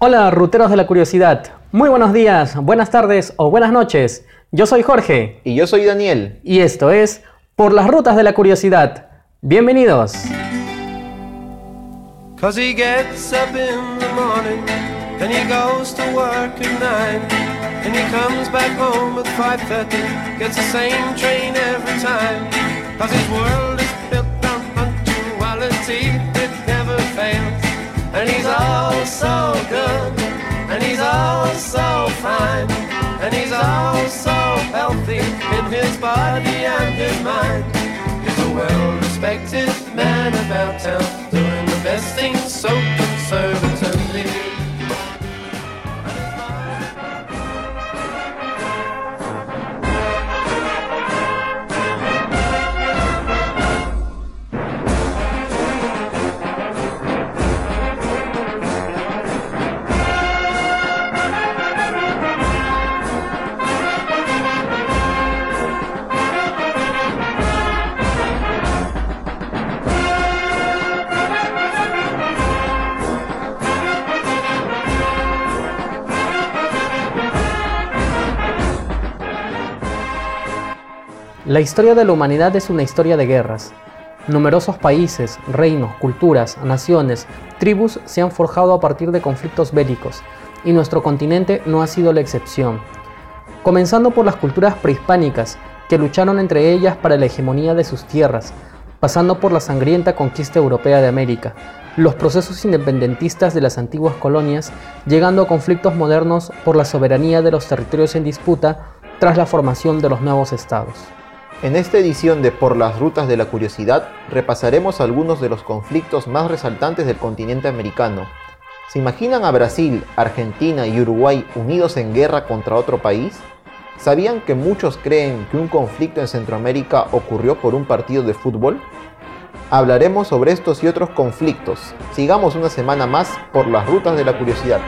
Hola, ruteros de la curiosidad. Muy buenos días, buenas tardes o buenas noches. Yo soy Jorge. Y yo soy Daniel. Y esto es Por las Rutas de la Curiosidad. Bienvenidos. And he's all so good. And he's all so fine. And he's all so healthy in his body and his mind. He's a well-respected man about town doing the best things so conservatively La historia de la humanidad es una historia de guerras. Numerosos países, reinos, culturas, naciones, tribus se han forjado a partir de conflictos bélicos, y nuestro continente no ha sido la excepción. Comenzando por las culturas prehispánicas, que lucharon entre ellas para la hegemonía de sus tierras, pasando por la sangrienta conquista europea de América, los procesos independentistas de las antiguas colonias, llegando a conflictos modernos por la soberanía de los territorios en disputa tras la formación de los nuevos estados. En esta edición de Por las Rutas de la Curiosidad repasaremos algunos de los conflictos más resaltantes del continente americano. ¿Se imaginan a Brasil, Argentina y Uruguay unidos en guerra contra otro país? ¿Sabían que muchos creen que un conflicto en Centroamérica ocurrió por un partido de fútbol? Hablaremos sobre estos y otros conflictos. Sigamos una semana más por las rutas de la curiosidad.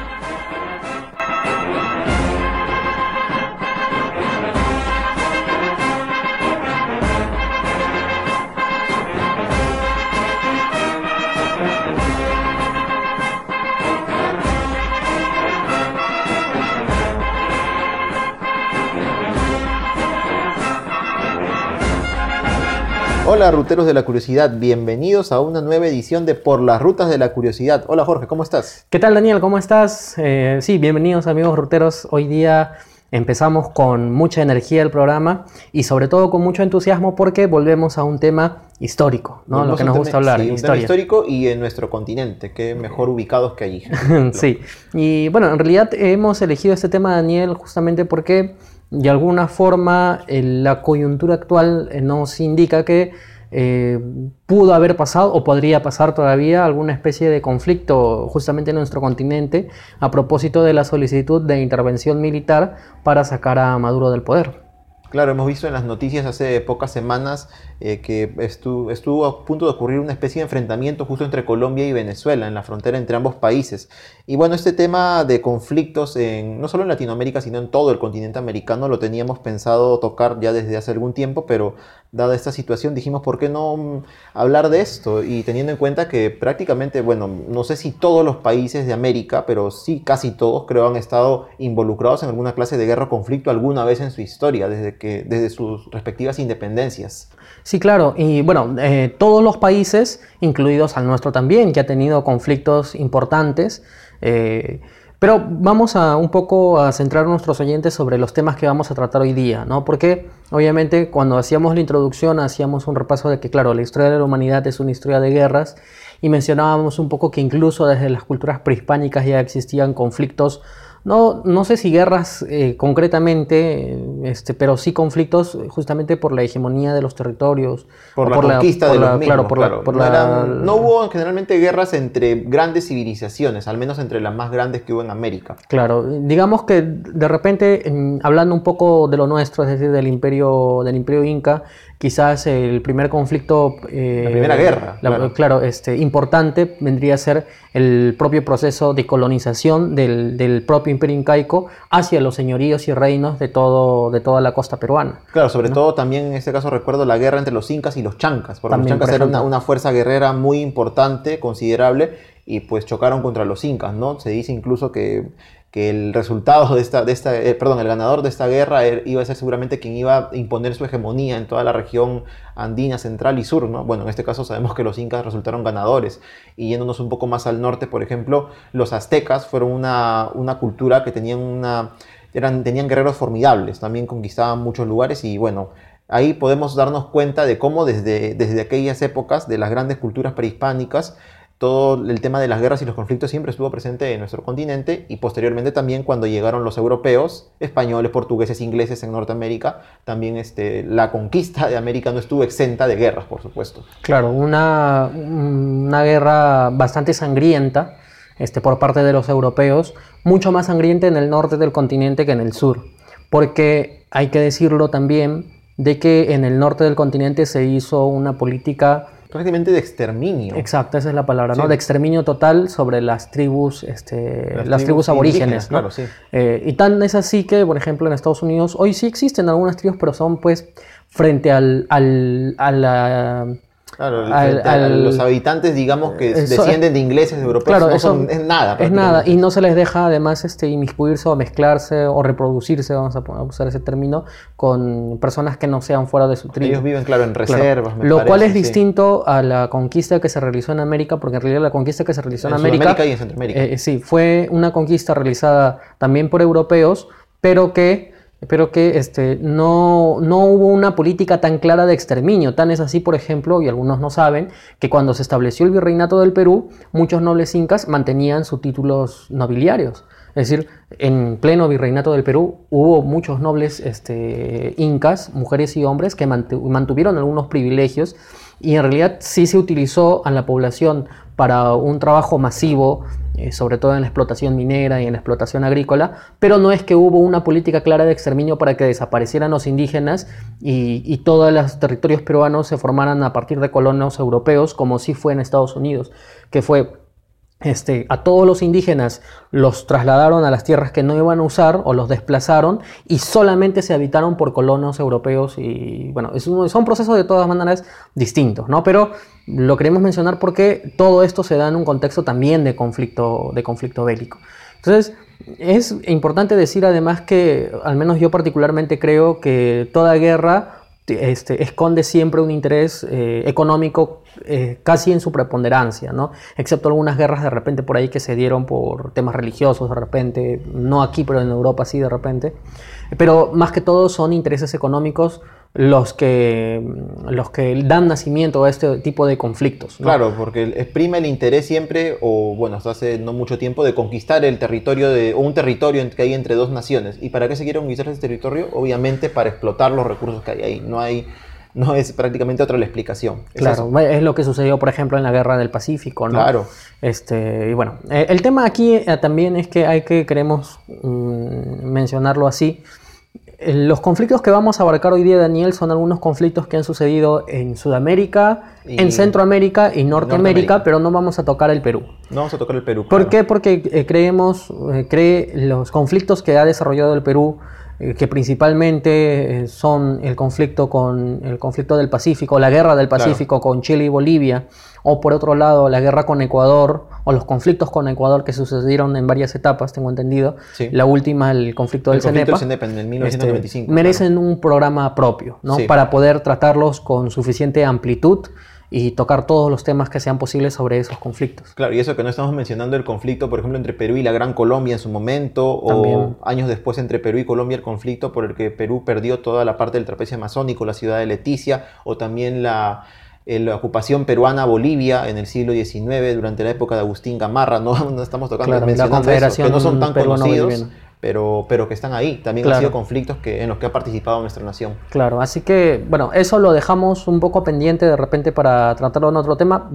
Hola ruteros de la curiosidad, bienvenidos a una nueva edición de Por las Rutas de la Curiosidad. Hola Jorge, ¿cómo estás? ¿Qué tal Daniel? ¿Cómo estás? Eh, sí, bienvenidos amigos ruteros. Hoy día empezamos con mucha energía el programa y sobre todo con mucho entusiasmo porque volvemos a un tema histórico, ¿no? Lo que nos gusta hablar, sí, un tema histórico y en nuestro continente, que mejor ubicados que allí. sí, y bueno, en realidad hemos elegido este tema, Daniel, justamente porque de alguna forma la coyuntura actual eh, nos indica que eh, pudo haber pasado o podría pasar todavía alguna especie de conflicto justamente en nuestro continente a propósito de la solicitud de intervención militar para sacar a Maduro del poder. Claro, hemos visto en las noticias hace pocas semanas eh, que estuvo, a punto de ocurrir una especie de enfrentamiento justo entre Colombia y Venezuela, en la frontera entre ambos países. Y bueno, este tema de conflictos, no solo en Latinoamérica, sino en todo el continente americano, lo teníamos pensado tocar ya desde hace algún tiempo, pero dada esta situación dijimos, ¿por qué no mm, hablar de esto? Y teniendo en cuenta que prácticamente, bueno, no sé si todos los países de América, pero sí casi todos creo han estado involucrados en alguna clase de guerra o conflicto alguna vez en su historia, desde, que, desde sus respectivas independencias. Sí, claro, y bueno, eh, todos los países, incluidos al nuestro también, que ha tenido conflictos importantes, eh, pero vamos a un poco a centrar nuestros oyentes sobre los temas que vamos a tratar hoy día, ¿no? Porque obviamente cuando hacíamos la introducción hacíamos un repaso de que, claro, la historia de la humanidad es una historia de guerras y mencionábamos un poco que incluso desde las culturas prehispánicas ya existían conflictos no, no sé si guerras eh, concretamente, este, pero sí conflictos justamente por la hegemonía de los territorios. Por la conquista de los mismos, claro, por no, no, hubo generalmente guerras entre grandes civilizaciones, al menos entre las más grandes que hubo en América. Claro, digamos que de repente, hablando un poco de lo nuestro, es decir, del imperio, del imperio inca, quizás el primer conflicto... Eh, la primera guerra. claro. este, importante vendría a ser el propio proceso de colonización del, del, propio imperio incaico hacia los señoríos y reinos de, todo, de toda la costa peruana. Claro, sobre todo también en este caso recuerdo la guerra entre los incas y los chancas, porque los chancas eran una, una, fuerza guerrera muy importante, considerable, y pues chocaron contra los incas, ¿no? Se dice incluso que, que el resultado de esta, de esta eh, perdón, el ganador de esta guerra er, iba a ser seguramente quien iba a imponer su hegemonía en toda la región andina, central y sur, ¿no? Bueno, en este caso sabemos que los incas resultaron ganadores. Y yéndonos un poco más al norte, por ejemplo, los aztecas fueron una, una cultura que tenían una... Eran, tenían guerreros formidables, también conquistaban muchos lugares y bueno, ahí podemos darnos cuenta de cómo desde, desde aquellas épocas, de las grandes culturas prehispánicas, todo el tema de las guerras y los conflictos siempre estuvo presente en nuestro continente y posteriormente también cuando llegaron los europeos, españoles, portugueses, ingleses en Norteamérica, también este, la conquista de América no estuvo exenta de guerras, por supuesto. Claro, una, una guerra bastante sangrienta este, por parte de los europeos, mucho más sangrienta en el norte del continente que en el sur, porque hay que decirlo también de que en el norte del continente se hizo una política prácticamente de exterminio. Exacto, esa es la palabra, ¿no? De exterminio total sobre las tribus, este, las, tribus, aborígenes, Claro, sí. Eh, y tan es así que, por ejemplo, en Estados Unidos hoy sí existen algunas tribus, pero son pues frente al, al a la Claro, los habitantes, digamos, que descienden de ingleses, de europeos, claro, no son, es nada. Es nada, y no se les deja además este, inmiscuirse o mezclarse o reproducirse, vamos a usar ese término, con personas que no sean fuera de su tribu. Ellos viven, claro, en reservas. Lo cual es distinto a la conquista que se realizó en América, porque en realidad la conquista que se realizó en, América. y en Centroamérica. Eh, sí, fue una conquista realizada también por europeos, pero que pero que este, no, no, hubo una política tan clara de exterminio. Tan es así, por ejemplo, y algunos no saben, que cuando se estableció el virreinato del Perú, muchos nobles incas mantenían sus títulos nobiliarios. Es decir, en pleno virreinato del Perú hubo muchos nobles este, incas, mujeres y hombres, que mantuvieron algunos privilegios y en realidad sí se utilizó a la población para un trabajo masivo eh, sobre todo en la explotación minera y en la explotación agrícola, pero no es que hubo una política clara de exterminio para que desaparecieran los indígenas y, y todos los territorios peruanos se formaran a partir de colonos europeos, como sí fue en Estados Unidos, que fue este, a todos los indígenas los trasladaron a las tierras que no iban a usar o los desplazaron y solamente se habitaron por colonos europeos y bueno, es son procesos de todas maneras distintos, ¿no? Pero lo queremos mencionar porque todo esto se da en un contexto también de conflicto, de conflicto bélico. Entonces, es importante decir además que, al menos yo particularmente creo que toda guerra este, esconde siempre un interés eh, económico eh, casi en su preponderancia, ¿no? Excepto algunas guerras de repente por ahí que se dieron por temas religiosos, de repente, no aquí, pero en Europa sí, de repente. Pero más que todo son intereses económicos los que, los que dan nacimiento a este tipo de conflictos. Claro, porque exprime el interés siempre, o bueno, hasta hace no mucho tiempo, de conquistar el territorio de, o un territorio que hay entre dos naciones. ¿Y para qué se quiere conquistar ese territorio? Obviamente para explotar los recursos que hay ahí. No hay no es prácticamente otra la explicación. claro, es lo que sucedió, por ejemplo, en la Guerra del Pacífico, ¿no? Claro. Este, y bueno, eh, el tema aquí eh, también es que hay que, queremos mm, mencionarlo así, los conflictos que vamos a abarcar hoy día, Daniel, son algunos conflictos que han sucedido en Sudamérica, en Centroamérica y Norteamérica, pero no vamos a tocar el Perú. No vamos a tocar el Perú. ¿Por qué? Porque creemos, cree los conflictos que ha desarrollado el Perú eh, que principalmente eh, son el conflicto con el conflicto del Pacífico, la guerra del Pacífico con Chile y Bolivia, o por otro lado la guerra con Ecuador o los conflictos con Ecuador que sucedieron en varias etapas, tengo entendido. La última, el conflicto del Cenepa, en 1995, este, merecen un programa propio, ¿no? Para poder tratarlos con suficiente amplitud y tocar todos los temas que sean posibles sobre esos conflictos. Claro, y eso que no estamos mencionando el conflicto, por ejemplo, entre Perú y la Gran Colombia en su momento, o años después entre Perú y Colombia el conflicto por el que Perú perdió toda la parte del trapecio amazónico, la ciudad de Leticia, o también la, eh, la ocupación peruana a Bolivia en el siglo XIX durante la época de Agustín Gamarra, no, no estamos tocando claro, mencionando eso, que no son tan conocidos pero, pero que están ahí. También han sido conflictos que, en los que ha participado nuestra nación. Claro, así que, bueno, eso lo dejamos un poco pendiente de repente para tratarlo en otro tema.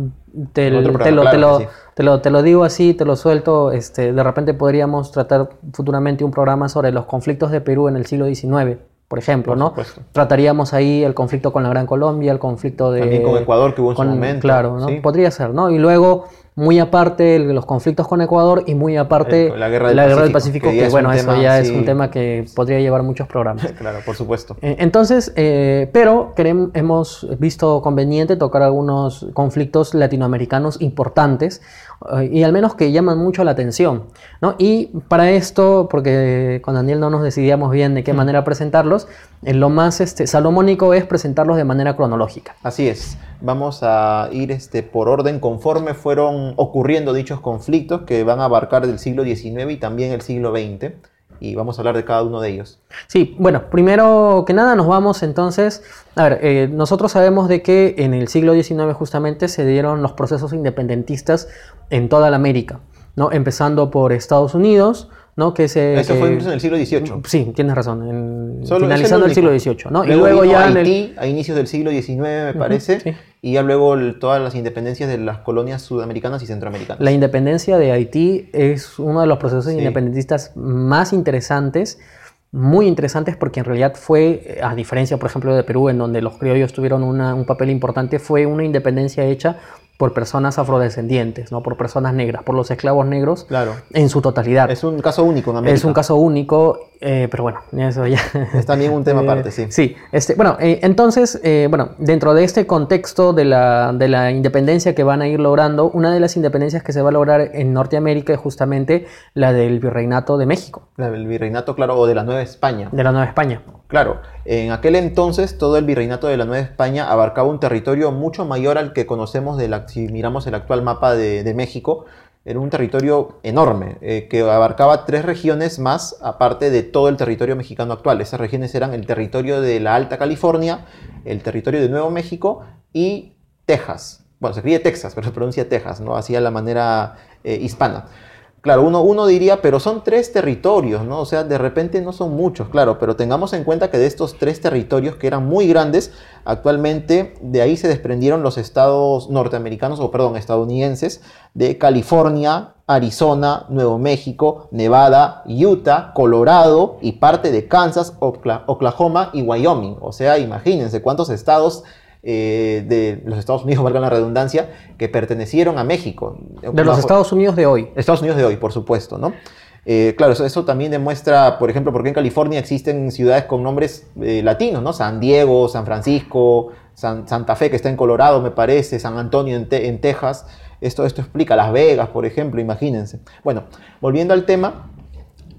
Te, lo, te, lo, digo así, te lo suelto. Este, de repente podríamos tratar futuramente un programa sobre los conflictos de Perú en el siglo XIX por ejemplo, ¿no? Trataríamos ahí el conflicto con la Gran Colombia, el conflicto de... También con Ecuador que hubo en su momento. Claro, ¿no? Podría ser, ¿no? Y luego muy aparte los conflictos con Ecuador y muy aparte la guerra del Pacífico, que, bueno, eso ya es un tema que podría llevar muchos programas. claro, por supuesto. Eh, entonces, eh, pero queremos, hemos visto conveniente tocar algunos conflictos latinoamericanos importantes eh, y al menos que llaman mucho la atención. ¿no? Y para esto, porque con Daniel no nos decidíamos bien de qué manera presentarlos, en lo más este, salomónico es presentarlos de manera cronológica. Así es. Vamos a ir este, por orden conforme fueron ocurriendo dichos conflictos que van a abarcar del siglo XIX y también el siglo XX y vamos a hablar de cada uno de ellos. Sí, bueno, primero que nada nos vamos entonces, a ver, eh, nosotros sabemos de que en el siglo XIX justamente se dieron los procesos independentistas en toda la América, ¿no? Empezando por Estados Unidos, ¿no? Que se, Eso fue en el siglo XVIII. Sí, tienes razón, en, finalizando el, siglo XVIII, ¿no? y luego ya Haití, a inicios del siglo XIX, me parece, y ya luego todas las independencias de las colonias sudamericanas y centroamericanas. La independencia de Haití es uno de los procesos independentistas más interesantes, muy interesantes porque en realidad fue, a diferencia por ejemplo de Perú, en donde los criollos tuvieron un papel importante, fue una independencia hecha por personas afrodescendientes, ¿no? por personas negras, por los esclavos negros claro. en su totalidad. Es un caso único en América. Es un caso único, eh, pero bueno, eso ya... Es también un tema aparte, sí. Sí, este, bueno, eh, entonces, eh, bueno, dentro de este contexto de la, de la independencia que van a ir logrando, una de las independencias que se va a lograr en Norteamérica es justamente la del Virreinato de México. La del Virreinato, claro, o de la Nueva España. De la Nueva España. Claro, en aquel entonces todo el virreinato de la Nueva España abarcaba un territorio mucho mayor al que conocemos de la, si miramos el actual mapa de, México. Era un territorio enorme eh, que abarcaba tres regiones más aparte de todo el territorio mexicano actual. Esas regiones eran el territorio de la Alta California, el territorio de Nuevo México y Texas. Bueno, se escribe Texas, pero se pronuncia Texas, ¿no? Así la manera eh, hispana. Claro, uno, uno diría, pero son tres territorios, ¿no? O sea, de repente no son muchos, claro, pero tengamos en cuenta que de estos tres territorios que eran muy grandes, actualmente de ahí se desprendieron los estados norteamericanos, o perdón, estadounidenses, de California, Arizona, Nuevo México, Nevada, Utah, Colorado y parte de Kansas, Oklahoma y Wyoming. O sea, imagínense cuántos estados eh, de los Estados Unidos, valga la redundancia, que pertenecieron a México. De los Estados Unidos de hoy. Estados Unidos de hoy, por supuesto, ¿no? Eh, claro, eso, también demuestra, por ejemplo, por qué en California existen ciudades con nombres eh, latinos, ¿no? San Diego, San Francisco, Santa Fe, que está en Colorado, me parece, San Antonio en, en Texas. Esto, esto explica Las Vegas, por ejemplo, imagínense. Bueno, volviendo al tema,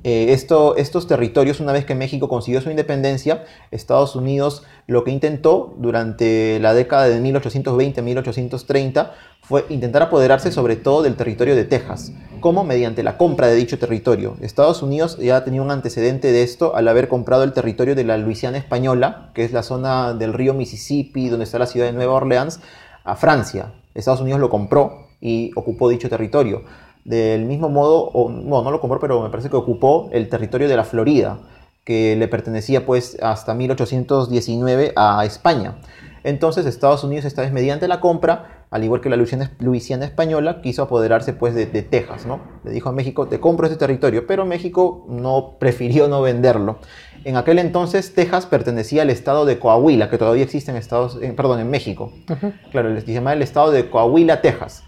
eh, estos territorios, una vez que México consiguió su independencia, Estados Unidos lo que intentó durante la década de 1820-1830 fue intentar apoderarse sobre todo del territorio de Texas, como mediante la compra de dicho territorio. Estados Unidos ya tenía un antecedente de esto al haber comprado el territorio de la Luisiana española, que es la zona del río Mississippi, donde está la ciudad de Nueva Orleans, a Francia. Estados Unidos lo compró y ocupó dicho territorio. Del mismo modo, o, bueno, no lo compró, pero me parece que ocupó el territorio de la Florida, que le pertenecía pues hasta 1819 a España. Entonces Estados Unidos, esta vez mediante la compra, al igual que la Luisiana, española, quiso apoderarse pues de, Texas, ¿no? Le dijo a México, te compro este territorio, pero México no prefirió no venderlo. En aquel entonces Texas pertenecía al estado de Coahuila, que todavía existe en Estados, perdón, en México. Claro, se llama el estado de Coahuila, Texas.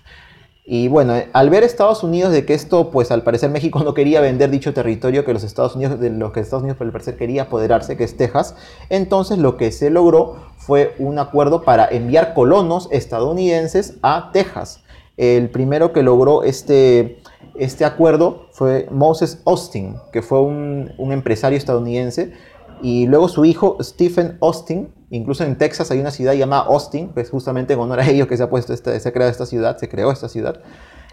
Y bueno, al ver Estados Unidos de que esto, pues al parecer México no quería vender dicho territorio que los Estados Unidos, de lo que Estados Unidos el parecer quería apoderarse, que es Texas, entonces lo que se logró fue un acuerdo para enviar colonos estadounidenses a Texas. El primero que logró este, este acuerdo fue Moses Austin, que fue un, un empresario estadounidense, y luego su hijo Stephen Austin Incluso en Texas hay una ciudad llamada Austin, pues justamente en honor a ellos que se ha puesto se ha creado esta ciudad, se creó esta ciudad.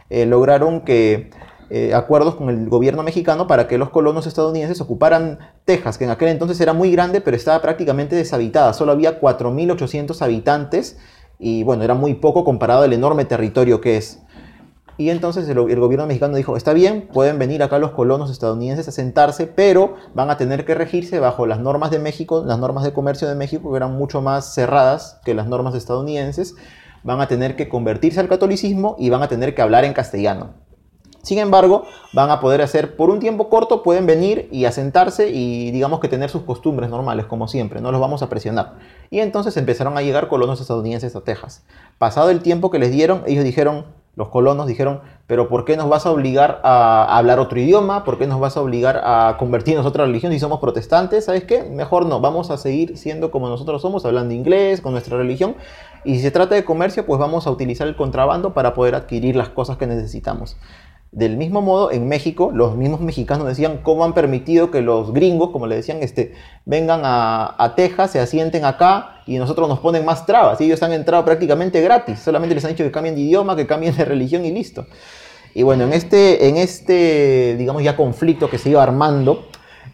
Eh, lograron que eh, acuerdos con el gobierno mexicano para que los colonos estadounidenses ocuparan Texas, que en aquel entonces era muy grande, pero estaba prácticamente deshabitada. Solo había 4.800 habitantes y bueno, era muy poco comparado al enorme territorio que es. Y entonces el, gobierno mexicano dijo, está bien, pueden venir acá los colonos estadounidenses a sentarse, pero van a tener que regirse bajo las normas de México, las normas de comercio de México, que eran mucho más cerradas que las normas estadounidenses, van a tener que convertirse al catolicismo y van a tener que hablar en castellano. Sin embargo, van a poder hacer por un tiempo corto, pueden venir y asentarse y digamos que tener sus costumbres normales, como siempre, no los vamos a presionar. Y entonces empezaron a llegar colonos estadounidenses a Texas. Pasado el tiempo que les dieron, ellos dijeron, los colonos dijeron, pero ¿por qué nos vas a obligar a hablar otro idioma? ¿Por qué nos vas a obligar a convertirnos a otra religión si somos protestantes? ¿Sabes qué? Mejor no, vamos a seguir siendo como nosotros somos, hablando inglés, con nuestra religión. Y si se trata de comercio, pues vamos a utilizar el contrabando para poder adquirir las cosas que necesitamos. Del mismo modo, en México, los mismos mexicanos decían cómo han permitido que los gringos, como le decían, este, vengan a, Texas, se asienten acá y nosotros nos ponen más trabas. Y ellos han entrado prácticamente gratis. Solamente les han dicho que cambien de idioma, que cambien de religión y listo. Y bueno, en este, en este digamos, ya conflicto que se iba armando,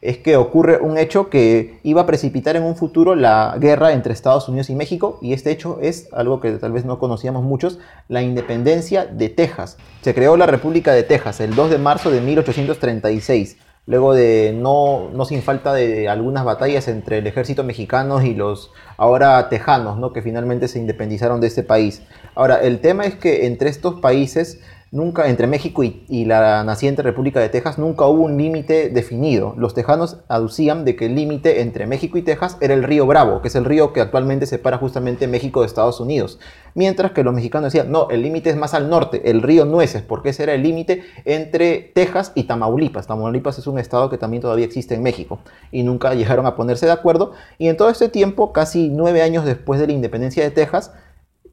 es que ocurre un hecho que iba a precipitar en un futuro la guerra entre Estados Unidos y México, y este hecho es algo que tal vez no conocíamos muchos, la independencia de Texas. Se creó la República de Texas el 2 de marzo de 1836, luego de no, no sin falta de algunas batallas entre el ejército mexicano y los ahora tejanos, ¿no? que finalmente se independizaron de este país. Ahora, el tema es que entre estos países nunca, entre México y, la naciente República de Texas, nunca hubo un límite definido. Los tejanos aducían de que el límite entre México y Texas era el río Bravo, que es el río que actualmente separa justamente México de Estados Unidos. Mientras que los mexicanos decían, no, el límite es más al norte, el río Nueces, porque ese era el límite entre Texas y Tamaulipas. Tamaulipas es un estado que también todavía existe en México y nunca llegaron a ponerse de acuerdo. Y en todo este tiempo, casi nueve años después de la independencia de Texas,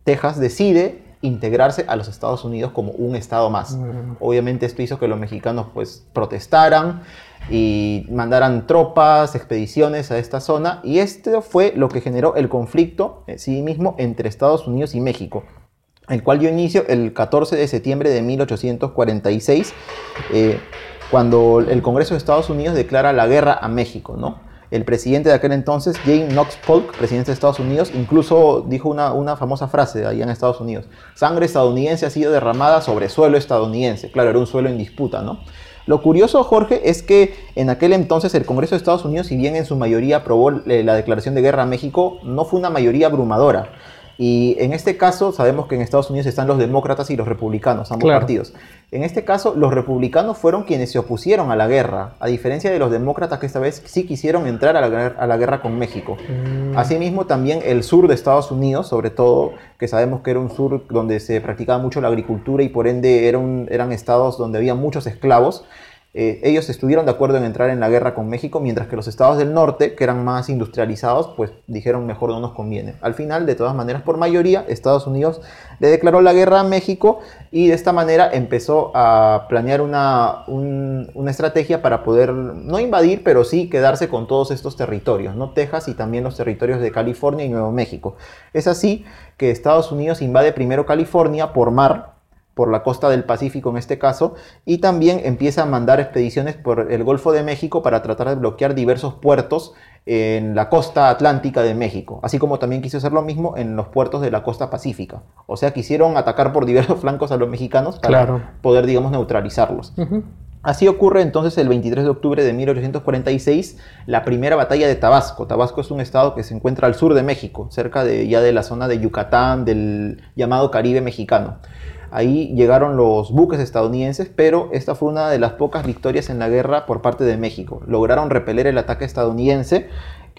Texas decide integrarse a los Estados Unidos como un estado más. Obviamente esto hizo que los mexicanos pues protestaran y mandaran tropas, expediciones a esta zona y esto fue lo que generó el conflicto en sí mismo entre Estados Unidos y México el cual dio inicio el 14 de septiembre de 1846, eh, cuando el Congreso de Estados Unidos declara la guerra a México, ¿no? El presidente de aquel entonces, James Knox Polk, presidente de Estados Unidos, incluso dijo una, famosa frase allá en Estados Unidos. Sangre estadounidense ha sido derramada sobre suelo estadounidense. Claro, era un suelo en disputa, ¿no? Lo curioso, Jorge, es que en aquel entonces el Congreso de Estados Unidos, si bien en su mayoría aprobó eh, la declaración de guerra a México, no fue una mayoría abrumadora. Y en este caso sabemos que en Estados Unidos están los demócratas y los republicanos, ambos partidos. En este caso, los republicanos fueron quienes se opusieron a la guerra, a diferencia de los demócratas que esta vez sí quisieron entrar a la, guerra con México. Mm. Asimismo, también el sur de Estados Unidos, sobre todo, que sabemos que era un sur donde se practicaba mucho la agricultura y por ende eran estados donde había muchos esclavos, eh, ellos estuvieron de acuerdo en entrar en la guerra con México, mientras que los estados del norte, que eran más industrializados, pues dijeron mejor no nos conviene. Al final, de todas maneras, por mayoría, Estados Unidos le declaró la guerra a México y de esta manera empezó a planear una, una estrategia para poder no invadir, pero sí quedarse con todos estos territorios, ¿no? Texas y también los territorios de California y Nuevo México. Es así que Estados Unidos invade primero California por mar, por la costa del Pacífico en este caso, y también empieza a mandar expediciones por el Golfo de México para tratar de bloquear diversos puertos en la costa atlántica de México, así como también quiso hacer lo mismo en los puertos de la costa pacífica. O sea, quisieron atacar por diversos flancos a los mexicanos para poder, digamos, neutralizarlos. Así ocurre entonces el 23 de octubre de 1846 la primera batalla de Tabasco. Tabasco es un estado que se encuentra al sur de México, cerca de, ya de la zona de Yucatán, del llamado Caribe mexicano. Ahí llegaron los buques estadounidenses, pero esta fue una de las pocas victorias en la guerra por parte de México. Lograron repeler el ataque estadounidense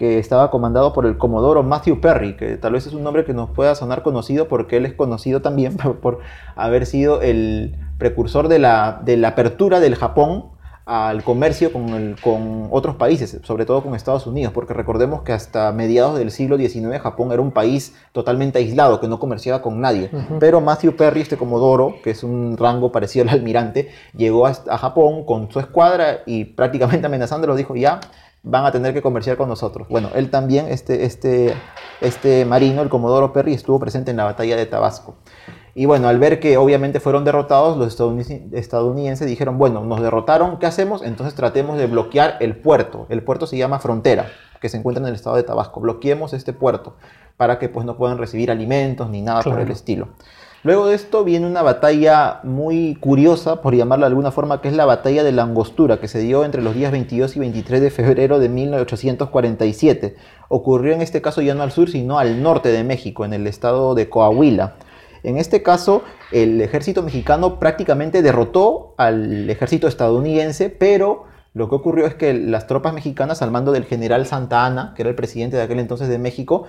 que estaba comandado por el comodoro Matthew Perry, que tal vez es un nombre que nos pueda sonar conocido porque él es conocido también por, haber sido el precursor de la, apertura del Japón al comercio con, con, otros países, sobre todo con Estados Unidos, porque recordemos que hasta mediados del siglo XIX Japón era un país totalmente aislado, que no comerciaba con nadie. Pero Matthew Perry, este comodoro, que es un rango parecido al almirante, llegó a, Japón con su escuadra y prácticamente amenazándolo dijo, ya, van a tener que comerciar con nosotros. Bueno, él también, este, este, este marino, el comodoro Perry, estuvo presente en la batalla de Tabasco. Y bueno, al ver que obviamente fueron derrotados, los estadounidenses dijeron, bueno, nos derrotaron, ¿qué hacemos? Entonces tratemos de bloquear el puerto. El puerto se llama Frontera, que se encuentra en el estado de Tabasco. Bloqueemos este puerto para que pues no puedan recibir alimentos ni nada por el estilo. Luego de esto viene una batalla muy curiosa, por llamarla de alguna forma, que es la batalla de la Angostura, que se dio entre los días 22 y 23 de febrero de 1847. Ocurrió en este caso ya no al sur, sino al norte de México, en el estado de Coahuila. En este caso, el ejército mexicano prácticamente derrotó al ejército estadounidense, pero lo que ocurrió es que las tropas mexicanas, al mando del general Santa Ana, que era el presidente de aquel entonces de México,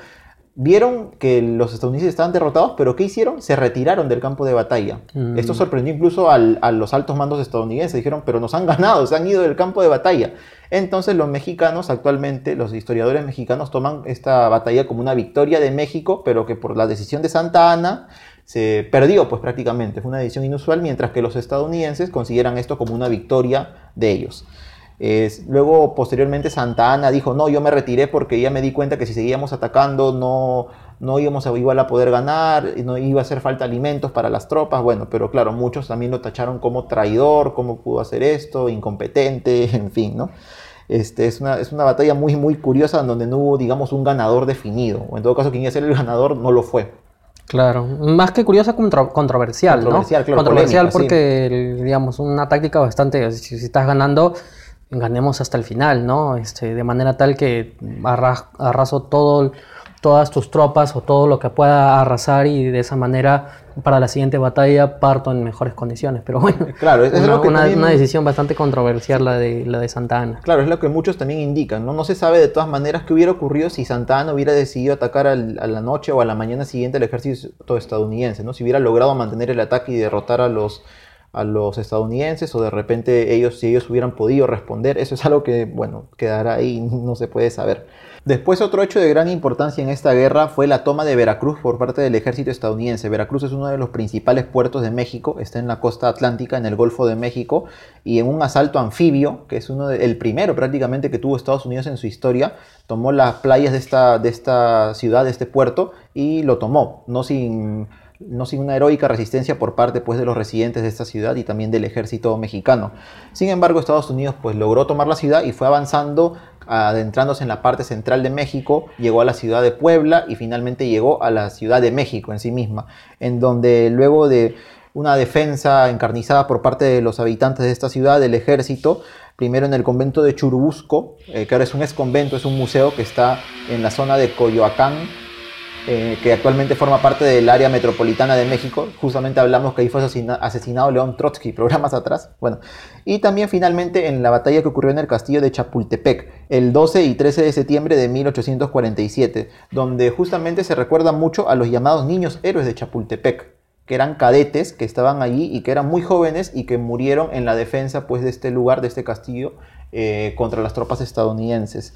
vieron que los estadounidenses estaban derrotados, pero ¿qué hicieron? Se retiraron del campo de batalla. Mm. Esto sorprendió incluso al- a los altos mandos estadounidenses. Dijeron, pero nos han ganado, se han ido del campo de batalla. Entonces los mexicanos actualmente, los historiadores mexicanos toman esta batalla como una victoria de México, pero que por la decisión de Santa Ana se perdió pues prácticamente. Fue una decisión inusual, mientras que los estadounidenses consideran esto como una victoria de ellos. Luego, posteriormente, Santa Ana dijo, no, yo me retiré porque ya me di cuenta que si seguíamos atacando no, no íbamos a, igual a poder ganar, no iba a hacer falta alimentos para las tropas. Bueno, pero claro, muchos también lo tacharon como traidor, cómo pudo hacer esto, incompetente, en fin, ¿no? Este, es, una, es una batalla muy, muy curiosa en donde no hubo, digamos, un ganador definido. O en todo caso, quien iba a ser el ganador no lo fue. Claro, más que curiosa, contro- controversial, Controversial, ¿no? claro, controversial polémica, porque, digamos, una táctica bastante, si, si estás ganando, ganemos hasta el final, ¿no? Este, de manera tal que arra- arraso todo, todas tus tropas o todo lo que pueda arrasar y de esa manera para la siguiente batalla parto en mejores condiciones. Pero bueno, Claro, es- es una, lo que una- también- una decisión bastante controversial la de, la de Santa Ana. Claro, es lo que muchos también indican, ¿no? No se sabe de todas maneras qué hubiera ocurrido si Santa Ana hubiera decidido atacar al- a la noche o a la mañana siguiente al ejército estadounidense, ¿no? Si hubiera logrado mantener el ataque y derrotar a los, a los estadounidenses o de repente ellos, si ellos hubieran podido responder, eso es algo que, bueno, quedará ahí, no se puede saber. Después otro hecho de gran importancia en esta guerra fue la toma de Veracruz por parte del ejército estadounidense. Veracruz es uno de los principales puertos de México, está en la costa atlántica, en el Golfo de México, y en un asalto anfibio, que es uno de- el primero prácticamente que tuvo Estados Unidos en su historia, tomó las playas de esta, de esta ciudad, de este puerto, y lo tomó, no sin, no sin una heroica resistencia por parte pues, de los residentes de esta ciudad y también del ejército mexicano. Sin embargo, Estados Unidos pues, logró tomar la ciudad y fue avanzando adentrándose en la parte central de México, llegó a la ciudad de Puebla y finalmente llegó a la ciudad de México en sí misma, en donde luego de una defensa encarnizada por parte de los habitantes de esta ciudad, del ejército, primero en el convento de Churubusco, eh, que ahora es un ex convento, es un museo que está en la zona de Coyoacán, eh, que actualmente forma parte del área metropolitana de México. Justamente hablamos que ahí fue asesina- asesinado León Trotsky programas atrás. Bueno, y también finalmente en la batalla que ocurrió en el castillo de Chapultepec, el 12 y 13 de septiembre de 1847, donde justamente se recuerda mucho a los llamados niños héroes de Chapultepec que eran cadetes que estaban allí y que eran muy jóvenes y que murieron en la defensa pues, de este lugar, de este castillo, eh, contra las tropas estadounidenses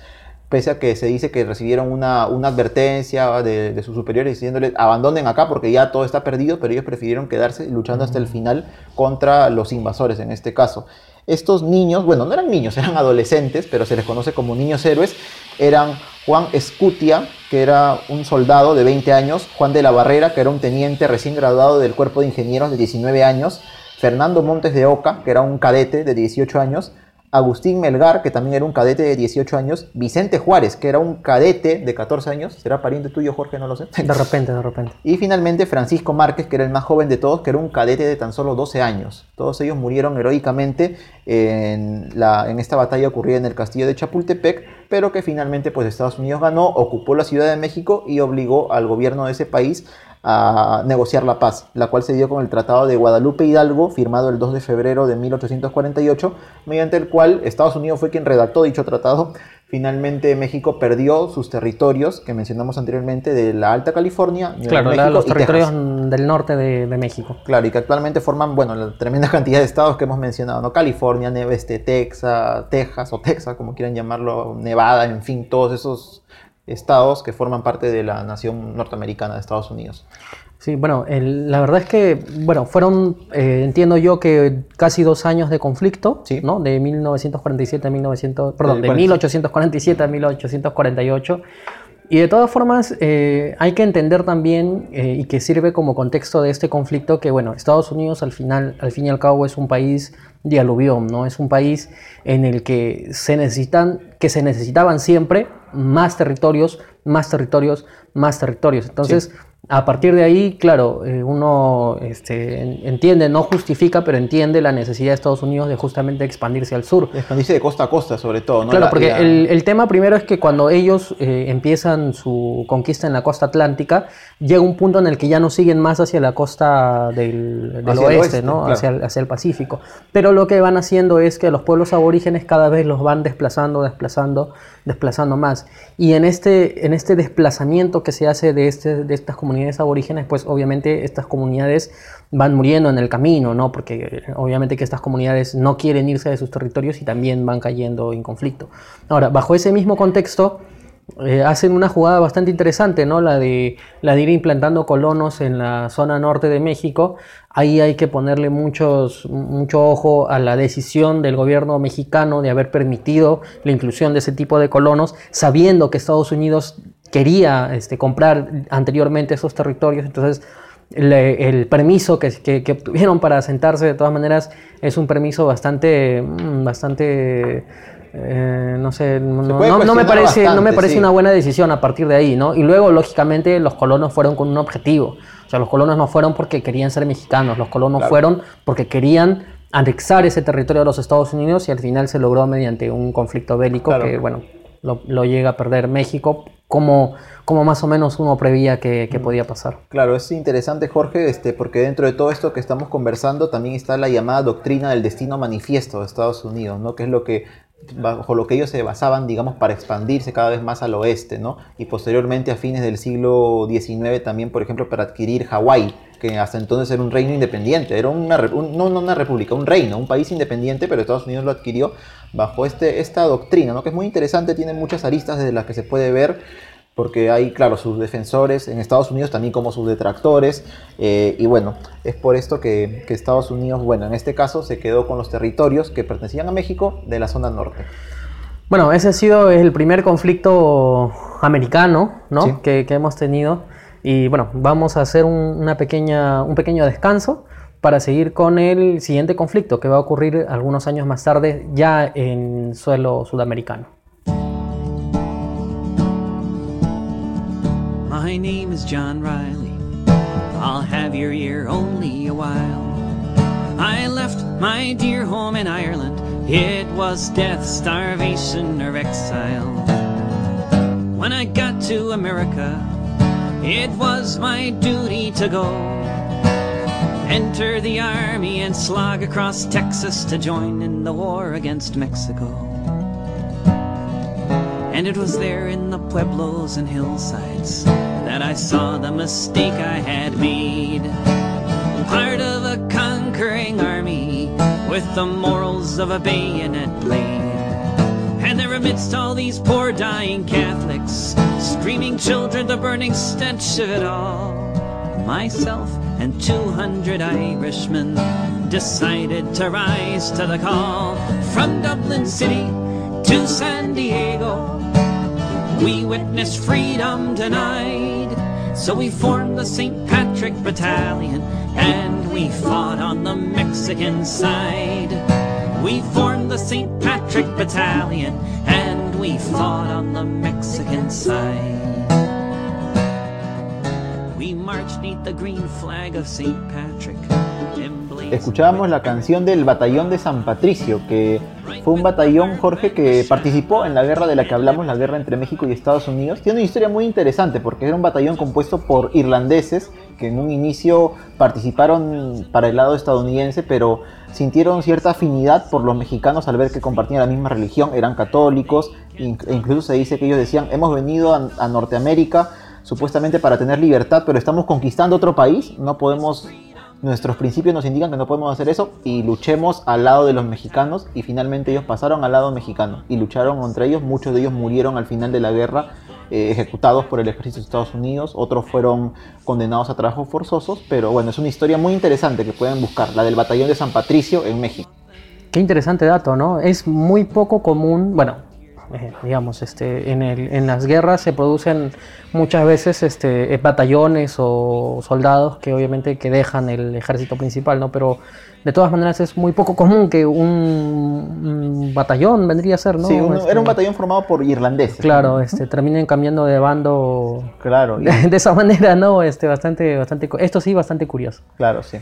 pese a que se dice que recibieron una, una advertencia de, de sus superiores diciéndoles abandonen acá porque ya todo está perdido, pero ellos prefirieron quedarse luchando hasta el final contra los invasores en este caso. Estos niños, bueno, no eran niños, eran adolescentes, pero se les conoce como niños héroes, eran Juan Escutia, que era un soldado de 20 años, Juan de la Barrera, que era un teniente recién graduado del cuerpo de ingenieros de 19 años, Fernando Montes de Oca, que era un cadete de 18 años, Agustín Melgar, que también era un cadete de 18 años, Vicente Juárez, que era un cadete de 14 años, ¿será pariente tuyo, Jorge? No lo sé. De repente, de repente. Y finalmente Francisco Márquez, que era el más joven de todos, que era un cadete de tan solo 12 años. Todos ellos murieron heroicamente en, la, en esta batalla ocurrida en el castillo de Chapultepec, pero que finalmente pues, Estados Unidos ganó, ocupó la Ciudad de México y obligó al gobierno de ese país a negociar la paz, la cual se dio con el Tratado de Guadalupe Hidalgo, firmado el 2 de febrero de 1848, mediante el cual Estados Unidos fue quien redactó dicho tratado. Finalmente México perdió sus territorios que mencionamos anteriormente de la Alta California, Claro, la- México los y territorios Texas. del norte de, de México. Claro, y que actualmente forman, bueno, la tremenda cantidad de estados que hemos mencionado, ¿no? California, este, Texas, Texas o Texas, como quieran llamarlo, Nevada, en fin, todos esos estados que forman parte de la nación norteamericana de Estados Unidos. Sí, bueno, el- la verdad es que, bueno, fueron, eh, entiendo yo que casi dos años de conflicto, Sí. ¿no? De 1947 a 1900, perdón, de 40. 1847 a 1848. Y de todas formas, eh, hay que entender también, eh, y que sirve como contexto de este conflicto, que bueno, Estados Unidos al final, al fin y al cabo es un país de aluvión, ¿no? Es un país en el que se necesitan, que se necesitaban siempre más territorios, más territorios, más territorios. Entonces, A partir de ahí, claro, eh, uno este, entiende, no justifica, pero entiende la necesidad de Estados Unidos de justamente expandirse al sur. Expandirse de costa a costa, sobre todo. ¿no? Claro, La- porque la- el, el tema primero es que cuando ellos eh, empiezan su conquista en la costa atlántica, llega un punto en el que ya no siguen más hacia la costa del, del Hacia oeste, oeste, ¿no? claro. hacia, el, hacia el Pacífico. Pero lo que van haciendo es que los pueblos aborígenes cada vez los van desplazando, desplazando, desplazando más. Y en este, en este desplazamiento que se hace de, este, de estas comunidades aborígenes, pues obviamente estas comunidades van muriendo en el camino, ¿no? Porque eh, obviamente que estas comunidades no quieren irse de sus territorios y también van cayendo en conflicto. Ahora, bajo ese mismo contexto, eh, hacen una jugada bastante interesante, ¿no? La de, la de ir implantando colonos en la zona norte de México. Ahí hay que ponerle muchos, mucho ojo a la decisión del gobierno mexicano de haber permitido la inclusión de ese tipo de colonos, sabiendo que Estados Unidos quería este, comprar anteriormente esos territorios. Entonces, el permiso que, que- que obtuvieron para asentarse de todas maneras es un permiso bastante, mm, bastante, eh, no sé, no, no- puede no me parece, no me parece sí. una buena decisión a partir de ahí, ¿no? Y luego, lógicamente, los colonos fueron con un objetivo. O sea, los colonos no fueron porque querían ser mexicanos, los colonos Claro. fueron porque querían anexar ese territorio de los Estados Unidos y al final se logró mediante un conflicto bélico Claro. que, bueno, lo, lo llega a perder México, como, como más o menos uno prevía que, que podía pasar. Claro, es interesante, Jorge, este, porque dentro de todo esto que estamos conversando también está la llamada doctrina del destino manifiesto de Estados Unidos, ¿no? Que es lo que bajo lo que ellos se basaban, digamos, para expandirse cada vez más al oeste, ¿no? Y posteriormente a fines del siglo XIX también, por ejemplo, para adquirir Hawái, que hasta entonces era un reino independiente, era una, no, no una república, un reino, un país independiente, pero Estados Unidos lo adquirió bajo este, esta doctrina, ¿no? Que es muy interesante, tiene muchas aristas desde las que se puede ver porque hay, claro, sus defensores en Estados Unidos también como sus detractores, eh, y bueno, es por esto que, que Estados Unidos, bueno, en este caso se quedó con los territorios que pertenecían a México de la zona norte. Bueno, ese ha sido el primer conflicto americano ¿no? Sí. que, que hemos tenido. Y bueno, vamos a hacer un, una pequeña, un pequeño descanso para seguir con el siguiente conflicto que va a ocurrir algunos años más tarde ya en suelo sudamericano. My name is John Riley. I'll have your ear only a while. I left my dear home in Ireland. It was death, starvation, or exile. When I got to America, it was my duty to go. Enter the army and slog across Texas to join in the war against Mexico. And it was there in the pueblos and hillsides that I saw the mistake I had made. Part of a conquering army with the morals of a bayonet blade. And there amidst all these poor dying Catholics, screaming children, the burning stench of it all, myself and 200 Irishmen decided to rise to the call. From Dublin City to San Diego, we witnessed freedom denied. So we formed the St. Patrick Battalion and we fought on the Mexican side. We formed the St. Patrick Battalion and we fought on the Mexican side. Escuchábamos la canción del Batallón de San Patricio, que fue un batallón, Jorge, que participó en la guerra de la que hablamos, la guerra entre México y Estados Unidos. Tiene una historia muy interesante porque era un batallón compuesto por irlandeses que en un inicio participaron para el lado estadounidense, pero sintieron cierta afinidad por los mexicanos al ver que compartían la misma religión, eran católicos, e incluso se dice que ellos decían, hemos venido a, a Norteamérica supuestamente para tener libertad, pero estamos conquistando otro país, no podemos nuestros principios nos indican que no podemos hacer eso y luchemos al lado de los mexicanos y finalmente ellos pasaron al lado mexicano y lucharon contra ellos, muchos de ellos murieron al final de la guerra eh, ejecutados por el ejército de Estados Unidos, otros fueron condenados a trabajos forzosos, pero bueno, es una historia muy interesante que pueden buscar, la del batallón de San Patricio en México. Qué interesante dato, ¿no? Es muy poco común, bueno, eh, digamos, este, en, el- en las guerras se producen muchas veces este, eh, batallones o soldados que obviamente que dejan el ejército principal, ¿no? Pero de todas maneras es muy poco común que un, un batallón vendría a ser, ¿no? Sí, un- Este, era un batallón formado por irlandeses. Claro, este, terminen cambiando de bando Claro, y- de esa manera, ¿no? Este, bastante, bastante, esto sí, bastante curioso. Claro, sí.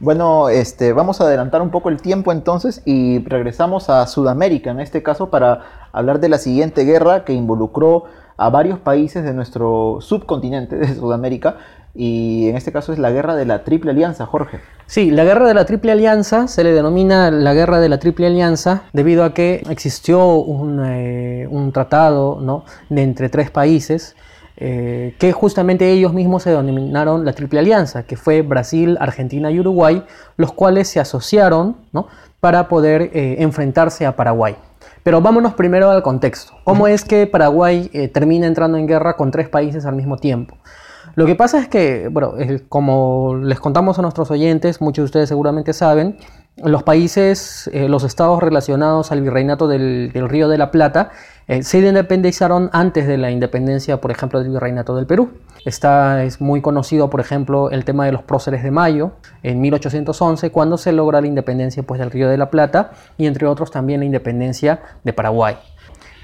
Bueno, este, vamos a adelantar un poco el tiempo entonces y regresamos a Sudamérica, en este caso, para hablar de la siguiente guerra que involucró a varios países de nuestro subcontinente de Sudamérica y en este caso es la guerra de la Triple Alianza, Jorge. Sí, la guerra de la Triple Alianza se le denomina la guerra de la Triple Alianza debido a que existió un, eh, un tratado ¿no? de entre tres países eh, que justamente ellos mismos se denominaron la Triple Alianza, que fue Brasil, Argentina y Uruguay, los cuales se asociaron ¿no? para poder eh, enfrentarse a Paraguay. Pero vámonos primero al contexto. ¿Cómo es que Paraguay eh, termina entrando en guerra con tres países al mismo tiempo? Lo que pasa es que, bueno, como les contamos a nuestros oyentes, muchos de ustedes seguramente saben, los países, eh, los estados relacionados al virreinato del, Río de la Plata eh, se independizaron antes de la independencia, por ejemplo, del virreinato del Perú. Está, es muy conocido, por ejemplo, el tema de los próceres de Mayo en 1811, cuando se logra la independencia pues, del Río de la Plata y, entre otros, también la independencia de Paraguay.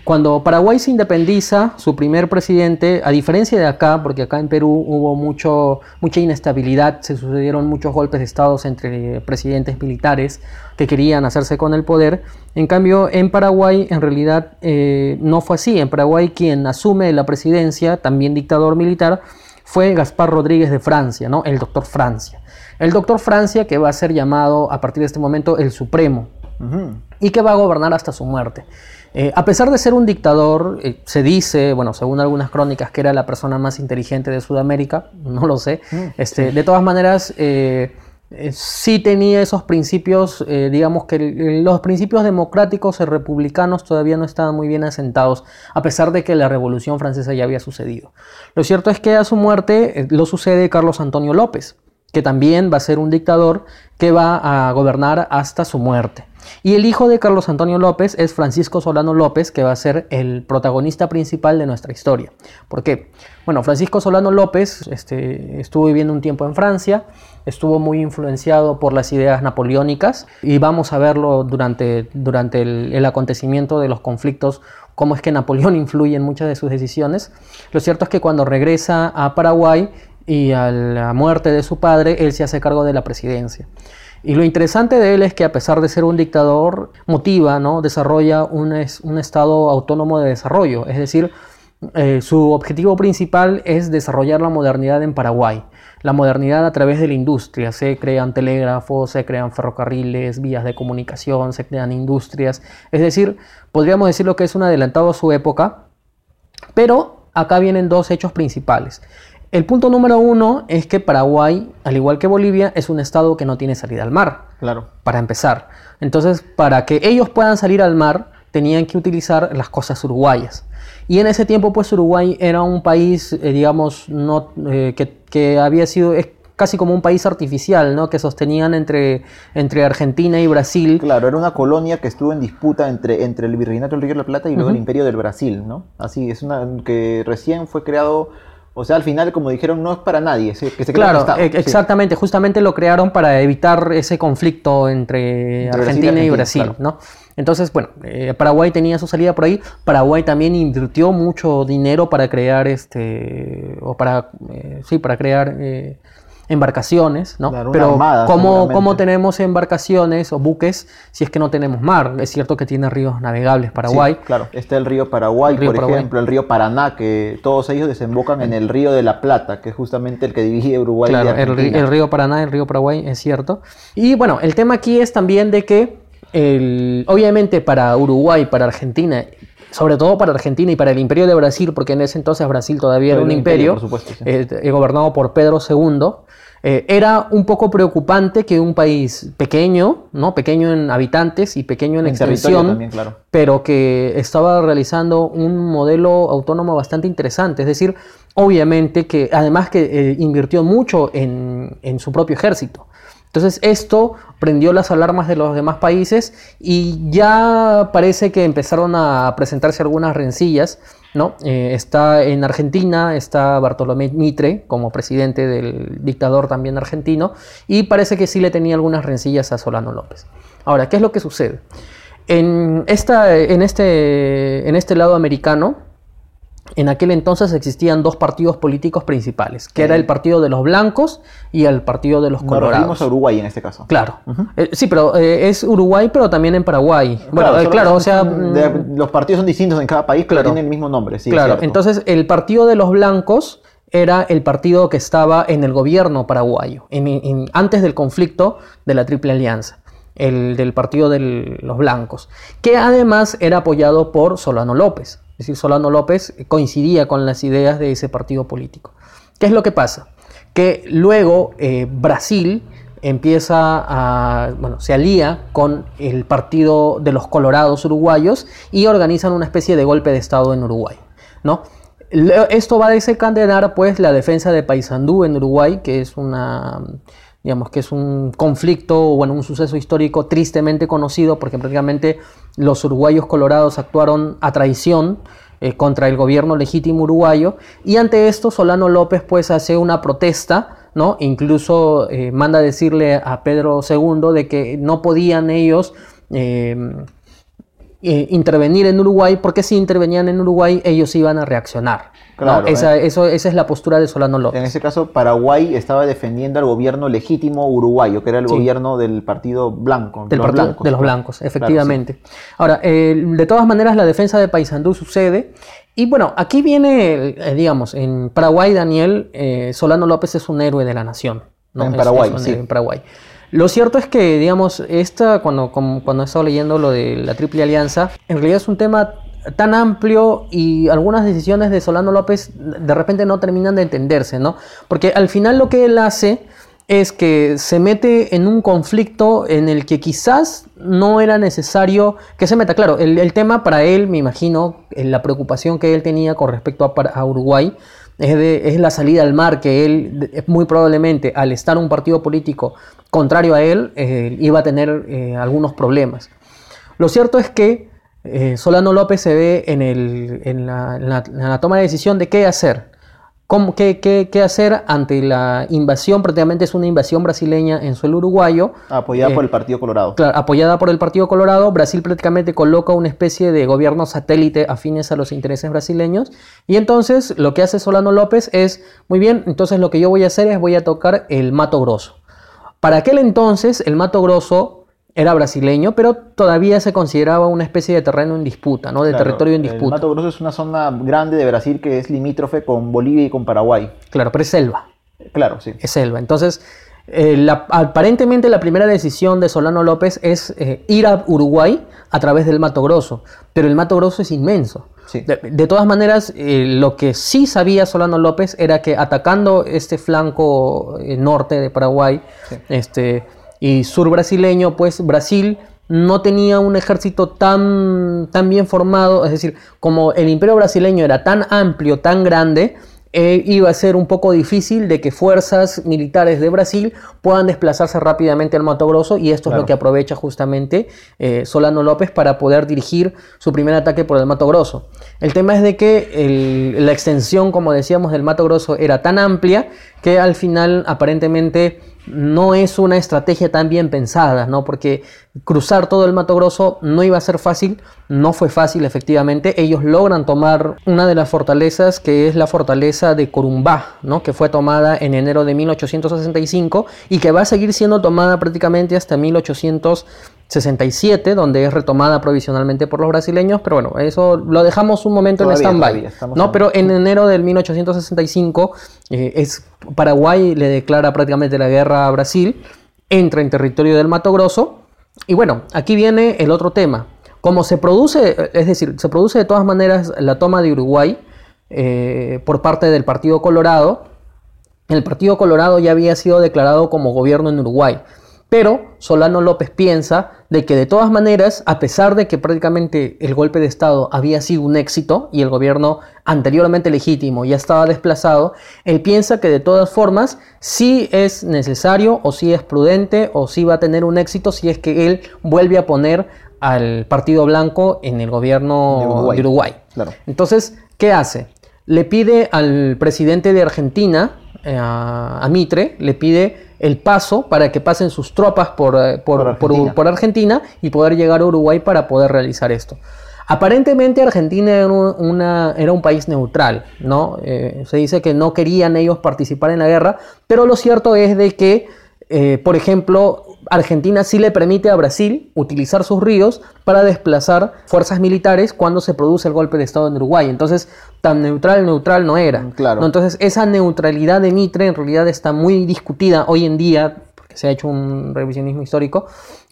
Cuando Paraguay se independiza, su primer presidente, a diferencia de acá, porque acá en Perú hubo mucho, mucha inestabilidad, se sucedieron muchos golpes de Estado entre presidentes militares que querían hacerse con el poder, en cambio en Paraguay en realidad eh, no fue así. En Paraguay quien asume la presidencia, también dictador militar, fue Gaspar Rodríguez de Francia, ¿no? el doctor Francia. El doctor Francia que va a ser llamado a partir de este momento el Supremo, Ujú. y que va a gobernar hasta su muerte. Eh, a pesar de ser un dictador, eh, se dice, bueno, según algunas crónicas, que era la persona más inteligente de Sudamérica, no lo sé. Este, De todas maneras, eh, sí tenía esos principios, digamos que los principios democráticos y republicanos todavía no estaban muy bien asentados, a pesar de que la Revolución Francesa ya había sucedido. Lo cierto es que a su muerte lo sucede Carlos Antonio López, que también va a ser un dictador que va a gobernar hasta su muerte. Y el hijo de Carlos Antonio López es Francisco Solano López, que va a ser el protagonista principal de nuestra historia. ¿Por qué? Bueno, Francisco Solano López este, estuvo viviendo un tiempo en Francia, estuvo muy influenciado por las ideas napoleónicas y vamos a verlo durante, durante el, el acontecimiento de los conflictos, cómo es que Napoleón influye en muchas de sus decisiones. Lo cierto es que cuando regresa a Paraguay y a la muerte de su padre, él se hace cargo de la presidencia. Y lo interesante de él es que a pesar de ser un dictador, motiva, ¿no? desarrolla un, es- un estado autónomo de desarrollo. Es decir, eh, su objetivo principal es desarrollar la modernidad en Paraguay. La modernidad a través de la industria. Se crean telégrafos, se crean ferrocarriles, vías de comunicación, se crean industrias. Es decir, podríamos decir lo que es un adelantado a su época, pero acá vienen dos hechos principales. El punto número uno es que Paraguay, al igual que Bolivia, es un estado que no tiene salida al mar, Claro. para empezar. Entonces, para que ellos puedan salir al mar, tenían que utilizar las costas uruguayas. Y en ese tiempo, pues Uruguay era un país, eh, digamos, no, eh, que, que había sido es casi como un país artificial, ¿no? Que sostenían entre, entre Argentina y Brasil. Claro, era una colonia que estuvo en disputa entre, entre el Virreinato del Río de la Plata y luego el Imperio del Brasil, ¿no? Así, es una que recién fue creado, o sea, al final, como dijeron, no es para nadie, que se Claro, Estado, e- sí. exactamente, justamente lo crearon para evitar ese conflicto entre Entre Brasil y Argentina y Brasil, claro. ¿no? Entonces, bueno, eh, Paraguay tenía su salida por ahí, Paraguay también invirtió mucho dinero para crear este, o para, eh, sí, para crear eh, embarcaciones, ¿no? Claro, Pero armada, ¿cómo. ¿cómo tenemos embarcaciones o buques si es que no tenemos mar? Es cierto que tiene ríos navegables Paraguay, Sí, claro, está el río Paraguay, El río por Paraguay. ejemplo, el río Paraná, que todos ellos desembocan en el río de la Plata, que es justamente el que divide Uruguay Claro, de el, el río Paraná, el río Paraguay, es cierto. Y bueno, el tema aquí es también de que, el- obviamente para Uruguay, para Argentina, sobre todo para Argentina y para el imperio de Brasil, porque en ese entonces Brasil todavía era Era un imperio, imperio, por supuesto, sí. eh, gobernado por Pedro II, eh, era un poco preocupante que un país pequeño, ¿no? pequeño en habitantes y pequeño en, En extensión, también, claro. pero que estaba realizando un modelo autónomo bastante interesante. Es decir, obviamente que además que eh, invirtió mucho en, en su propio ejército. Entonces esto prendió las alarmas de los demás países y ya parece que empezaron a presentarse algunas rencillas. ¿No? Eh, está en Argentina, está Bartolomé Mitre como presidente del dictador también argentino y parece que sí le tenía algunas rencillas a Solano López. Ahora, ¿qué es lo que sucede? En, este, en este lado americano, en aquel entonces existían dos partidos políticos principales, que era el partido de los blancos y el partido de los Nos colorados. referimos a Uruguay en este caso. Claro. Eh, sí, pero eh, es Uruguay, pero también en Paraguay. Bueno, eh, solo claro, o sea... de- mm, los partidos son distintos en cada país, pero Claro. tienen el mismo nombre. Sí, claro, entonces el partido de los blancos era el partido que estaba en el gobierno paraguayo, en- en- antes del conflicto de la Triple Alianza, el del partido de los blancos, que además era apoyado por Solano López. Es decir, Solano López coincidía con las ideas de ese partido político. ¿Qué es lo que pasa? Que luego eh, Brasil empieza a, bueno, se alía con el partido de los colorados uruguayos y organizan una especie de golpe de Estado en Uruguay, ¿no? Esto va a desencadenar pues la defensa de Paysandú en Uruguay, que es una digamos que es un conflicto, o, bueno, un suceso histórico tristemente conocido porque prácticamente los uruguayos colorados actuaron a traición eh, contra el gobierno legítimo uruguayo y ante esto Solano López pues hace una protesta, ¿no? Incluso eh, manda decirle a Pedro II de que no podían ellos eh, eh, intervenir en Uruguay porque si intervenían en Uruguay ellos iban a reaccionar. ¿no? Claro, esa, eh. eso, esa es la postura de Solano López. En ese caso, Paraguay estaba defendiendo al gobierno legítimo uruguayo, que era el Sí. gobierno del partido blanco. Del los partido blancos, de los blancos, Claro, efectivamente. Ahora, eh, de todas maneras, la defensa de Paysandú sucede. Y bueno, aquí viene, eh, digamos, en Paraguay, Daniel, eh, Solano López es un héroe de la nación. ¿no? En Paraguay, es sí. En Paraguay. Lo cierto es que, digamos, esta, cuando, cuando he estado leyendo lo de la Triple Alianza, en realidad es un tema tan amplio y algunas decisiones de Solano López de repente no terminan de entenderse, ¿no? Porque al final lo que él hace es que se mete en un conflicto en el que quizás no era necesario que se meta. Claro, el, tema para él, me imagino, eh, la preocupación que él tenía con respecto a Uruguay es, la salida al mar, que él muy probablemente al estar un partido político contrario a él, eh, iba a tener eh, algunos problemas. Lo cierto es que eh, Solano López se ve en, el- en la, en la- en la toma de decisión de qué hacer. Cómo- qué, qué- qué hacer ante la invasión? Prácticamente es una invasión brasileña en suelo uruguayo. Apoyada Eh, por el Partido Colorado. Claro, apoyada por el Partido Colorado, Brasil prácticamente coloca una especie de gobierno satélite afines a los intereses brasileños. Y entonces lo que hace Solano López es, muy bien, entonces lo que yo voy a hacer es voy a tocar el Mato Grosso. Para aquel entonces el Mato Grosso era brasileño, pero todavía se consideraba una especie de terreno en disputa, ¿no? De Claro, territorio en El disputa. Mato Grosso es una zona grande de Brasil que es limítrofe con Bolivia y con Paraguay. Claro, pero es selva. Claro, sí. es selva. Entonces, eh, la- aparentemente la primera decisión de Solano López es eh, ir a Uruguay a través del Mato Grosso, pero el Mato Grosso es inmenso. Sí. De, de todas maneras, eh, lo que sí sabía Solano López era que atacando este flanco norte de Paraguay este, y sur brasileño, pues Brasil no tenía un ejército tan, tan bien formado, es decir, como el imperio brasileño era tan amplio, tan grande, eh, iba a ser un poco difícil de que fuerzas militares de Brasil puedan desplazarse rápidamente al Mato Grosso y esto es lo que aprovecha justamente eh, Solano López para poder dirigir su primer ataque por el Mato Grosso. El tema es de que el- la extensión, como decíamos, del Mato Grosso era tan amplia que al final aparentemente no es una estrategia tan bien pensada, ¿no? Porque cruzar todo el Mato Grosso no iba a ser fácil, no fue fácil efectivamente. Ellos logran tomar una de las fortalezas que es la fortaleza de Corumbá, ¿no? Que fue tomada en enero de 1865 y que va a seguir siendo tomada prácticamente hasta 1867, donde es retomada provisionalmente por los brasileños, pero bueno, eso lo dejamos un momento Todavía, en stand-by. No, en- pero en enero del 1865 eh, es Paraguay le declara prácticamente la guerra a Brasil, entra en territorio del Mato Grosso y bueno, aquí viene el otro tema. Como se produce, es decir, se produce de todas maneras la toma de Uruguay eh, por parte del Partido Colorado, el Partido Colorado ya había sido declarado como gobierno en Uruguay. Pero Solano López piensa de que de todas maneras, a pesar de que prácticamente el golpe de Estado había sido un éxito y el gobierno anteriormente legítimo ya estaba desplazado, él piensa que de todas formas sí es necesario o sí es prudente o sí va a tener un éxito si es que él vuelve a poner al Partido Blanco en el gobierno De Uruguay. de Uruguay. Claro. Entonces, ¿qué hace? Le pide al presidente de Argentina, eh, a, a Mitre, le pide el paso para que pasen sus tropas por, eh, por- Por Argentina. por Argentina y poder llegar a Uruguay para poder realizar esto. Aparentemente Argentina era un, una- era un país neutral, ¿no? Eh, se dice que no querían ellos participar en la guerra, pero lo cierto es de que, eh, por ejemplo, Argentina sí le permite a Brasil utilizar sus ríos para desplazar fuerzas militares cuando se produce el golpe de Estado en Uruguay. Entonces, tan neutral, neutral no era. Mm, claro. ¿no? Entonces, esa neutralidad de Mitre en realidad está muy discutida hoy en día, porque se ha hecho un revisionismo histórico.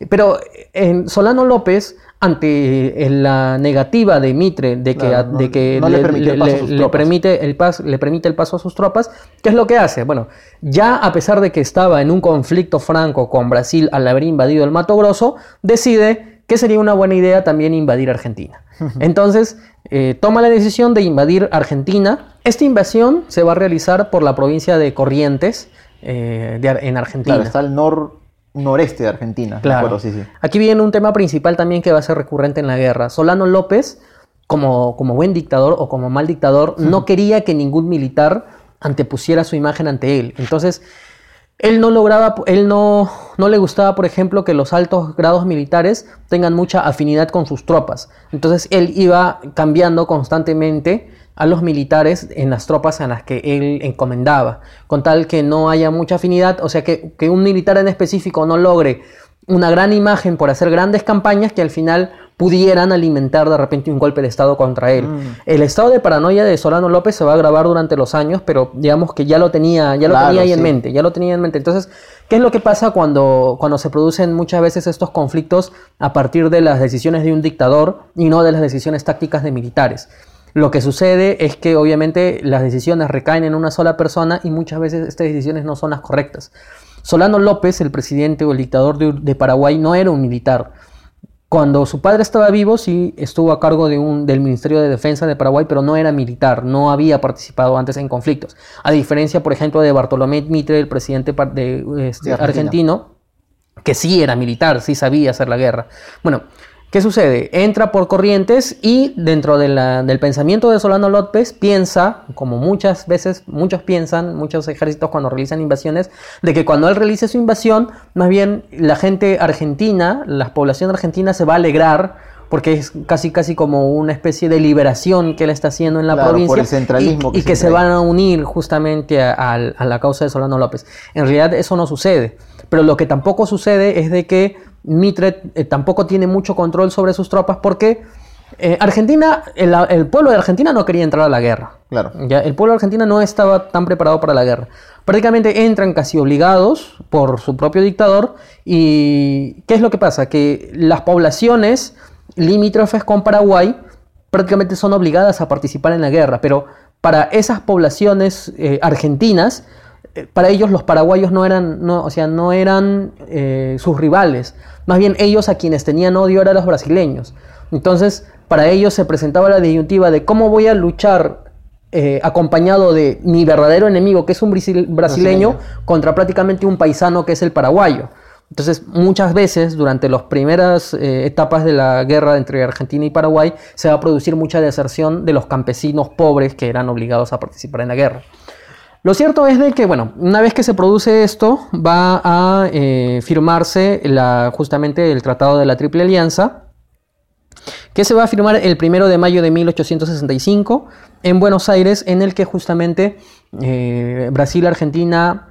Pero en Solano López, ante eh, la negativa de Mitre de que, Claro, no- de que no le permitió el paso le permite el pas- le permite el paso a sus tropas, ¿qué es lo que hace? Bueno, ya a pesar de que estaba en un conflicto franco con Brasil al haber invadido el Mato Grosso, decide que sería una buena idea también invadir Argentina. Entonces, eh, toma la decisión de invadir Argentina. Esta invasión se va a realizar por la provincia de Corrientes, eh, de en Argentina. Claro, está al nor noreste de Argentina. Claro. acuerdo, sí, sí. Aquí viene un tema principal también que va a ser recurrente en la guerra. Solano López, como, como buen dictador o como mal dictador, no quería que ningún militar antepusiera su imagen ante él. Entonces, él no lograba, él no, no le gustaba, por ejemplo, que los altos grados militares tengan mucha afinidad con sus tropas. Entonces, él iba cambiando constantemente a los militares en las tropas en las que él encomendaba, con tal que no haya mucha afinidad, o sea, que, que un militar en específico no logre una gran imagen por hacer grandes campañas que al final pudieran alimentar de repente un golpe de Estado contra él. Mm. El estado de paranoia de Solano López se va a grabar durante los años, pero digamos que ya lo tenía, ya lo Claro, tenía ahí en mente, ya lo tenía en mente. Entonces, ¿qué es lo que pasa cuando, cuando se producen muchas veces estos conflictos a partir de las decisiones de un dictador y no de las decisiones tácticas de militares? Lo que sucede es que obviamente las decisiones recaen en una sola persona y muchas veces estas decisiones no son las correctas. Solano López, el presidente o el dictador de, de Paraguay, no era un militar. Cuando su padre estaba vivo, sí estuvo a cargo de un, del Ministerio de Defensa de Paraguay, pero no era militar, no había participado antes en conflictos. A diferencia, por ejemplo, de Bartolomé Mitre, el presidente de, este, De argentino, que sí era militar, sí sabía hacer la guerra. Bueno, ¿qué sucede? Entra por corrientes y dentro de la- del pensamiento de Solano López piensa, como muchas veces muchos piensan, muchos ejércitos cuando realizan invasiones, de que cuando él realice su invasión, más bien la gente argentina, la población argentina se va a alegrar porque es casi casi como una especie de liberación que él está haciendo en la Claro, por provincia el centralismo y, que y que se siempre hay. van a unir justamente a, a- a la causa de Solano López. En realidad eso no sucede, pero lo que tampoco sucede es de que Mitre eh, tampoco tiene mucho control sobre sus tropas porque eh, Argentina, el, el pueblo de Argentina no quería entrar a la guerra. Claro. Ya, el pueblo argentino no estaba tan preparado para la guerra. Prácticamente entran casi obligados por su propio dictador. ¿Y qué es lo que pasa? Que las poblaciones limítrofes con Paraguay prácticamente son obligadas a participar en la guerra, pero para esas poblaciones eh, argentinas, eh, para ellos los paraguayos no eran, no, o sea, no eran eh, sus rivales, más bien ellos a quienes tenían odio eran los brasileños. Entonces, para ellos se presentaba la disyuntiva de cómo voy a luchar eh, acompañado de mi verdadero enemigo, que es un Brasileño. contra prácticamente un paisano que es el paraguayo. Entonces, muchas veces durante las primeras eh, etapas de la guerra entre Argentina y Paraguay se va a producir mucha deserción de los campesinos pobres que eran obligados a participar en la guerra. Lo cierto es de que, bueno, una vez que se produce esto, va a eh, firmarse la, justamente el Tratado de la Triple Alianza, que se va a firmar el primero de mayo de 1865 en Buenos Aires, en el que justamente eh, Brasil, Argentina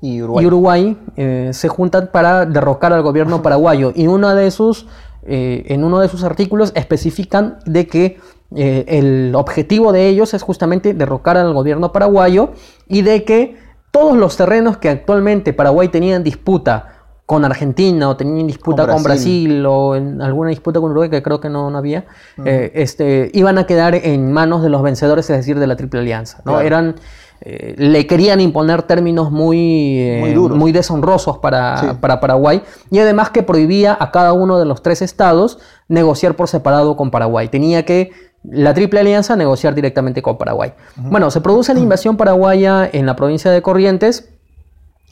Y Uruguay. y Uruguay eh, se juntan para derrocar al gobierno paraguayo. Y uno de sus, en uno de sus artículos especifican de que eh, el objetivo de ellos es justamente derrocar al gobierno paraguayo y de que todos los terrenos que actualmente Paraguay tenía en disputa con Argentina o tenían en disputa Con con Brasil. O en alguna disputa con Uruguay que creo que no, no había, eh, este, iban a quedar en manos de los vencedores, es decir, de la Triple Alianza. ¿no? Claro. Eran eh, le querían imponer términos muy, eh, Muy muy deshonrosos para, Sí. para Paraguay y además que prohibía a cada uno de los tres estados negociar por separado con Paraguay. Tenía que la Triple Alianza negociar directamente con Paraguay. Bueno, se produce la invasión paraguaya en la provincia de Corrientes,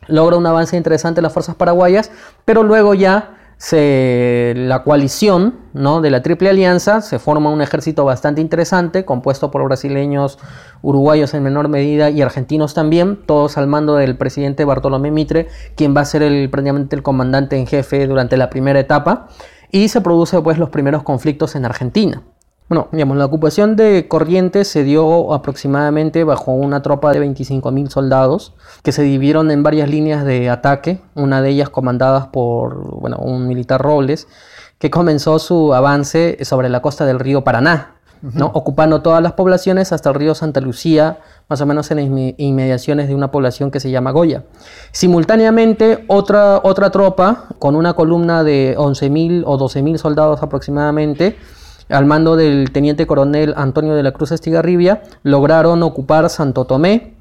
logra un avance interesante las fuerzas paraguayas, pero luego ya se, la coalición ¿no? de la Triple Alianza se forma un ejército bastante interesante, compuesto por brasileños, uruguayos en menor medida y argentinos también, todos al mando del presidente Bartolomé Mitre, quien va a ser el, prácticamente el comandante en jefe durante la primera etapa, y se produce pues los primeros conflictos en Argentina. Bueno, digamos, la ocupación de Corrientes se dio aproximadamente bajo una tropa de 25.000 soldados que se dividieron en varias líneas de ataque, una de ellas comandadas por bueno, un militar Robles, que comenzó su avance sobre la costa del río Paraná, ¿no? ocupando todas las poblaciones hasta el río Santa Lucía, más o menos en las inmediaciones de una población que se llama Goya. Simultáneamente, otra, otra tropa con una columna de 11.000 o 12.000 soldados aproximadamente, al mando del teniente coronel Antonio de la Cruz Estigarribia, lograron ocupar Santo Tomé.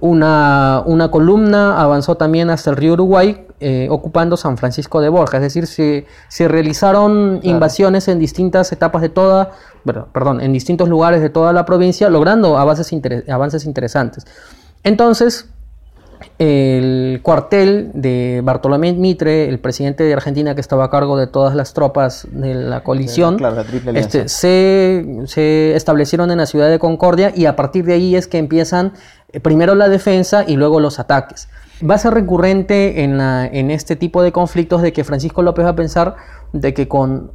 Una, una columna avanzó también hasta el río Uruguay, eh, ocupando San Francisco de Borja. Es decir, se, se realizaron invasiones en distintas etapas de toda, perdón, en distintos lugares de toda la provincia, logrando avances, inter- avances interesantes. Entonces, el cuartel de Bartolomé Mitre, el presidente de Argentina que estaba a cargo de todas las tropas de la coalición, Claro, la este, se, se establecieron en la ciudad de Concordia y a partir de ahí es que empiezan eh, primero la defensa y luego los ataques. Va a ser recurrente en, la- en este tipo de conflictos de que Francisco López va a pensar de que con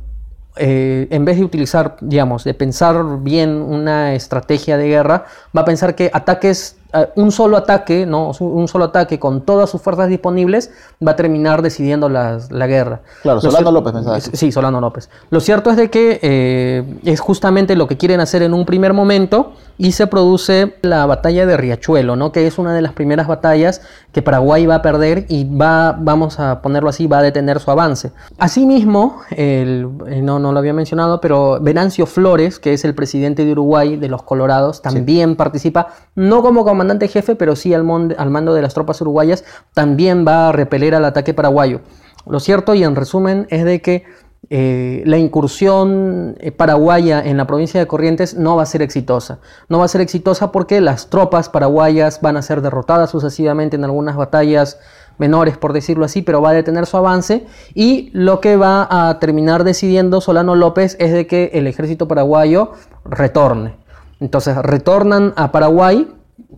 eh, en vez de utilizar, digamos, de pensar bien una estrategia de guerra, va a pensar que ataques, un solo ataque, ¿no? un solo ataque con todas sus fuerzas disponibles va a terminar decidiendo las- la guerra. Claro, Solano López pensaba. Sí, Solano López. Lo cierto es de que eh, es justamente lo que quieren hacer en un primer momento y se produce la batalla de Riachuelo, ¿no? que es una de las primeras batallas que Paraguay va a perder y va, vamos a ponerlo así, va a detener su avance. Asimismo, el- eh, no, no lo había mencionado, pero Venancio Flores, que es el presidente de Uruguay, de los Colorados, también participa, no como comandante jefe, pero sí al mando de las tropas uruguayas, también va a repeler al ataque paraguayo. Lo cierto y en resumen es de que eh, la incursión eh, paraguaya en la provincia de Corrientes no va a ser exitosa. No va a ser exitosa porque las tropas paraguayas van a ser derrotadas sucesivamente en algunas batallas menores, por decirlo así, pero va a detener su avance y lo que va a terminar decidiendo Solano López es de que el ejército paraguayo retorne. Entonces retornan a Paraguay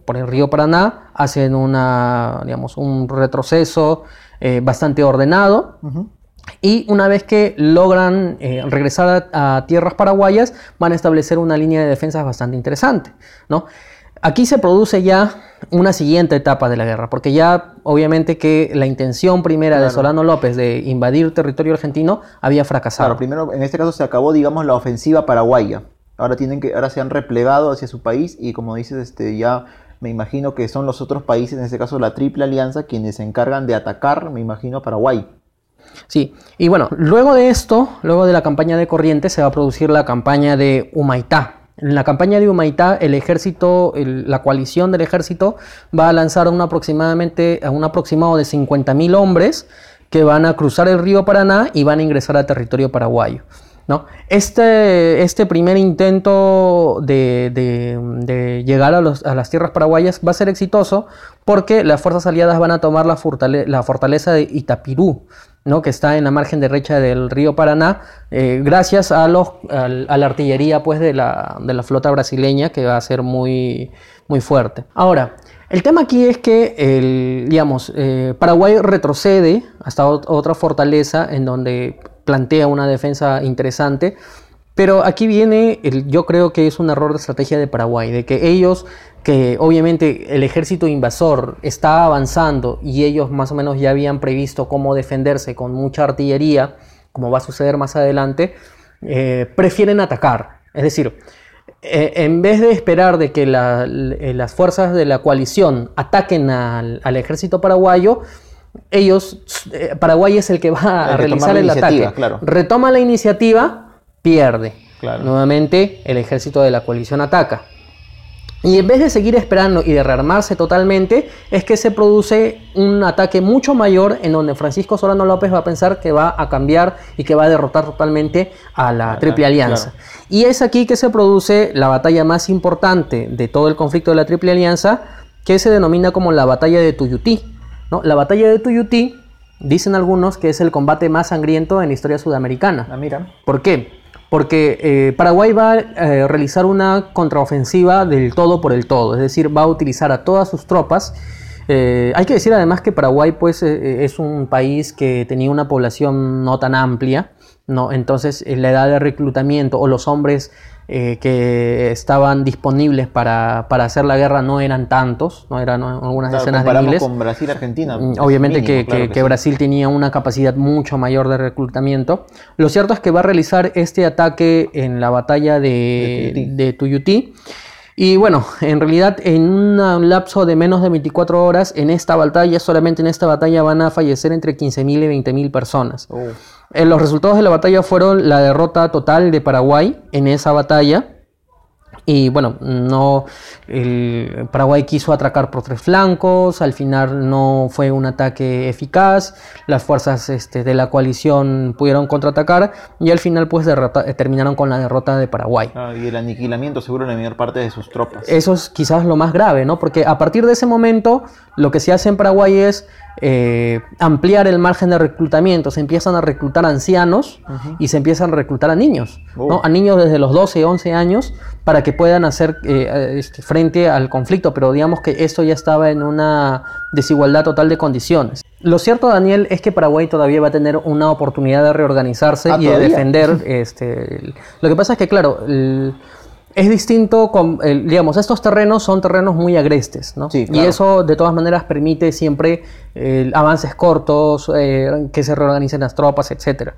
por el río Paraná, hacen una, digamos, un retroceso eh, bastante ordenado. Y una vez que logran eh, regresar a, a tierras paraguayas, van a establecer una línea de defensas bastante interesante. ¿no? Aquí se produce ya una siguiente etapa de la guerra, porque ya obviamente que la intención primera de. Solano López de invadir territorio argentino había fracasado. Claro, primero en este caso se acabó, digamos, la ofensiva paraguaya. Ahora tienen que, ahora se han replegado hacia su país y como dices, este, ya me imagino que son los otros países, en este caso la Triple Alianza, quienes se encargan de atacar, me imagino, Paraguay. Sí, y bueno, luego de esto, luego de la campaña de Corrientes, se va a producir la campaña de Humaitá. En la campaña de Humaitá, el ejército, la coalición del ejército va a lanzar un aproximadamente, un aproximado de 50.000 hombres que van a cruzar el río Paraná y van a ingresar a territorio paraguayo. ¿No? Este, este primer intento de, de- llegar a, las tierras paraguayas va a ser exitoso porque las fuerzas aliadas van a tomar la, fortale- la fortaleza de Itapirú, ¿no? que está en la margen derecha del río Paraná, eh, gracias a, los, la artillería pues, de, la, flota brasileña que va a ser muy, muy fuerte. Ahora, el tema aquí es que eh, Paraguay retrocede hasta ot- otra fortaleza en donde plantea una defensa interesante, pero aquí viene, el- yo creo que es un error de estrategia de Paraguay, de que ellos, que obviamente el ejército invasor está avanzando y ellos más o menos ya habían previsto cómo defenderse con mucha artillería, como va a suceder más adelante, eh, prefieren atacar. Es decir, eh, en vez de esperar de que l- las fuerzas de la coalición ataquen al, al ejército paraguayo, ellos, eh, Paraguay es el que va a realizar el ataque. claro. Retoma la iniciativa, pierde. Claro. Nuevamente el ejército de la coalición ataca. Y en vez de seguir esperando y de rearmarse totalmente, es que se produce un ataque mucho mayor en donde Francisco Solano López va a pensar que va a cambiar y que va a derrotar totalmente a la Triple Alianza. Y es aquí que se produce la batalla más importante de todo el conflicto de la Triple Alianza, que se denomina como la batalla de Tuyutí. ¿No? La batalla de Tuyutí, dicen algunos que es el combate más sangriento en la historia sudamericana. Ah, mira. ¿Por qué? Porque eh, Paraguay va a eh, realizar una contraofensiva del todo por el todo, es decir, va a utilizar a todas sus tropas. Eh, hay que decir además que Paraguay pues, es un país que tenía una población no tan amplia, ¿no? entonces la edad de reclutamiento o los hombres eh, que estaban disponibles para, para hacer la guerra no eran tantos, no eran algunas Claro, decenas de miles. con Brasil Argentina. Mm, Obviamente mínimo, que, claro que- que que sí. Brasil tenía una capacidad mucho mayor de reclutamiento. Lo cierto es que va a realizar este ataque en la batalla de, De de Tuyutí. Y bueno, en realidad en un lapso de menos de 24 horas, en esta batalla, solamente en esta batalla van a fallecer entre 15.000 y 20.000 personas. Oh, Eh, los resultados de la batalla fueron la derrota total de Paraguay en esa batalla. Y bueno, no, el Paraguay quiso atracar por tres flancos, al final no fue un ataque eficaz, las fuerzas este, de la coalición pudieron contraatacar y al final pues derrota- eh, terminaron con la derrota de Paraguay. claro, y el aniquilamiento seguro de la mayor parte de sus tropas. Eso es quizás lo más grave, ¿no? Porque a partir de ese momento lo que se hace en Paraguay es eh, ampliar el margen de reclutamiento. Se empiezan a reclutar ancianos y se empiezan a reclutar a niños, ¿no? Oh. A niños desde los 12, 11 años para que puedan hacer eh, este, frente al conflicto. Pero digamos que esto ya estaba en una desigualdad total de condiciones. Lo cierto, Daniel, es que Paraguay todavía va a tener una oportunidad de reorganizarse Ah, y de defender. Este, lo que pasa es que, claro, el- es distinto, con, digamos, estos terrenos son terrenos muy agrestes, ¿no? Sí, Y eso de todas maneras permite siempre eh, avances cortos, eh, que se reorganicen las tropas, etc.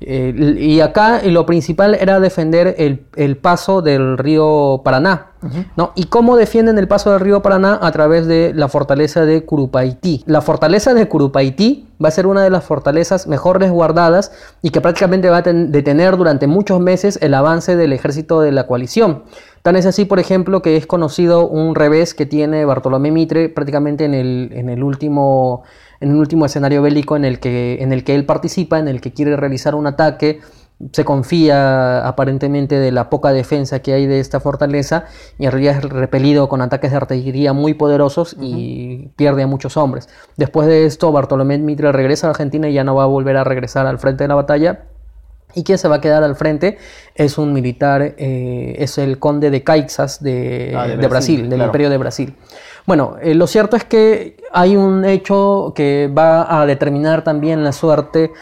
y acá eh, lo principal era defender el, el paso del río Paraná, ¿no? ¿Y cómo defienden el paso del río Paraná? A través de la fortaleza de Curupaití. La fortaleza de Curupaití va a ser una de las fortalezas mejor resguardadas y que prácticamente va a ten- detener durante muchos meses el avance del ejército de la coalición. Tan es así, por ejemplo, que es conocido un revés que tiene Bartolomé Mitre prácticamente en el, en el último en el último escenario bélico en el, que, en el que él participa, en el que quiere realizar un ataque, se confía aparentemente de la poca defensa que hay de esta fortaleza y en realidad es repelido con ataques de artillería muy poderosos y pierde a muchos hombres. Después de esto, Bartolomé Mitre regresa a Argentina y ya no va a volver a regresar al frente de la batalla. Y quien se va a quedar al frente es un militar, eh, es el conde de Caixas de, Ah, de de Brasil, Brasil, del claro. Imperio de Brasil. Bueno, eh, lo cierto es que hay un hecho que va a determinar también la suerte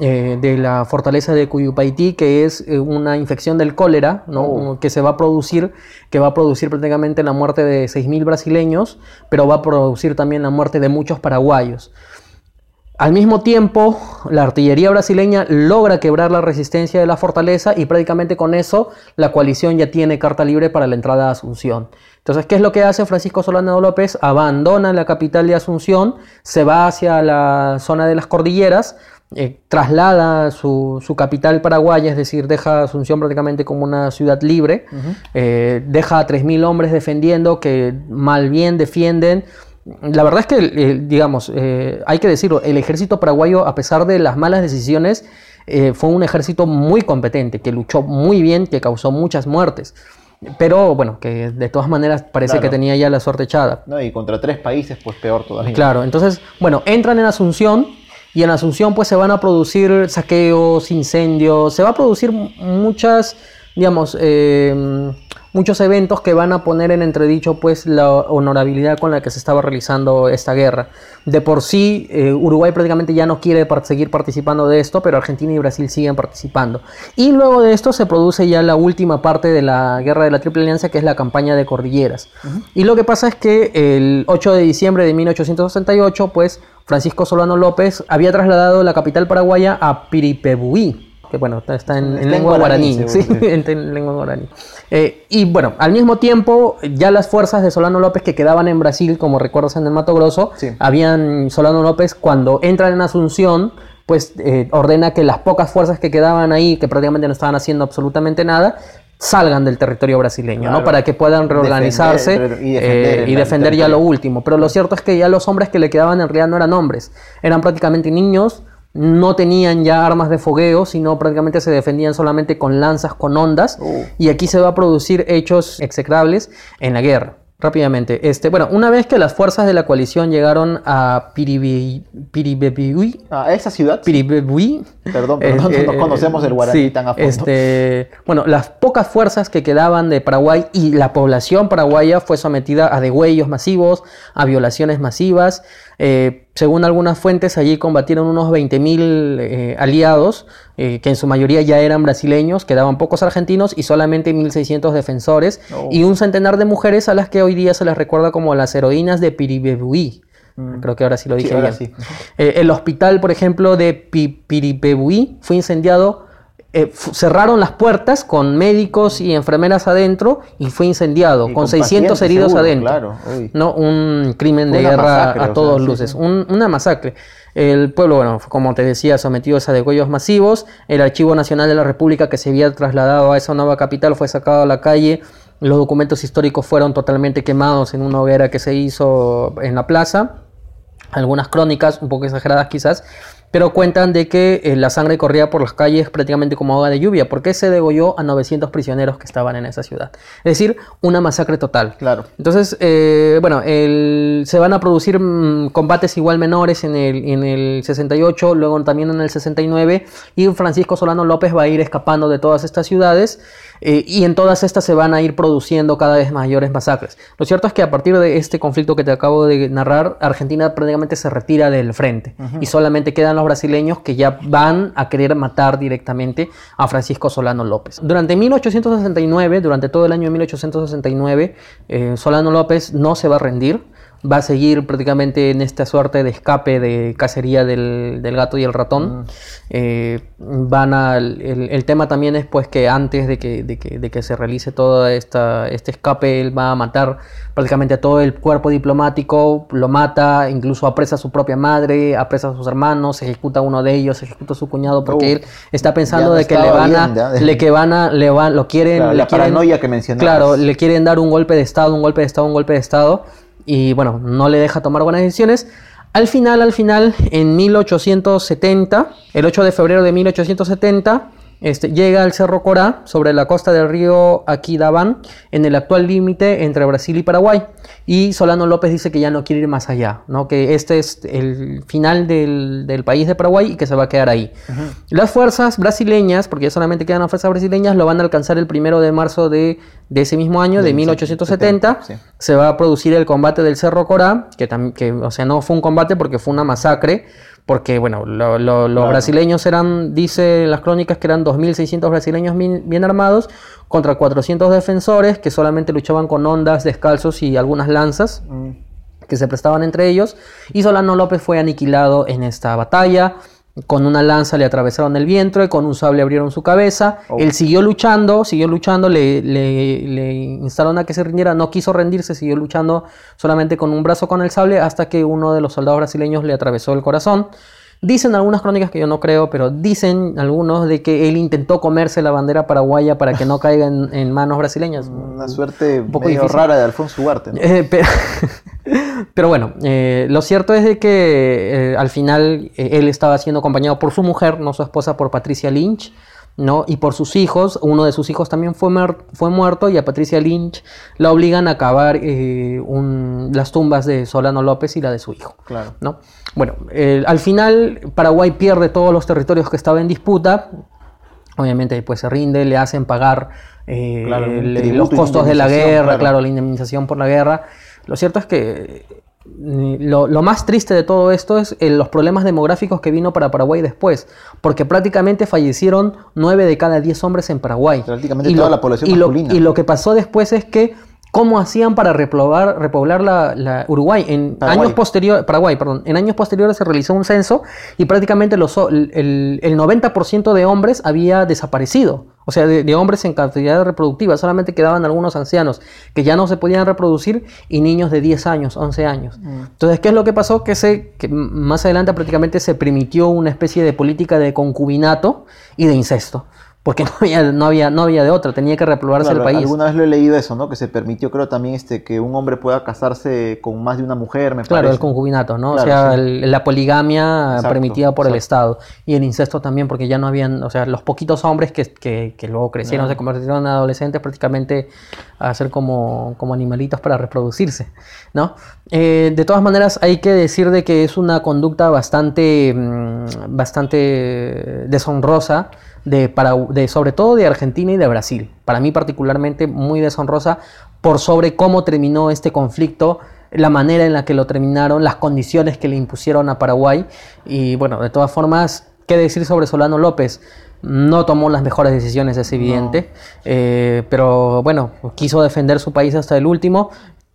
eh, de la fortaleza de Cuyupaití, que es eh, una infección del cólera, ¿no? Oh. que se va a producir, que va a producir prácticamente la muerte de 6.000 brasileños, pero va a producir también la muerte de muchos paraguayos. Al mismo tiempo, la artillería brasileña logra quebrar la resistencia de la fortaleza y prácticamente con eso la coalición ya tiene carta libre para la entrada a Asunción. Entonces, ¿qué es lo que hace Francisco Solano López? Abandona la capital de Asunción, se va hacia la zona de las cordilleras, eh, traslada su, su capital paraguaya, es decir, deja Asunción prácticamente como una ciudad libre, eh, deja a 3.000 hombres defendiendo que mal bien defienden la verdad es que, eh, digamos, hay que decirlo, el ejército paraguayo, a pesar de las malas decisiones, fue un ejército muy competente, que luchó muy bien, que causó muchas muertes. Pero bueno, que de todas maneras parece Claro. que tenía ya la suerte echada. No, y contra tres países, pues peor todavía. Claro, entonces, bueno, entran en Asunción y en Asunción pues se van a producir saqueos, incendios, se va a producir muchas, digamos, eh, muchos eventos que van a poner en entredicho pues la honorabilidad con la que se estaba realizando esta guerra. De por sí, eh, Uruguay prácticamente ya no quiere seguir participando de esto, pero Argentina y Brasil siguen participando. Y luego de esto se produce ya la última parte de la guerra de la Triple Alianza, que es la campaña de Cordilleras. Y lo que pasa es que el 8 de diciembre de 1868, pues Francisco Solano López había trasladado la capital paraguaya a Piripebuí, que bueno, está- está en, lengua guaraní, sí, en, en lengua guaraní. Eh, y bueno, al mismo tiempo, ya las fuerzas de Solano López que quedaban en Brasil, como recuerdas en el Mato Grosso, Sí. habían Solano López cuando entran en Asunción, pues eh, ordena que las pocas fuerzas que quedaban ahí, que prácticamente no estaban haciendo absolutamente nada, salgan del territorio brasileño, ¿no? Para que puedan reorganizarse Defender- y eh, defender y el defender ya lo último. Pero lo cierto es que ya los hombres que le quedaban en realidad no eran hombres, eran prácticamente niños, no tenían ya armas de fogueo, sino prácticamente se defendían solamente con lanzas, con ondas, Uh. y aquí se va a producir hechos execrables en la guerra. Rápidamente, este, bueno, una vez que las fuerzas de la coalición llegaron a Piribebuy, Ah, esa ciudad. Piribebuy, Perdón, perdón, eh, no eh, conocemos el guaraní sí, tan a fondo. Este, bueno, las pocas fuerzas que quedaban de Paraguay y la población paraguaya fue sometida a degüellos masivos, a violaciones masivas. Eh, según algunas fuentes, allí combatieron unos 20.000 eh, aliados, eh, que en su mayoría ya eran brasileños, quedaban pocos argentinos y solamente 1.600 defensores, Oh. y un centenar de mujeres a las que hoy día se les recuerda como las heroínas de Piribebuy. Creo que ahora sí lo Mm. Sí, dije ahora bien. sí. Eh, el hospital, por ejemplo, de Pi- Piribebuy fue incendiado. Eh, cerraron las puertas con médicos y enfermeras adentro y fue incendiado Y con, con 600 pacientes, heridos seguro, adentro. claro. ¿no? Un crimen de Una guerra masacre, a sí, luces. sí. Un- una masacre. El pueblo, bueno, como te decía, sometido a degüellos masivos. El Archivo Nacional de la República que se había trasladado a esa nueva capital fue sacado a la calle. Los documentos históricos fueron totalmente quemados en una hoguera que se hizo en la plaza algunas crónicas, un poco exageradas quizás, pero cuentan de que eh, la sangre corría por las calles prácticamente como agua de lluvia, porque se degolló a 900 prisioneros que estaban en esa ciudad. Es decir, una masacre total. Claro. Entonces, eh, bueno, el- se van a producir mm, combates igual menores en el, en el 68, luego también en el 69, y Francisco Solano López va a ir escapando de todas estas ciudades, eh, y en todas estas se van a ir produciendo cada vez mayores masacres. Lo cierto es que a partir de este conflicto que te acabo de narrar, Argentina prácticamente se retira del frente, y solamente quedan los brasileños que ya van a querer matar directamente a Francisco Solano López. Durante 1869, durante todo el año de 1869, eh, Solano López no se va a rendir, va a seguir prácticamente en esta suerte de escape de cacería del, del gato y el ratón. Eh, van a, el, el tema también es pues que antes de que, de que, de que se realice todo esta, este escape, él va a matar prácticamente a todo el cuerpo diplomático, lo mata, incluso apresa a su propia madre, apresa a sus hermanos, ejecuta a uno de ellos, ejecuta a su cuñado porque Uh, él está pensando no de que le van a, bien, le que van a, le van, lo quieren, Claro, le la quieren- paranoia que mencionabas. Claro, le quieren dar un golpe de estado, un golpe de estado, un golpe de estado y bueno, no le deja tomar buenas decisiones. Al final, al final, en 1870, el 8 de febrero de 1870, este, llega al Cerro Corá, sobre la costa del río Aquidabán, en el actual límite entre Brasil y Paraguay. Y Solano López dice que ya no quiere ir más allá, ¿no? que este es el final del, del país de Paraguay y que se va a quedar ahí. Las fuerzas brasileñas, porque ya solamente quedan las fuerzas brasileñas, lo van a alcanzar el primero de marzo de, de ese mismo año, de Del 1870. 70, sí. Se va a producir el combate del Cerro Corá, que, que o sea, no fue un combate porque fue una masacre, porque bueno, lo- lo- los Claro. brasileños eran, dice las crónicas que eran 2.600 brasileños bien, bien armados contra 400 defensores que solamente luchaban con ondas, descalzos y algunas lanzas Mm. que se prestaban entre ellos. Y Solano López fue aniquilado en esta batalla. Con una lanza le atravesaron el vientre, con un sable abrieron su cabeza. Oh. Él siguió luchando, siguió luchando, le, le- le instaron a que se rindiera, no quiso rendirse, siguió luchando solamente con un brazo con el sable hasta que uno de los soldados brasileños le atravesó el corazón. Dicen algunas crónicas que yo no creo, pero dicen algunos de que él intentó comerse la bandera paraguaya para que no caiga en, en manos brasileñas. Una suerte poco medio difícil. rara de Alfonso Ugarte. ¿no? Eh, pero, pero bueno, eh, lo cierto es de que eh, al final él estaba siendo acompañado por su mujer, no su esposa, por Patricia Lynch, ¿no? Y por sus hijos, uno de sus hijos también fue, fue muerto y a Patricia Lynch la obligan a cavar eh, un- las tumbas de Solano López y la de su hijo. Claro. ¿no? Bueno, eh, al final Paraguay pierde todos los territorios que estaba en disputa. Obviamente, pues se rinde, le hacen pagar eh, Claro, los costos de la guerra, claro. claro, la indemnización por la guerra. Lo cierto es que lo, lo más triste de todo esto es eh, los problemas demográficos que vino para Paraguay después, porque prácticamente fallecieron 9 de cada 10 hombres en Paraguay. Prácticamente toda la población y lo- y lo que pasó después es que cómo hacían para repoblar, repoblar la, la Uruguay en Paraguay. años posteriores, Paraguay, perdón, en años posteriores se realizó un censo y prácticamente los, el- el 90% de hombres había desaparecido, o sea, de, de hombres en cantidad reproductiva, solamente quedaban algunos ancianos que ya no se podían reproducir y niños de 10 años, 11 años. Entonces, ¿qué es lo que pasó? Que, se, que más adelante prácticamente se permitió una especie de política de concubinato y de incesto. Porque no había, no había, no había de otra, tenía que repoblarse Claro, el país. Alguna vez lo he leído eso, ¿no? Que se permitió, creo también, este, que un hombre pueda casarse con más de una mujer, me Claro, parece. el concubinato, ¿no? Claro, o sea, sí. el- la poligamia Exacto, permitida por el. Estado. Y el incesto también, porque ya no habían, o sea, los poquitos hombres que, que- que luego crecieron, se convirtieron en adolescentes prácticamente a ser como, como animalitos para reproducirse, ¿no? Eh, de todas maneras, hay que decir de que es una conducta bastante, mm, bastante deshonrosa de, para, de sobre todo de Argentina y de Brasil. Para mí particularmente muy deshonrosa por sobre cómo terminó este conflicto, la manera en la que lo terminaron, las condiciones que le impusieron a Paraguay. Y bueno, de todas formas, ¿qué decir sobre Solano López? No tomó las mejores decisiones, es evidente, eh, pero bueno, quiso defender su país hasta el último.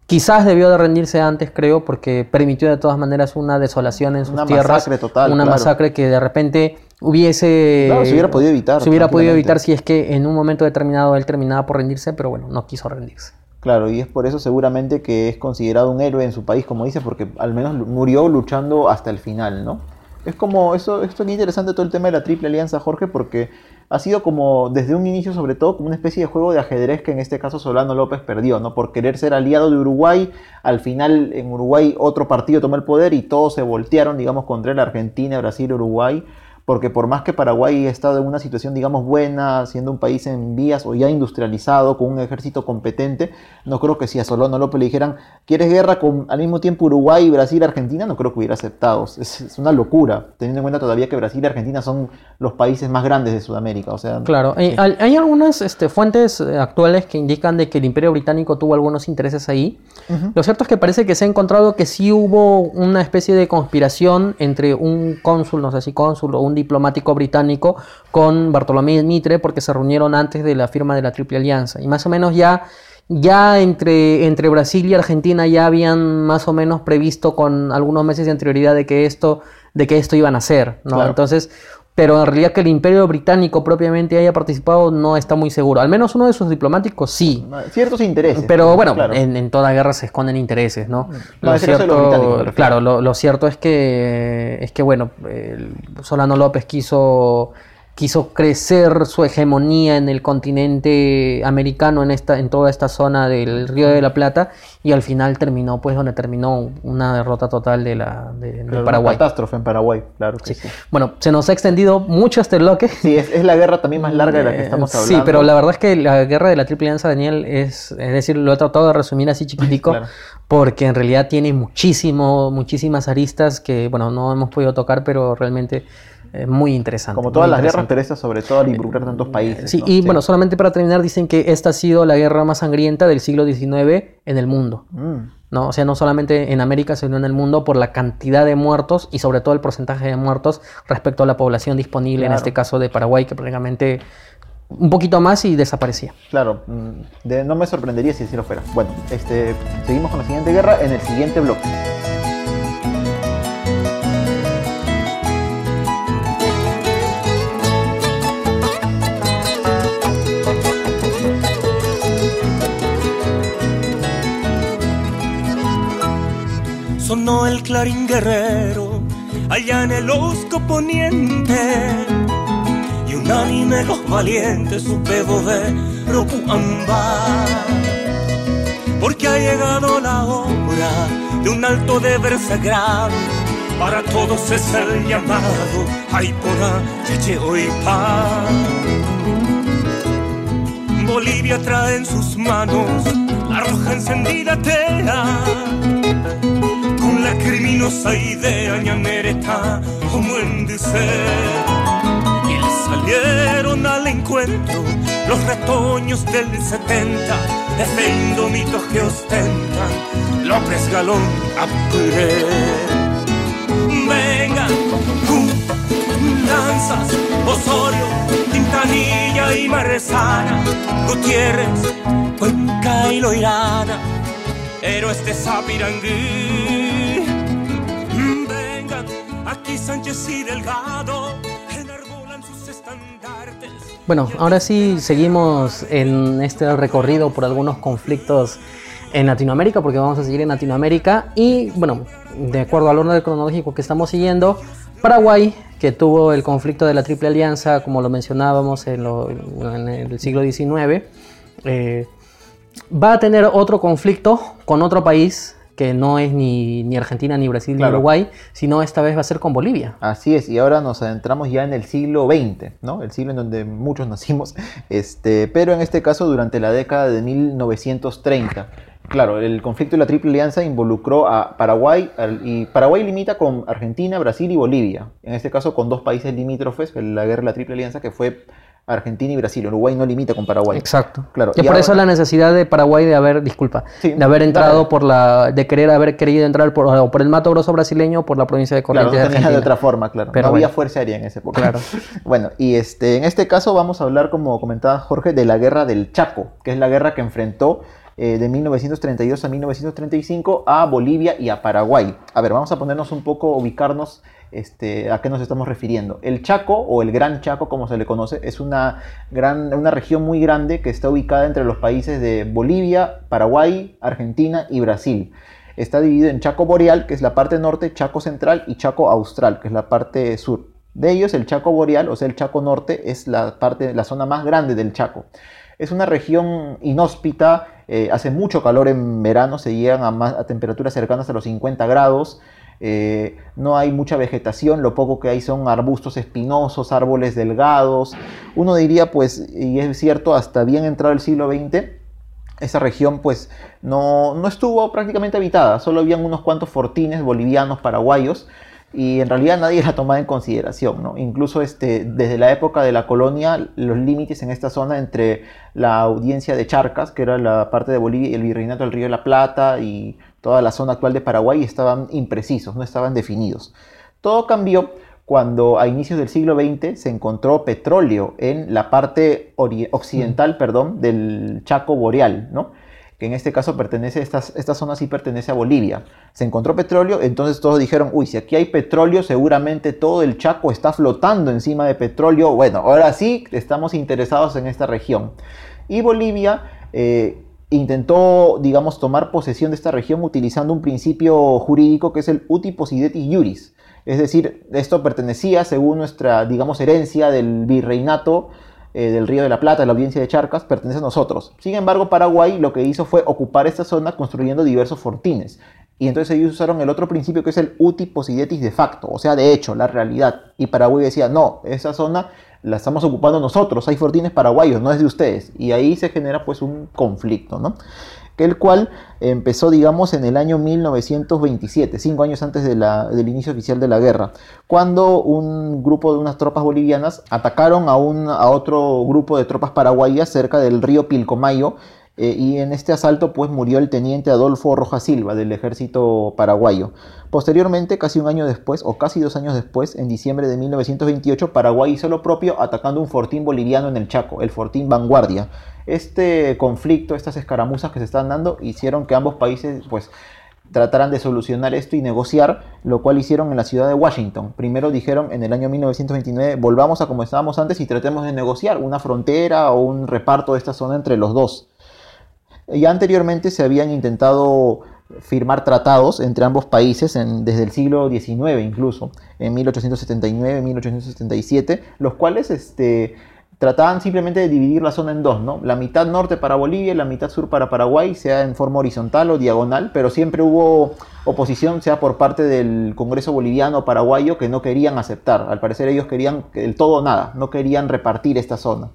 Quizás debió de rendirse antes, creo, porque permitió de todas maneras una desolación en sus Una tierras. masacre total, Una claro. masacre que de repente hubiese... Claro, se hubiera podido evitar, Se hubiera podido evitar si es que en un momento determinado él terminaba por rendirse, pero bueno, no quiso rendirse. Claro, y es por eso seguramente que es considerado un héroe en su país, como dice, porque al menos murió luchando hasta el final, ¿no? Es como, eso, esto es interesante todo el tema de la Triple Alianza, Jorge, porque ha sido como, desde un inicio sobre todo, como una especie de juego de ajedrez que en este caso Solano López perdió, ¿no? Por querer ser aliado de Uruguay, al final en Uruguay otro partido tomó el poder y todos se voltearon, digamos, contra él, Argentina, Brasil, Uruguay, porque por más que Paraguay ha estado en una situación, digamos, buena, siendo un país en vías o ya industrializado, con un ejército competente, no creo que si a Solano López le dijeran, ¿quieres guerra con al mismo tiempo Uruguay, Brasil, Argentina? No creo que hubiera aceptado. Es, es una locura, teniendo en cuenta todavía que Brasil y Argentina son los países más grandes de Sudamérica. O sea, Claro, hay, hay- hay algunas este, fuentes eh, actuales que indican de que el Imperio Británico tuvo algunos intereses ahí. Lo cierto es que parece que se ha encontrado que sí hubo una especie de conspiración entre un cónsul, no sé si cónsul o un diplomático británico con Bartolomé Mitre porque se reunieron antes de la firma de la Triple Alianza. Y más o menos ya, ya entre, entre Brasil y Argentina ya habían más o menos previsto con algunos meses de anterioridad de que esto, de que esto iban a hacer. ¿no? Claro. Entonces, pero en realidad que el Imperio Británico propiamente haya participado no está muy seguro. Al menos uno de sus diplomáticos sí. ciertos intereses. Pero bueno, claro. en, en toda guerra se esconden intereses, ¿no? No, Lo cierto, claro, lo, lo cierto es que es que bueno, el Solano López quiso quiso crecer su hegemonía en el continente americano en esta en toda esta zona del Río de la Plata y al final terminó pues donde terminó una derrota total de la de, de Claro, una Paraguay. catástrofe en Paraguay, claro que sí. Bueno, se nos ha extendido mucho este bloque. Sí, es, es la guerra también más larga de la que Eh, estamos hablando. Sí, pero la verdad es que la guerra de la Triple Alianza, Daniel, es, es decir, lo he tratado de resumir así chiquitico, Claro. porque en realidad tiene muchísimo, muchísimas aristas que, bueno, no hemos podido tocar, pero realmente eh, muy interesante. Como todas las guerras, pero esta sobre todo al involucrar tantos países. Sí, ¿no? y bueno, solamente para terminar, dicen que esta ha sido la guerra más sangrienta del siglo XIX en el mundo. Mm. ¿no? O sea, no solamente en América, sino en el mundo por la cantidad de muertos y sobre todo el porcentaje de muertos respecto a la población disponible, en este caso de Paraguay, que prácticamente un poquito más y desaparecía. Claro, mm, de- no me sorprendería si así lo fuera. Bueno, este, seguimos con la siguiente guerra en el siguiente bloque. Sonó el clarín guerrero allá en el osco poniente. Y unánime los valientes su pedo de Rocuamba porque ha llegado la hora de un alto deber sagrado. Para todos es el llamado ay por Cheche hoy Bolivia trae en sus manos la roja encendida tela la criminosa idea ñamereta como en ser y le salieron al encuentro los retoños del 70 ese indomito que ostentan López Galón Apure vengan uh, danzas Osorio Quintanilla y Maresana Gutiérrez Cuenca y Loirana héroes de Zapirangui. Aquí Sánchez y Delgado enarbolan sus estandartes. Bueno, ahora sí seguimos en este recorrido por algunos conflictos en Latinoamérica, porque vamos a seguir en Latinoamérica y bueno, de acuerdo al orden cronológico que estamos siguiendo, Paraguay, que tuvo el conflicto de la Triple Alianza, como lo mencionábamos en el siglo XIX, eh, va a tener otro conflicto con otro país que no es ni, ni Argentina, ni Brasil, Claro. ni Uruguay, sino esta vez va a ser con Bolivia. Así es, y ahora nos adentramos ya en el siglo XX, ¿no? El siglo en donde muchos nacimos, este, pero en este caso durante la década de 1930. Claro, el conflicto de la Triple Alianza involucró a Paraguay, y Paraguay limita con Argentina, Brasil y Bolivia. En este caso con dos países limítrofes, la guerra de la Triple Alianza, que fue Argentina y Brasil. Uruguay no limita con Paraguay. Exacto. Claro, Y y por eso la necesidad de Paraguay de haber, disculpa, Sí, de haber entrado dale. por la, de querer haber querido entrar por, o por el Mato Grosso brasileño o por la provincia de Claro, Corrientes no de tenía de Argentina. otra forma, claro. Pero no había bueno. fuerza aérea en esa época. Claro. bueno, y este, en este caso vamos a hablar, como comentaba Jorge, de la guerra del Chaco, que es la guerra que enfrentó eh, de 1932 a 1935 a Bolivia y a Paraguay. A ver, vamos a ponernos un poco, ubicarnos este, a qué nos estamos refiriendo. El Chaco, o el Gran Chaco, como se le conoce, es una, gran, una región muy grande que está ubicada entre los países de Bolivia, Paraguay, Argentina y Brasil. Está dividido en Chaco Boreal, que es la parte norte, Chaco Central y Chaco Austral, que es la parte sur. De ellos, el Chaco Boreal, o sea, el Chaco Norte, es la, parte, la zona más grande del Chaco. Es una región inhóspita, eh, hace mucho calor en verano, se llegan a, más- a temperaturas cercanas a los 50 grados, eh, no hay mucha vegetación, lo poco que hay son arbustos espinosos, árboles delgados. Uno diría, pues, y es cierto, hasta bien entrado el siglo XX, esa región pues no, no estuvo prácticamente habitada, solo habían unos cuantos fortines bolivianos, paraguayos, y en realidad nadie la tomaba en consideración, ¿no? Incluso este, desde la época de la colonia, los límites en esta zona entre la audiencia de Charcas, que era la parte de Bolivia, y el virreinato del Río de la Plata y toda la zona actual de Paraguay estaban imprecisos, no estaban definidos. Todo cambió cuando a inicios del siglo XX se encontró petróleo en la parte occidental, perdón, del Chaco Boreal, ¿no? que en este caso pertenece, esta, esta zona sí pertenece a Bolivia. Se encontró petróleo, entonces todos dijeron, uy, si aquí hay petróleo, seguramente todo el Chaco está flotando encima de petróleo. Bueno, ahora sí estamos interesados en esta región. Y Bolivia eh, intentó, digamos, tomar posesión de esta región utilizando un principio jurídico que es el uti possidetis iuris. Es decir, esto pertenecía, según nuestra, digamos, herencia del virreinato eh, del Río de la Plata, la audiencia de Charcas, pertenece a nosotros. Sin embargo, Paraguay lo que hizo fue ocupar esta zona construyendo diversos fortines. Y entonces ellos usaron el otro principio que es el uti possidetis de facto, o sea, de hecho, la realidad. Y Paraguay decía, no, esa zona la estamos ocupando nosotros, hay fortines paraguayos, no es de ustedes. Y ahí se genera pues un conflicto, ¿no? El cual empezó, digamos, en el año 1927, cinco años antes de la- del inicio oficial de la guerra, cuando un grupo de unas tropas bolivianas atacaron a, un, a otro grupo de tropas paraguayas cerca del río Pilcomayo, eh, y en este asalto pues murió el teniente Adolfo Rojas Silva del ejército paraguayo. Posteriormente, casi un año después, o casi dos años después, en diciembre de 1928, Paraguay hizo lo propio atacando un fortín boliviano en el Chaco, el fortín Vanguardia. Este conflicto, estas escaramuzas que se están dando, hicieron que ambos países pues trataran de solucionar esto y negociar, lo cual hicieron en la ciudad de Washington. Primero dijeron en el año 1929, volvamos a como estábamos antes y tratemos de negociar una frontera o un reparto de esta zona entre los dos. Ya anteriormente se habían intentado firmar tratados entre ambos países desde el siglo XIX incluso, en 1879, 1877, los cuales este, trataban simplemente de dividir la zona en dos, ¿no? La mitad norte para Bolivia y la mitad sur para Paraguay, sea en forma horizontal o diagonal, pero siempre hubo oposición, sea por parte del Congreso boliviano o paraguayo, que no querían aceptar. Al parecer ellos querían el todo o nada, no querían repartir esta zona.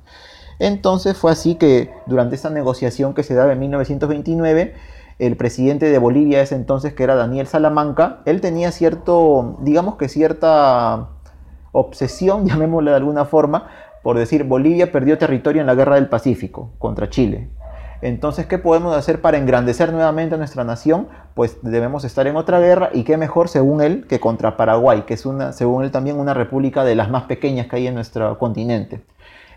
Entonces fue así que durante esta negociación que se daba en 1929, el presidente de Bolivia ese entonces, que era Daniel Salamanca, él tenía cierto, digamos que cierta obsesión, llamémosle de alguna forma, por decir Bolivia perdió territorio en la guerra del Pacífico contra Chile. Entonces, ¿qué podemos hacer para engrandecer nuevamente a nuestra nación? Pues debemos estar en otra guerra y qué mejor, según él, que contra Paraguay, que es una, según él también una república de las más pequeñas que hay en nuestro continente.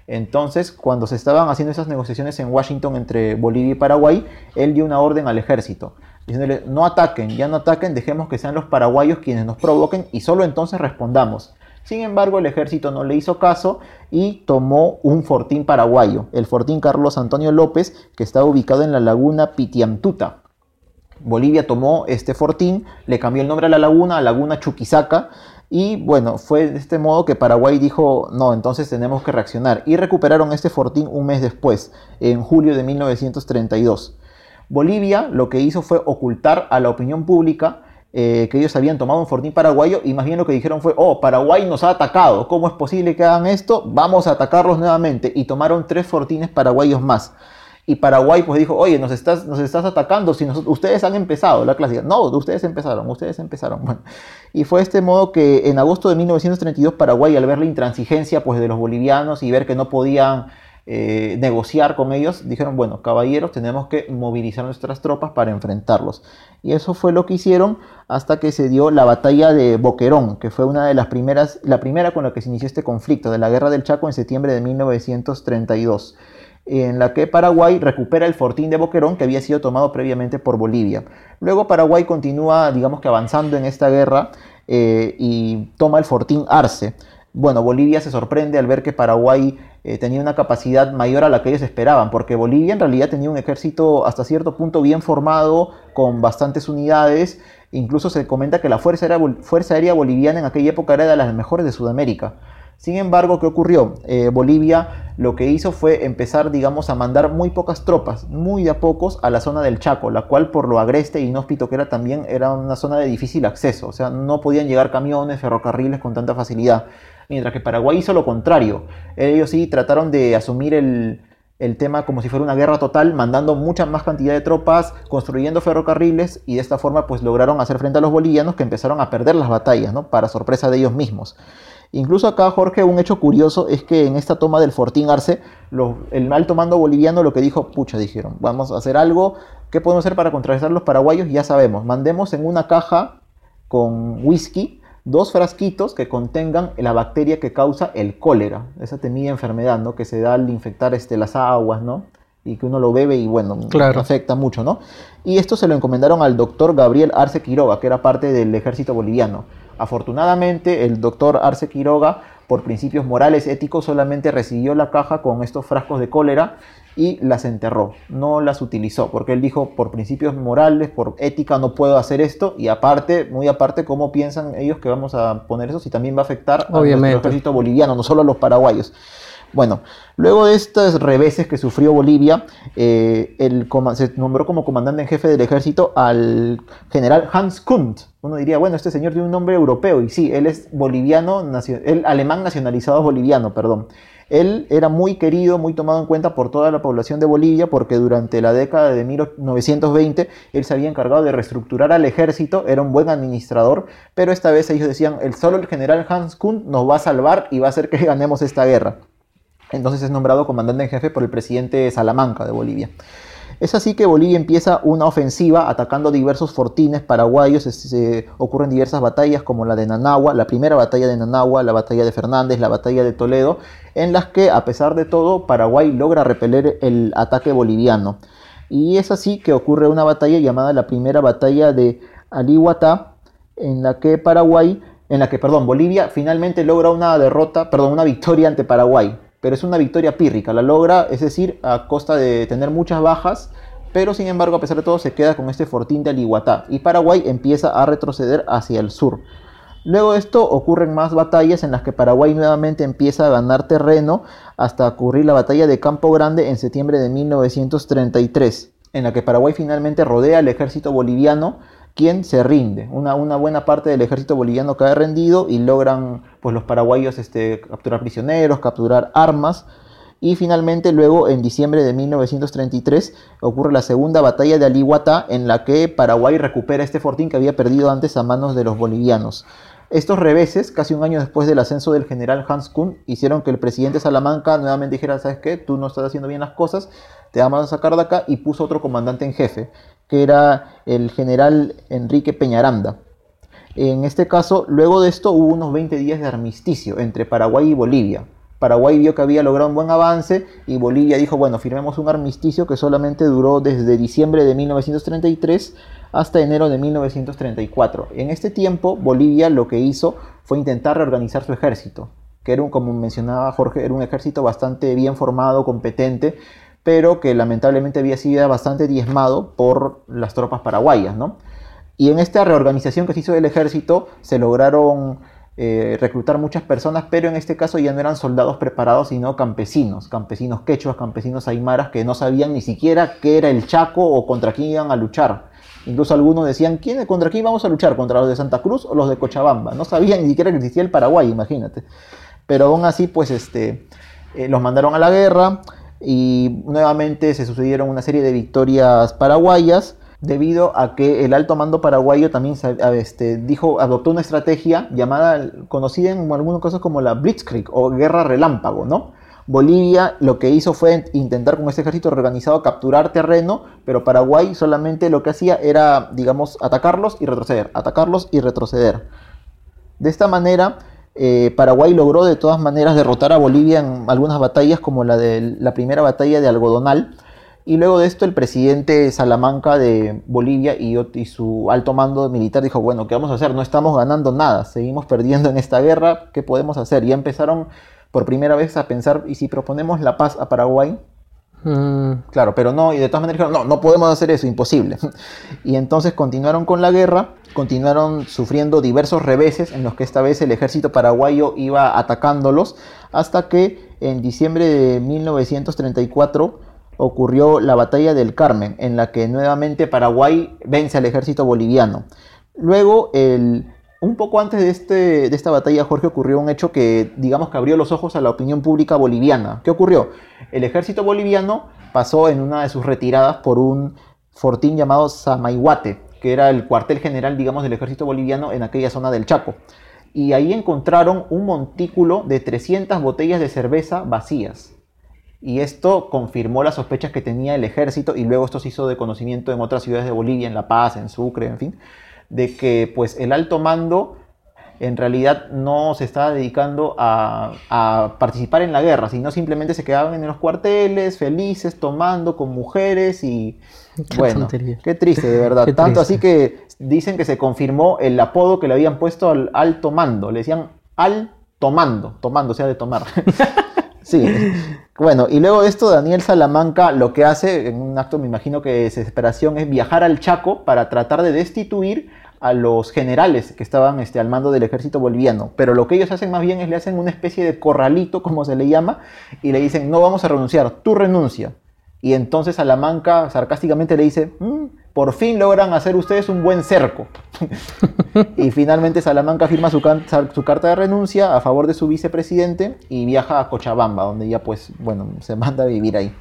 Entonces, cuando se estaban haciendo esas negociaciones en Washington entre Bolivia y Paraguay, él dio una orden al ejército, diciéndole, no ataquen, ya no ataquen, dejemos que sean los paraguayos quienes nos provoquen y solo entonces respondamos. Sin embargo, el ejército no le hizo caso y tomó un fortín paraguayo, el fortín Carlos Antonio López, que estaba ubicado en la laguna Pitiantuta. Bolivia tomó este fortín, le cambió el nombre a la laguna, a Laguna Chuquisaca, Y bueno, fue de este modo que Paraguay dijo, no, entonces tenemos que reaccionar. Y recuperaron este fortín un mes después, en julio de 1932. Bolivia lo que hizo fue ocultar a la opinión pública eh, que ellos habían tomado un fortín paraguayo y más bien lo que dijeron fue, oh, Paraguay nos ha atacado, ¿cómo es posible que hagan esto? Vamos a atacarlos nuevamente. Y tomaron tres fortines paraguayos más. Y Paraguay pues dijo, oye, nos estás, nos estás atacando, si ustedes han empezado, la clásica. No, ustedes empezaron, ustedes empezaron. Bueno, y fue este modo que en agosto de 1932 Paraguay, al ver la intransigencia pues, de los bolivianos y ver que no podían eh, negociar con ellos, dijeron, bueno, caballeros, tenemos que movilizar nuestras tropas para enfrentarlos. Y eso fue lo que hicieron hasta que se dio la batalla de Boquerón, que fue una de las primeras, la primera con la que se inició este conflicto, de la Guerra del Chaco en septiembre de 1932 en la que Paraguay recupera el fortín de Boquerón que había sido tomado previamente por Bolivia. Luego Paraguay continúa, digamos que avanzando en esta guerra eh, y toma el fortín Arce. Bueno, Bolivia se sorprende al ver que Paraguay eh, tenía una capacidad mayor a la que ellos esperaban, porque Bolivia en realidad tenía un ejército hasta cierto punto bien formado, con bastantes unidades, incluso se comenta que la Fuerza Aérea, Fuerza Aérea Boliviana en aquella época era de las mejores de Sudamérica. Sin embargo, ¿qué ocurrió? Eh, Bolivia lo que hizo fue empezar, digamos, a mandar muy pocas tropas, muy a pocos, a la zona del Chaco, la cual por lo agreste e inhóspito que era también era una zona de difícil acceso, o sea, no podían llegar camiones, ferrocarriles con tanta facilidad. Mientras que Paraguay hizo lo contrario. Ellos sí trataron de asumir el, el tema como si fuera una guerra total, mandando mucha más cantidad de tropas, construyendo ferrocarriles y de esta forma pues lograron hacer frente a los bolivianos que empezaron a perder las batallas, ¿no? Para sorpresa de ellos mismos. Incluso acá, Jorge, un hecho curioso es que en esta toma del Fortín Arce, el alto mando boliviano lo que dijo, pucha, dijeron, vamos a hacer algo, ¿qué podemos hacer para contrarrestar los paraguayos? Ya sabemos, mandemos en una caja con whisky dos frasquitos que contengan la bacteria que causa el cólera, esa temida enfermedad, ¿no? Que se da al infectar este, las aguas, ¿no? Y que uno lo bebe y bueno, afecta mucho, ¿no? Y esto se lo encomendaron al doctor Gabriel Arce Quiroga, que era parte del ejército boliviano. Afortunadamente, el doctor Arce Quiroga, por principios morales éticos, solamente recibió la caja con estos frascos de cólera y las enterró, no las utilizó, porque él dijo, por principios morales, por ética, no puedo hacer esto, y aparte, muy aparte, ¿cómo piensan ellos que vamos a poner eso si también va a afectar a nuestro ejército boliviano, no solo a los paraguayos? Bueno, luego de estos reveses que sufrió Bolivia, eh, se nombró como comandante en jefe del ejército al general Hans Kunt. Uno diría, bueno, este señor tiene un nombre europeo, y sí, él es boliviano, el alemán nacionalizado boliviano, perdón. Él era muy querido, muy tomado en cuenta por toda la población de Bolivia, porque durante la década de 1920 él se había encargado de reestructurar al ejército, era un buen administrador, pero esta vez ellos decían, el solo el general Hans Kunt nos va a salvar y va a hacer que ganemos esta guerra. Entonces es nombrado comandante en jefe por el presidente Salamanca de Bolivia. Es así que Bolivia empieza una ofensiva atacando diversos fortines paraguayos. Se, ocurren diversas batallas como la de Nanagua, la primera batalla de Nanagua, la batalla de Fernández, la batalla de Toledo, en las que a pesar de todo Paraguay logra repeler el ataque boliviano. Y es así que ocurre una batalla llamada la primera batalla de Alihuatá, en la que Paraguay, en la que, perdón, Bolivia finalmente logra una derrota, perdón, una victoria ante Paraguay pero es una victoria pírrica, la logra, es decir, a costa de tener muchas bajas, pero sin embargo, a pesar de todo, se queda con este fortín de Aliguatá y Paraguay empieza a retroceder hacia el sur. Luego de esto ocurren más batallas en las que Paraguay nuevamente empieza a ganar terreno hasta ocurrir la batalla de Campo Grande en septiembre de 1933, en la que Paraguay finalmente rodea al ejército boliviano quien se rinde. Una, buena parte del ejército boliviano cae rendido y logran pues, los paraguayos este, capturar prisioneros, capturar armas. Y finalmente luego en diciembre de 1933 ocurre la segunda batalla de Alihuatá en la que Paraguay recupera este fortín que había perdido antes a manos de los bolivianos. Estos reveses, casi un año después del ascenso del general Hans Kuhn, hicieron que el presidente Salamanca nuevamente dijera, ¿sabes qué? Tú no estás haciendo bien las cosas, te vamos a sacar de acá y puso otro comandante en jefe, que era el general Enrique Peñaranda. En este caso, luego de esto hubo unos 20 días de armisticio entre Paraguay y Bolivia. Paraguay vio que había logrado un buen avance y Bolivia dijo, bueno, firmemos un armisticio que solamente duró desde diciembre de 1933 hasta enero de 1934. En este tiempo, Bolivia lo que hizo fue intentar reorganizar su ejército, que era un, como mencionaba Jorge, era un ejército bastante bien formado, competente, pero que lamentablemente había sido bastante diezmado por las tropas paraguayas, ¿no? Y en esta reorganización que se hizo del ejército se lograron eh, reclutar muchas personas, pero en este caso ya no eran soldados preparados, sino campesinos, campesinos quechuas, campesinos aymaras que no sabían ni siquiera qué era el Chaco o contra quién iban a luchar. Incluso algunos decían, ¿quién, ¿contra quién vamos a luchar? ¿Contra los de Santa Cruz o los de Cochabamba? No sabían ni siquiera que existía el Paraguay, imagínate. Pero aún así, pues este, eh, los mandaron a la guerra y nuevamente se sucedieron una serie de victorias paraguayas debido a que el alto mando paraguayo también este, dijo, adoptó una estrategia llamada, conocida en algunos casos como la Blitzkrieg o guerra relámpago, ¿no? Bolivia lo que hizo fue intentar con este ejército organizado capturar terreno, pero Paraguay solamente lo que hacía era, digamos, atacarlos y retroceder, atacarlos y retroceder. De esta manera, eh, Paraguay logró de todas maneras derrotar a Bolivia en algunas batallas como la de la primera batalla de Algodonal, y luego de esto el presidente Salamanca de Bolivia y, su alto mando militar dijo, bueno, ¿qué vamos a hacer? No estamos ganando nada, seguimos perdiendo en esta guerra, ¿qué podemos hacer? Y empezaron por primera vez a pensar, ¿y si proponemos la paz a Paraguay? Mm. Claro, pero no, y de todas maneras dijeron, no, no podemos hacer eso, imposible. y entonces continuaron con la guerra, continuaron sufriendo diversos reveses en los que esta vez el ejército paraguayo iba atacándolos, hasta que en diciembre de 1934 ocurrió la batalla del Carmen, en la que nuevamente Paraguay vence al ejército boliviano. Luego el un poco antes de, este, de esta batalla, Jorge, ocurrió un hecho que, digamos, que abrió los ojos a la opinión pública boliviana. ¿Qué ocurrió? El ejército boliviano pasó en una de sus retiradas por un fortín llamado Samaihuate, que era el cuartel general, digamos, del ejército boliviano en aquella zona del Chaco. Y ahí encontraron un montículo de 300 botellas de cerveza vacías. Y esto confirmó las sospechas que tenía el ejército y luego esto se hizo de conocimiento en otras ciudades de Bolivia, en La Paz, en Sucre, en fin de que pues el alto mando en realidad no se estaba dedicando a, participar en la guerra, sino simplemente se quedaban en los cuarteles, felices, tomando con mujeres y bueno, qué triste de verdad. Tanto así que dicen que se confirmó el apodo que le habían puesto al alto mando, le decían al tomando, tomando, o sea, de tomar. sí, bueno, y luego de esto Daniel Salamanca lo que hace, en un acto me imagino que de desesperación, es viajar al Chaco para tratar de destituir a los generales que estaban este, al mando del ejército boliviano. Pero lo que ellos hacen más bien es le hacen una especie de corralito, como se le llama, y le dicen, no vamos a renunciar, tú renuncia. Y entonces Salamanca sarcásticamente le dice, mm, por fin logran hacer ustedes un buen cerco. y finalmente Salamanca firma su, su, carta de renuncia a favor de su vicepresidente y viaja a Cochabamba, donde ya pues, bueno, se manda a vivir ahí.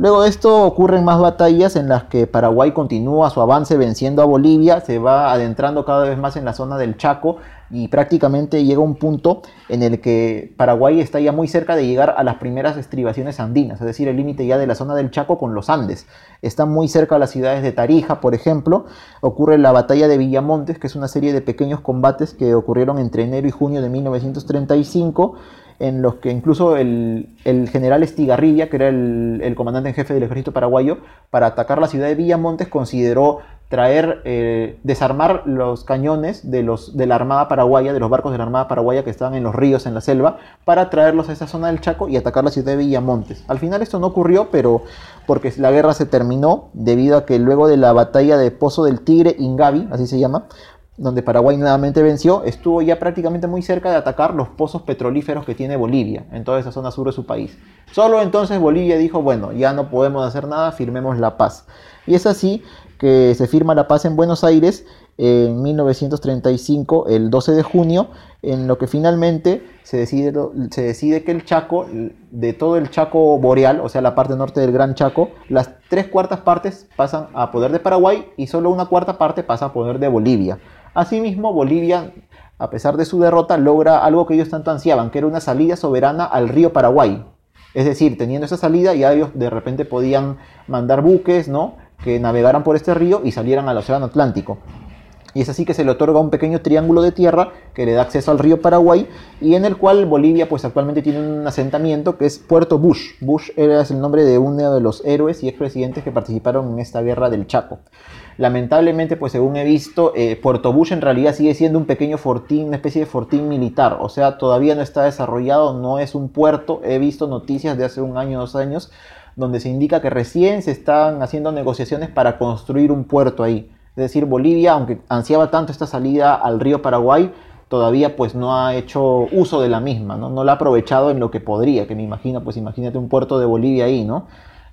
Luego de esto ocurren más batallas en las que Paraguay continúa su avance venciendo a Bolivia, se va adentrando cada vez más en la zona del Chaco y prácticamente llega un punto en el que Paraguay está ya muy cerca de llegar a las primeras estribaciones andinas, es decir, el límite ya de la zona del Chaco con los Andes. Está muy cerca a las ciudades de Tarija, por ejemplo. Ocurre la batalla de Villamontes, que es una serie de pequeños combates que ocurrieron entre enero y junio de 1935 en los que incluso el, general Estigarribia, que era el, comandante en jefe del ejército paraguayo, para atacar la ciudad de Villamontes, consideró traer, eh, desarmar los cañones de, los, de la Armada Paraguaya, de los barcos de la Armada Paraguaya que estaban en los ríos, en la selva, para traerlos a esa zona del Chaco y atacar la ciudad de Villamontes. Al final esto no ocurrió, pero porque la guerra se terminó debido a que luego de la batalla de Pozo del Tigre, Ingavi, así se llama, donde Paraguay nuevamente venció, estuvo ya prácticamente muy cerca de atacar los pozos petrolíferos que tiene Bolivia, en toda esa zona sur de su país. Solo entonces Bolivia dijo, bueno, ya no podemos hacer nada, firmemos la paz. Y es así que se firma la paz en Buenos Aires en 1935, el 12 de junio, en lo que finalmente se decide, se decide que el Chaco, de todo el Chaco boreal, o sea, la parte norte del Gran Chaco, las tres cuartas partes pasan a poder de Paraguay y solo una cuarta parte pasa a poder de Bolivia. Asimismo, Bolivia, a pesar de su derrota, logra algo que ellos tanto ansiaban, que era una salida soberana al río Paraguay. Es decir, teniendo esa salida, ya ellos de repente podían mandar buques, ¿no? Que navegaran por este río y salieran al Océano Atlántico. Y es así que se le otorga un pequeño triángulo de tierra que le da acceso al río Paraguay y en el cual Bolivia pues actualmente tiene un asentamiento que es Puerto Bush. Bush era el nombre de uno de los héroes y expresidentes que participaron en esta guerra del Chaco. Lamentablemente, pues según he visto, eh, Puerto Bush en realidad sigue siendo un pequeño fortín, una especie de fortín militar. O sea, todavía no está desarrollado, no es un puerto. He visto noticias de hace un año, dos años, donde se indica que recién se están haciendo negociaciones para construir un puerto ahí. Es decir, Bolivia, aunque ansiaba tanto esta salida al río Paraguay, todavía pues no ha hecho uso de la misma, ¿no? No la ha aprovechado en lo que podría, que me imagino, pues imagínate un puerto de Bolivia ahí, ¿no?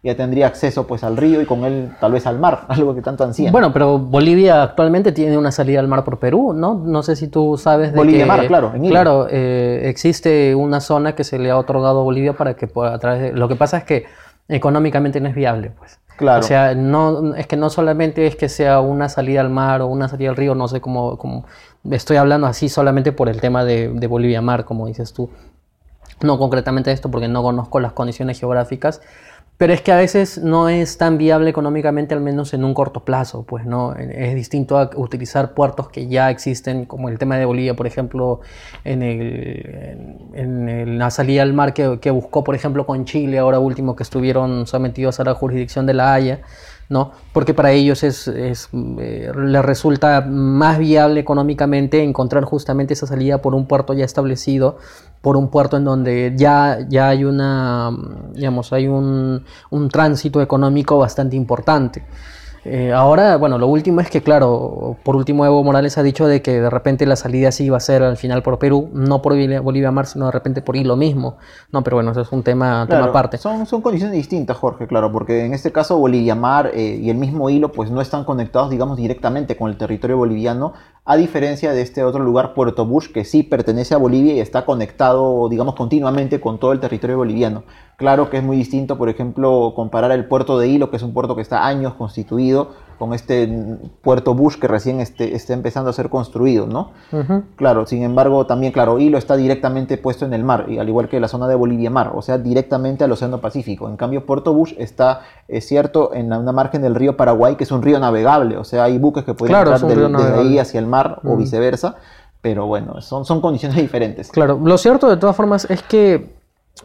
Ya tendría acceso pues al río y con él tal vez al mar, algo que tanto ansían. Bueno, pero Bolivia actualmente tiene una salida al mar por Perú, ¿no? No sé si tú sabes de Bolivia que... Mar, claro, en. Claro, eh, existe una zona que se le ha otorgado a Bolivia para que pueda a través de... Lo que pasa es que económicamente no es viable, pues. Claro. O sea, no, es que no solamente es que sea una salida al mar o una salida al río, no sé cómo, cómo estoy hablando así solamente por el tema de, de Bolivia Mar, como dices tú. No concretamente esto porque no conozco las condiciones geográficas, pero es que a veces no es tan viable económicamente, al menos en un corto plazo, pues no es distinto a utilizar puertos que ya existen, como el tema de Bolivia, por ejemplo, en, el, en, en la salida al mar que, que, buscó, por ejemplo, con Chile, ahora último que estuvieron sometidos a la jurisdicción de la Haya, ¿no? Porque para ellos es, es eh, les resulta más viable económicamente encontrar justamente esa salida por un puerto ya establecido por un puerto en donde ya, ya hay una, digamos, hay un, un tránsito económico bastante importante. Eh, ahora, bueno, lo último es que, claro, por último Evo Morales ha dicho de que de repente la salida sí iba a ser al final por Perú, no por Bolivia Mar, sino de repente por hilo mismo. No, pero bueno, eso es un tema, claro, tema aparte. Son, son condiciones distintas, Jorge, claro, porque en este caso Bolivia Mar eh, y el mismo hilo pues no están conectados, digamos, directamente con el territorio boliviano, a diferencia de este otro lugar, Puerto Bush, que sí pertenece a Bolivia y está conectado, digamos, continuamente con todo el territorio boliviano. Claro que es muy distinto, por ejemplo, comparar el puerto de Hilo, que es un puerto que está años constituido, con este puerto Bush que recién este, está empezando a ser construido, ¿no? Uh -huh. Claro, sin embargo, también, claro, Hilo está directamente puesto en el mar, y al igual que la zona de Bolivia Mar, o sea, directamente al Océano Pacífico. En cambio, Puerto Bush está, es cierto, en una margen del río Paraguay, que es un río navegable, o sea, hay buques que pueden claro, entrar del, desde ahí hacia el mar uh -huh. o viceversa, pero bueno, son, son condiciones diferentes. Claro, lo cierto de todas formas es que,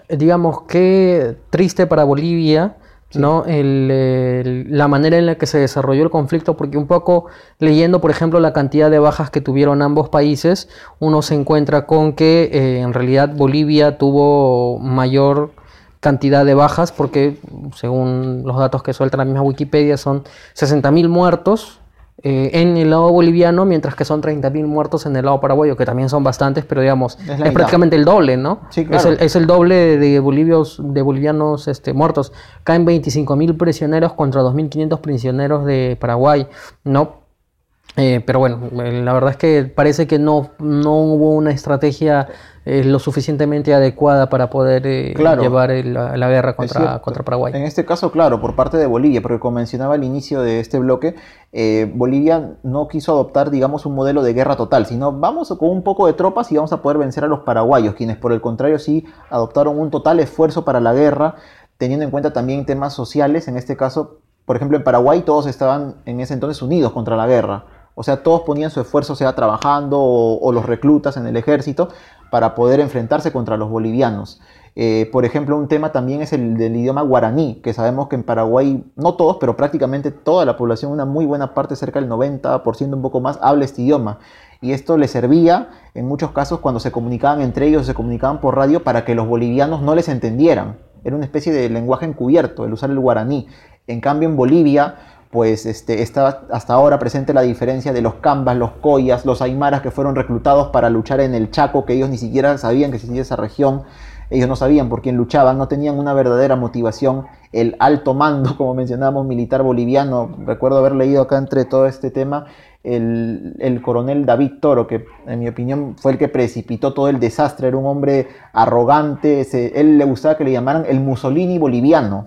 digamos, qué triste para Bolivia ¿no? El, la manera en la que se desarrolló el conflicto, porque un poco leyendo, por ejemplo, la cantidad de bajas que tuvieron ambos países, uno se encuentra con que eh, en realidad Bolivia tuvo mayor cantidad de bajas, porque según los datos que suelta la misma Wikipedia son 60.000 muertos, eh, en el lado boliviano, mientras que son 30.000 muertos en el lado paraguayo, que también son bastantes, pero digamos, es, es prácticamente el doble, ¿no? Sí, claro. es, el, es, el, doble de, bolivios, de bolivianos este, muertos. Caen 25.000 prisioneros contra 2.500 prisioneros de Paraguay, ¿no? Eh, pero bueno, la verdad es que parece que no, no hubo una estrategia eh, lo suficientemente adecuada para poder eh, claro. llevar la, la, guerra contra, contra, Paraguay. En este caso, claro, por parte de Bolivia, porque como mencionaba al inicio de este bloque, eh, Bolivia no quiso adoptar, digamos, un modelo de guerra total, sino vamos con un poco de tropas y vamos a poder vencer a los paraguayos, quienes por el contrario sí adoptaron un total esfuerzo para la guerra, teniendo en cuenta también temas sociales, en este caso, por ejemplo, en Paraguay todos estaban en ese entonces unidos contra la guerra. O sea, todos ponían su esfuerzo, sea trabajando o, los reclutas en el ejército, para poder enfrentarse contra los bolivianos. Eh, por ejemplo, un tema también es el del idioma guaraní, que sabemos que en Paraguay, no todos, pero prácticamente toda la población, una muy buena parte, cerca del 90%, un poco más, habla este idioma. Y esto les servía en muchos casos cuando se comunicaban entre ellos, se comunicaban por radio para que los bolivianos no les entendieran. Era una especie de lenguaje encubierto, el usar el guaraní. En cambio, en Bolivia, pues este, está hasta ahora presente la diferencia de los cambas, los coyas, los aymaras que fueron reclutados para luchar en el Chaco, que ellos ni siquiera sabían que existía esa región, ellos no sabían por quién luchaban, no tenían una verdadera motivación, el alto mando, como mencionábamos, militar boliviano, recuerdo haber leído acá entre todo este tema, el, el, coronel David Toro, que en mi opinión fue el que precipitó todo el desastre, era un hombre arrogante, él le gustaba que le llamaran el Mussolini boliviano,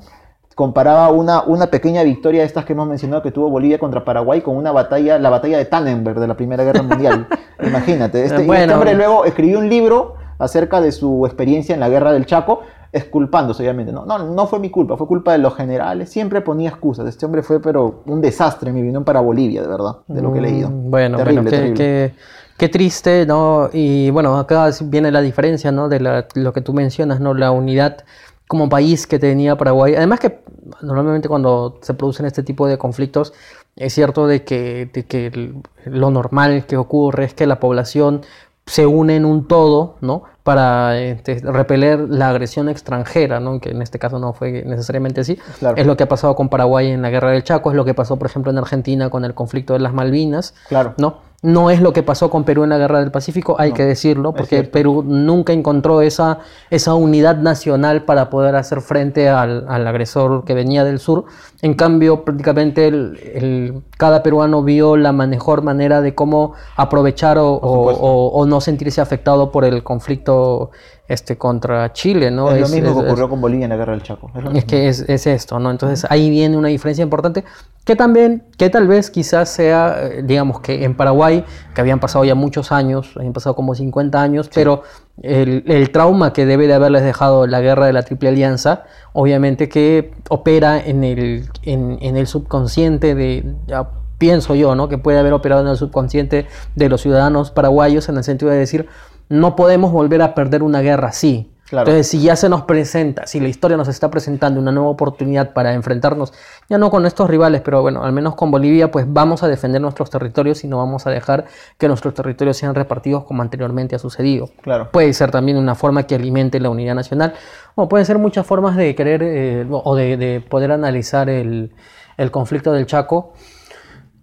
comparaba una, una pequeña victoria de estas que hemos mencionado que tuvo Bolivia contra Paraguay con una batalla, la batalla de Tannenberg de la Primera Guerra Mundial. Imagínate. Este, bueno, este hombre luego escribió un libro acerca de su experiencia en la Guerra del Chaco, esculpándose obviamente. No, no, no fue mi culpa, fue culpa de los generales. Siempre ponía excusas. Este hombre fue pero un desastre en mi opinión para Bolivia, de verdad, de lo que he leído. Bueno, terrible, bueno, qué, terrible. Qué, qué, triste, ¿no? Y bueno, acá viene la diferencia, ¿no? De la, lo que tú mencionas, ¿no? La unidad como país que tenía Paraguay. Además que normalmente cuando se producen este tipo de conflictos es cierto de que, de que lo normal que ocurre es que la población se une en un todo, ¿no? Para este, repeler la agresión extranjera, ¿no? Que en este caso no fue necesariamente así. Claro. Es lo que ha pasado con Paraguay en la guerra del Chaco, es lo que pasó, por ejemplo, en Argentina con el conflicto de las Malvinas, claro. ¿no? No es lo que pasó con Perú en la Guerra del Pacífico, hay No, que decirlo, porque. Perú nunca encontró esa, esa unidad nacional para poder hacer frente al, al agresor que venía del sur. En cambio, prácticamente el- el- cada peruano vio la mejor manera de cómo aprovechar o- o no sentirse afectado por el conflicto este, contra Chile. ¿no? es, Es- lo mismo es- que es- ocurrió con Bolivia en la guerra del Chaco. Es es que es, es esto, ¿no? Entonces ahí viene una diferencia importante que también, que tal vez quizás sea, eh, digamos que en Paraguay, que habían pasado ya muchos años, habían pasado como 50 años, pero el, el trauma que debe de haberles dejado la guerra de la Triple Alianza, obviamente que opera en el, en, en el subconsciente de... ya pienso yo, ¿no? Que puede haber operado en el subconsciente de los ciudadanos paraguayos en el sentido de decir, no podemos volver a perder una guerra así. Claro. Entonces, si ya se nos presenta, si la historia nos está presentando una nueva oportunidad para enfrentarnos, ya no con estos rivales, pero bueno, al menos con Bolivia, pues vamos a defender nuestros territorios y no vamos a dejar que nuestros territorios sean repartidos como anteriormente ha sucedido. Claro. Puede ser también una forma que alimente la unidad nacional, o pueden ser muchas formas de querer eh, o de, de poder analizar el, el conflicto del Chaco.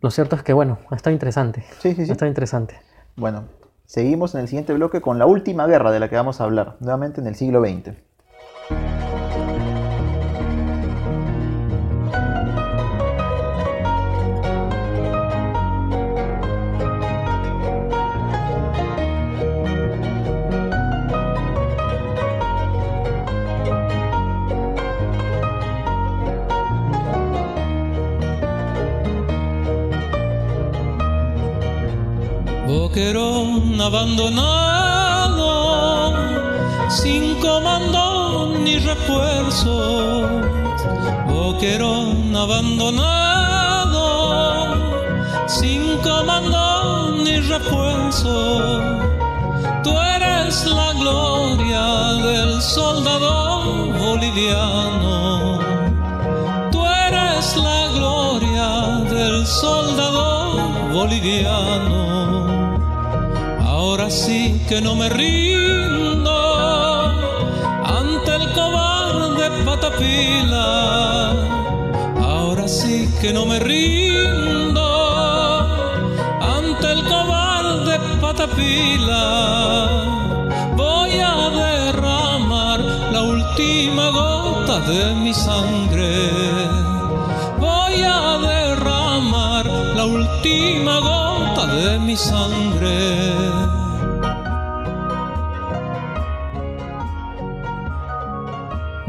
Lo cierto es que, bueno, está interesante. Sí, sí, sí. Está interesante. Bueno, seguimos en el siguiente bloque con la última guerra de la que vamos a hablar, nuevamente en el siglo XX. Abandonado, sin comando ni refuerzo. Boquerón abandonado, sin comando ni refuerzo. Tú eres la gloria del soldado boliviano. Tú eres la gloria del soldado boliviano. Ahora sí que no me rindo ante el cobarde patapila. Ahora sí que no me rindo ante el cobarde patapila. Voy a derramar la última gota de mi sangre. Voy a derramar la última gota de mi sangre.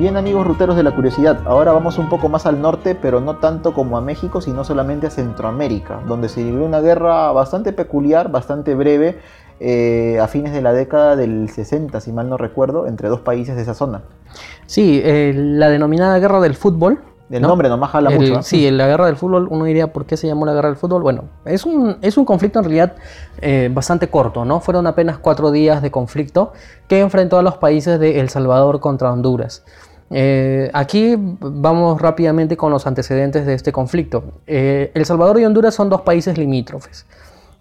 Bien amigos ruteros de la curiosidad, ahora vamos un poco más al norte, pero no tanto como a México, sino solamente a Centroamérica, donde se vivió una guerra bastante peculiar, bastante breve, eh, a fines de la década del 60, si mal no recuerdo, entre dos países de esa zona. Sí, eh, la denominada guerra del fútbol. El ¿no? nombre nomás jala El- mucho. ¿eh? Sí, la guerra del fútbol, uno diría, ¿por qué se llamó la guerra del fútbol? Bueno, es un, es un conflicto en realidad eh, bastante corto, ¿no? Fueron apenas cuatro días de conflicto que enfrentó a los países de El Salvador contra Honduras. Eh, aquí vamos rápidamente con los antecedentes de este conflicto. Eh, El Salvador y Honduras son dos países limítrofes.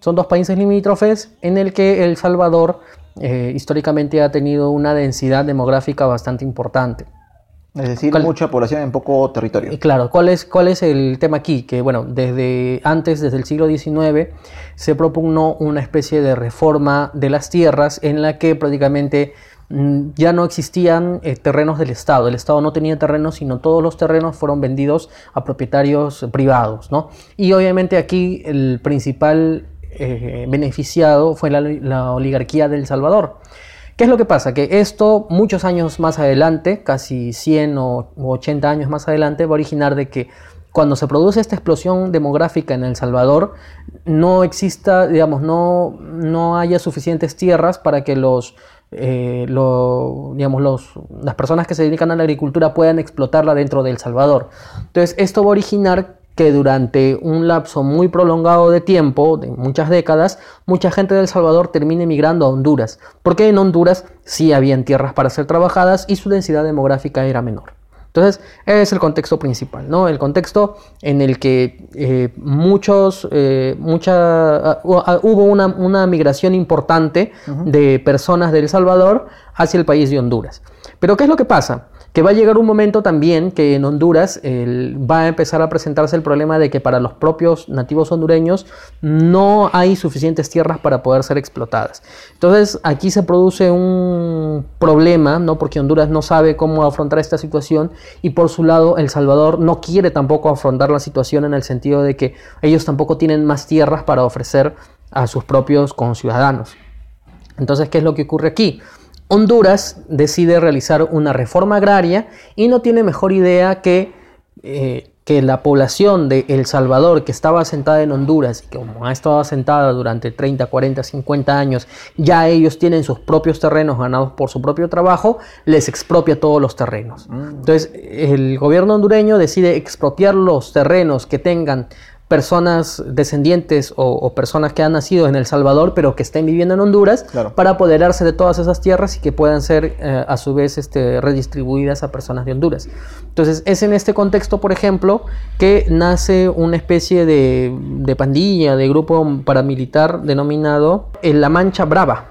Son dos países limítrofes en el que El Salvador eh, históricamente ha tenido una densidad demográfica bastante importante. Es decir, ¿Cuál- mucha población en poco territorio. Claro, ¿cuál es, ¿cuál es el tema aquí? Que bueno, desde antes, desde el siglo XIX, se propugnó una especie de reforma de las tierras en la que prácticamente ya no existían eh, terrenos del Estado. El Estado no tenía terrenos, sino todos los terrenos fueron vendidos a propietarios privados, ¿no? Y obviamente aquí el principal eh, beneficiado fue la, la oligarquía del Salvador. ¿Qué es lo que pasa? Que esto muchos años más adelante, casi 100 o u 80 años más adelante, va a originar de que cuando se produce esta explosión demográfica en El Salvador, no exista, digamos, no, no haya suficientes tierras para que los, eh, digamos, los, las personas que se dedican a la agricultura puedan explotarla dentro de El Salvador. Entonces, esto va a originar que durante un lapso muy prolongado de tiempo, de muchas décadas, mucha gente de El Salvador termine migrando a Honduras, porque en Honduras sí habían tierras para ser trabajadas y su densidad demográfica era menor. Entonces, es el contexto principal, ¿no? El contexto en el que eh, muchos, eh, mucha, ah, hubo una, una migración importante de personas de El Salvador hacia el país de Honduras. Pero, ¿qué es lo que pasa? Que va a llegar un momento también que en Honduras va a empezar a presentarse el problema de que para los propios nativos hondureños no hay suficientes tierras para poder ser explotadas. Entonces aquí se produce un problema, ¿no? porque Honduras no sabe cómo afrontar esta situación y por su lado El Salvador no quiere tampoco afrontar la situación en el sentido de que ellos tampoco tienen más tierras para ofrecer a sus propios conciudadanos. Entonces, ¿qué es lo que ocurre aquí? Honduras decide realizar una reforma agraria y no tiene mejor idea que, eh, que la población de El Salvador, que estaba asentada en Honduras y que como ha estado asentada durante 30, 40, 50 años, ya ellos tienen sus propios terrenos ganados por su propio trabajo, les expropia todos los terrenos. Entonces, el gobierno hondureño decide expropiar los terrenos que tengan personas descendientes o, o personas que han nacido en El Salvador pero que estén viviendo en Honduras Claro. para apoderarse de todas esas tierras y que puedan ser eh, a su vez este, redistribuidas a personas de Honduras. Entonces es en este contexto, por ejemplo, que nace una especie de, de pandilla, de grupo paramilitar denominado eh, La Mancha Brava.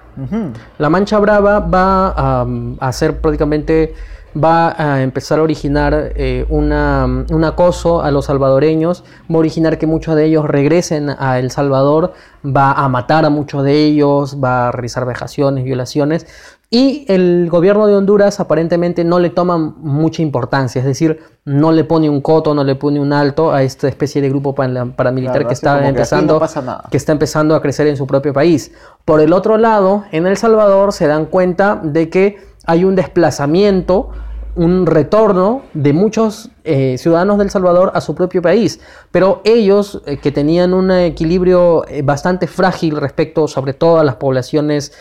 La Mancha Brava va a, a ser prácticamente, va a empezar a originar eh, una, un acoso a los salvadoreños, va a originar que muchos de ellos regresen a El Salvador, va a matar a muchos de ellos, va a realizar vejaciones, violaciones. Y el gobierno de Honduras aparentemente no le toma mucha importancia, es decir, no le pone un coto, no le pone un alto a esta especie de grupo para- paramilitar Claro, que está que empezando no que está empezando a crecer en su propio país. Por el otro lado, en El Salvador se dan cuenta de que hay un desplazamiento, un retorno de muchos eh, ciudadanos del Salvador a su propio país. Pero ellos, eh, que tenían un equilibrio eh, bastante frágil respecto sobre todo a las poblaciones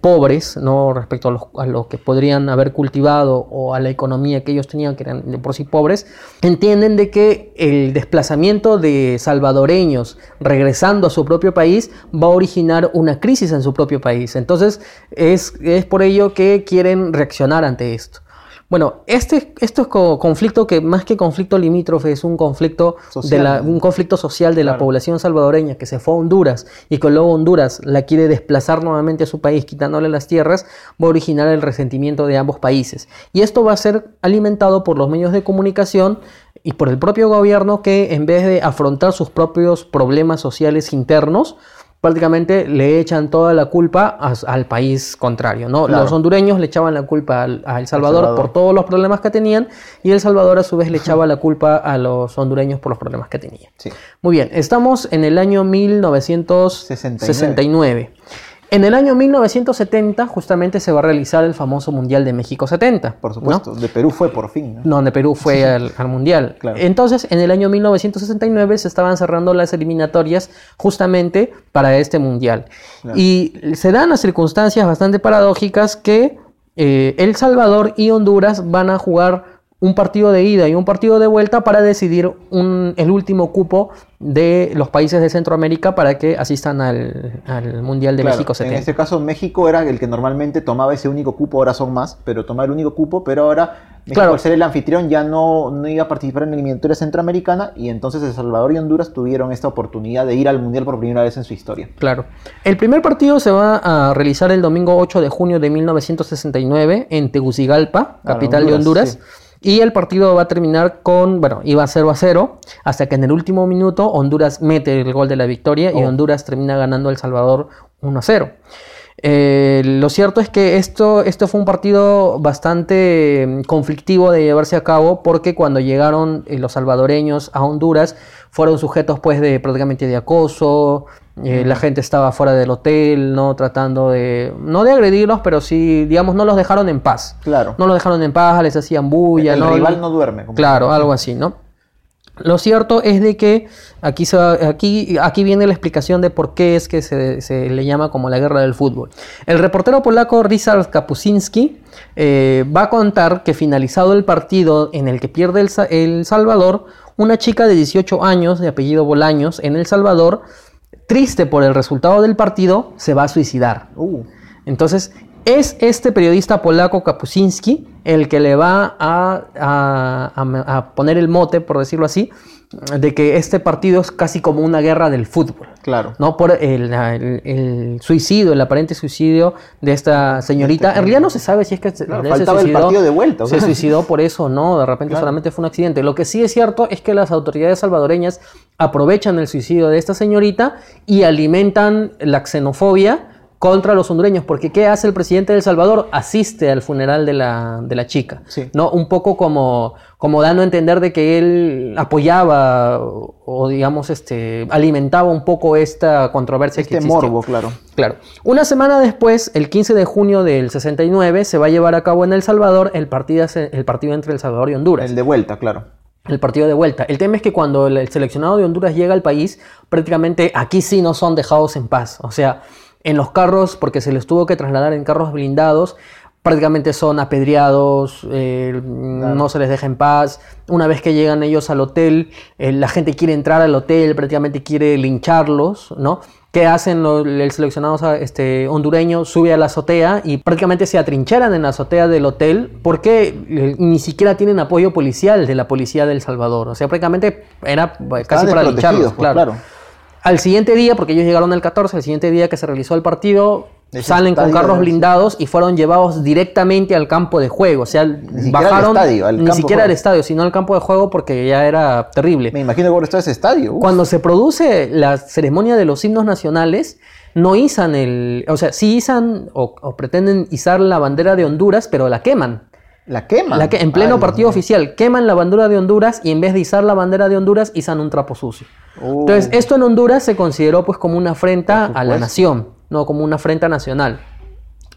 pobres, ¿no? respecto a, los- a lo que podrían haber cultivado o a la economía que ellos tenían, que eran de por sí pobres, entienden de que el desplazamiento de salvadoreños regresando a su propio país va a originar una crisis en su propio país. Entonces es, es por ello que quieren reaccionar ante esto. Bueno, este, esto es co- conflicto que más que conflicto limítrofe es un conflicto, de la, Social. un conflicto social de la población salvadoreña que se fue a Honduras y que luego Honduras la quiere desplazar nuevamente a su país quitándole las tierras, va a originar el resentimiento de ambos países. Y esto va a ser alimentado por los medios de comunicación y por el propio gobierno que en vez de afrontar sus propios problemas sociales internos, prácticamente le echan toda la culpa a- al país contrario, ¿no? Claro. Los hondureños le echaban la culpa al- a El Salvador, Salvador. por todos los problemas que tenían y El Salvador a su vez le echaba la culpa a los hondureños por los problemas que tenían. Sí. Muy bien, estamos en el año 1969. En el año 1970 justamente se va a realizar el famoso Mundial de México 70. Por ¿no? supuesto. De Perú fue por fin. ¿no? donde Perú fue al, al Mundial. Claro. Entonces, en el año 1969 se estaban cerrando las eliminatorias justamente para este Mundial. Claro. Y se dan las circunstancias bastante paradójicas que eh, El Salvador y Honduras van a jugar un partido de ida y un partido de vuelta para decidir un- el último cupo de los países de Centroamérica para que asistan al, al Mundial de Claro, México En 70. este caso México era el que normalmente tomaba ese único cupo, ahora son más, pero tomaba el único cupo, pero ahora México Claro. al ser el anfitrión ya no, no iba a participar en la eliminatoria centroamericana y entonces El Salvador y Honduras tuvieron esta oportunidad de ir al Mundial por primera vez en su historia. Claro. El primer partido se va a realizar el domingo 8 de junio de 1969 en Tegucigalpa, capital de Honduras, Honduras. Y el partido va a terminar con, bueno, iba 0 a 0, hasta que en el último minuto Honduras mete el gol de la victoria y Oh. Honduras termina ganando a El Salvador 1 a 0. Eh, lo cierto es que esto, esto fue un partido bastante mm, conflictivo de llevarse a cabo porque cuando llegaron eh, los salvadoreños a Honduras fueron sujetos pues de prácticamente de acoso, eh, la gente estaba fuera del hotel, no tratando de, no de agredirlos, pero sí, digamos, no los dejaron en paz. Claro. No los dejaron en paz, les hacían bulla. el ¿no? rival no duerme. como Claro, algo así, ¿no? Lo cierto es de que aquí, se aquí, aquí viene la explicación de por qué es que se, se le llama como la guerra del fútbol. El reportero polaco Ryszard Kapusinski eh, va a contar que finalizado el partido en el que pierde el, El Salvador, una chica de 18 años de apellido Bolaños en El Salvador, triste por el resultado del partido, se va a suicidar. Uh, Entonces, es este periodista polaco Kapusinski el que le va a, a- a- a poner el mote, por decirlo así, de que este partido es casi como una guerra del fútbol. Claro. ¿no? Por el, el- el suicidio, el aparente suicidio de esta señorita. En realidad no se sabe si es que Claro, se faltaba el partido de vuelta, o Se suicidó por eso o no, de repente solamente fue un accidente. Lo que sí es cierto es que las autoridades salvadoreñas aprovechan el suicidio de esta señorita y alimentan la xenofobia contra los hondureños, porque ¿qué hace el presidente de El Salvador? Asiste al funeral de la, de la chica, Sí. ¿no? Un poco como, como dando a entender de que él apoyaba o, o, digamos, este, alimentaba un poco esta controversia que Este existió. morbo, claro. Claro. Una semana después, el 15 de junio del 69, se va a llevar a cabo en El Salvador el partido, el partido entre El Salvador y Honduras. El de vuelta, claro. El partido de vuelta. El tema es que cuando el seleccionado de Honduras llega al país, prácticamente aquí sí no son dejados en paz. O sea, en los carros, porque se les tuvo que trasladar en carros blindados, prácticamente son apedreados, eh, no se les deja en paz. Una vez que llegan ellos al hotel, eh, la gente quiere entrar al hotel, prácticamente quiere lincharlos, ¿no? ¿Qué hacen los, el seleccionado este, hondureño? Sube a la azotea y prácticamente se atrincheran en la azotea del hotel porque eh, ni siquiera tienen apoyo policial de la policía del Salvador. O sea, prácticamente era casi Estaban para lincharlos, pues, claro. Al siguiente día, porque ellos llegaron el 14, el siguiente día que se realizó el partido, salen con carros blindados y fueron llevados directamente al campo de juego. O sea, al bajaron estadio, al ni siquiera al estadio, sino al campo de juego porque ya era terrible. Me imagino cómo está ese estadio. Uf. Cuando se produce la ceremonia de los himnos nacionales, no izan el. O sea, sí izan o, o pretenden izar la bandera de Honduras, pero la queman. La quema. La que, en pleno Ay, partido oficial, queman la bandera de Honduras y en vez de izar la bandera de Honduras, izan un trapo sucio. Uh. Entonces, esto en Honduras se consideró pues como una afrenta a la nación, no como una afrenta nacional.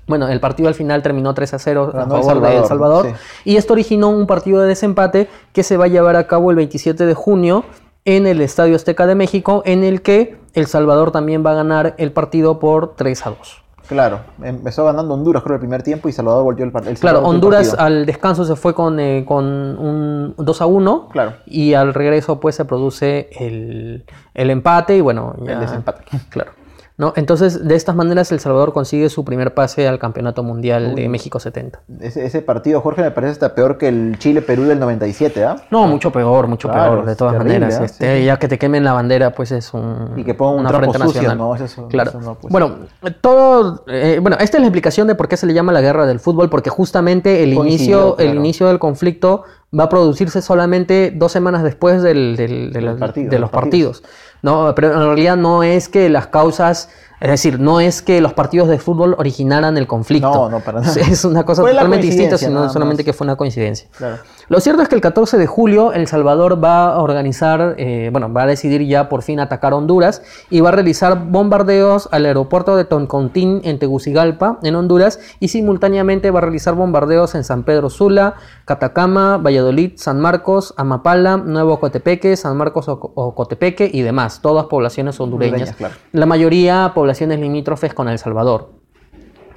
Bueno, el partido al final terminó 3 a 0 a Ganó El favor de El Salvador, Salvador. Y esto originó un partido de desempate que se va a llevar a cabo el 27 de junio en el Estadio Azteca de México, en el que El Salvador también va a ganar el partido por 3 a 2. Claro, empezó ganando Honduras, creo, el primer tiempo y Salvador volvió el, par- el Claro, Honduras partido. al descanso se fue con, eh, con un 2 a 1. Claro. Y al regreso pues se produce el, el empate y bueno, ya- El desempate. Claro. ¿No? Entonces, de estas maneras, El Salvador consigue su primer pase al Campeonato Mundial de México 70. Ese, ese partido, Jorge, me parece hasta peor que el Chile-Perú del 97, ¿ah? No, mucho peor, mucho Claro, peor, de todas terrible, maneras. ¿eh? Este, Sí. Ya que te quemen la bandera, pues es un. Y que pongan un una trapo sucio, nacional. ¿no? Eso- eso- claro. eso no, pues. Bueno, todo. eh, bueno, esta es la explicación de por qué se le llama la guerra del fútbol, porque justamente el Coincidió, inicio, el inicio del conflicto va a producirse solamente dos semanas después del, del- de, Del los- partido, de de los los partidos. ¿No? Pero en realidad no es que las causas. Es decir, no es que los partidos de fútbol originaran el conflicto. No, no, para nada. Es una cosa Fue totalmente distinta, sino solamente que fue una coincidencia. Claro. Lo cierto es que el 14 de julio El Salvador va a organizar, eh, bueno, va a decidir ya por fin atacar Honduras y va a realizar bombardeos al aeropuerto de Toncontín en Tegucigalpa, en Honduras, y simultáneamente va a realizar bombardeos en San Pedro Sula, Catacama, Valladolid, San Marcos, Amapala, Nuevo Cotepeque, San Marcos o Ocotepeque y demás, todas poblaciones hondureñas. Hondureñas, claro. La mayoría poblaciones limítrofes con El Salvador.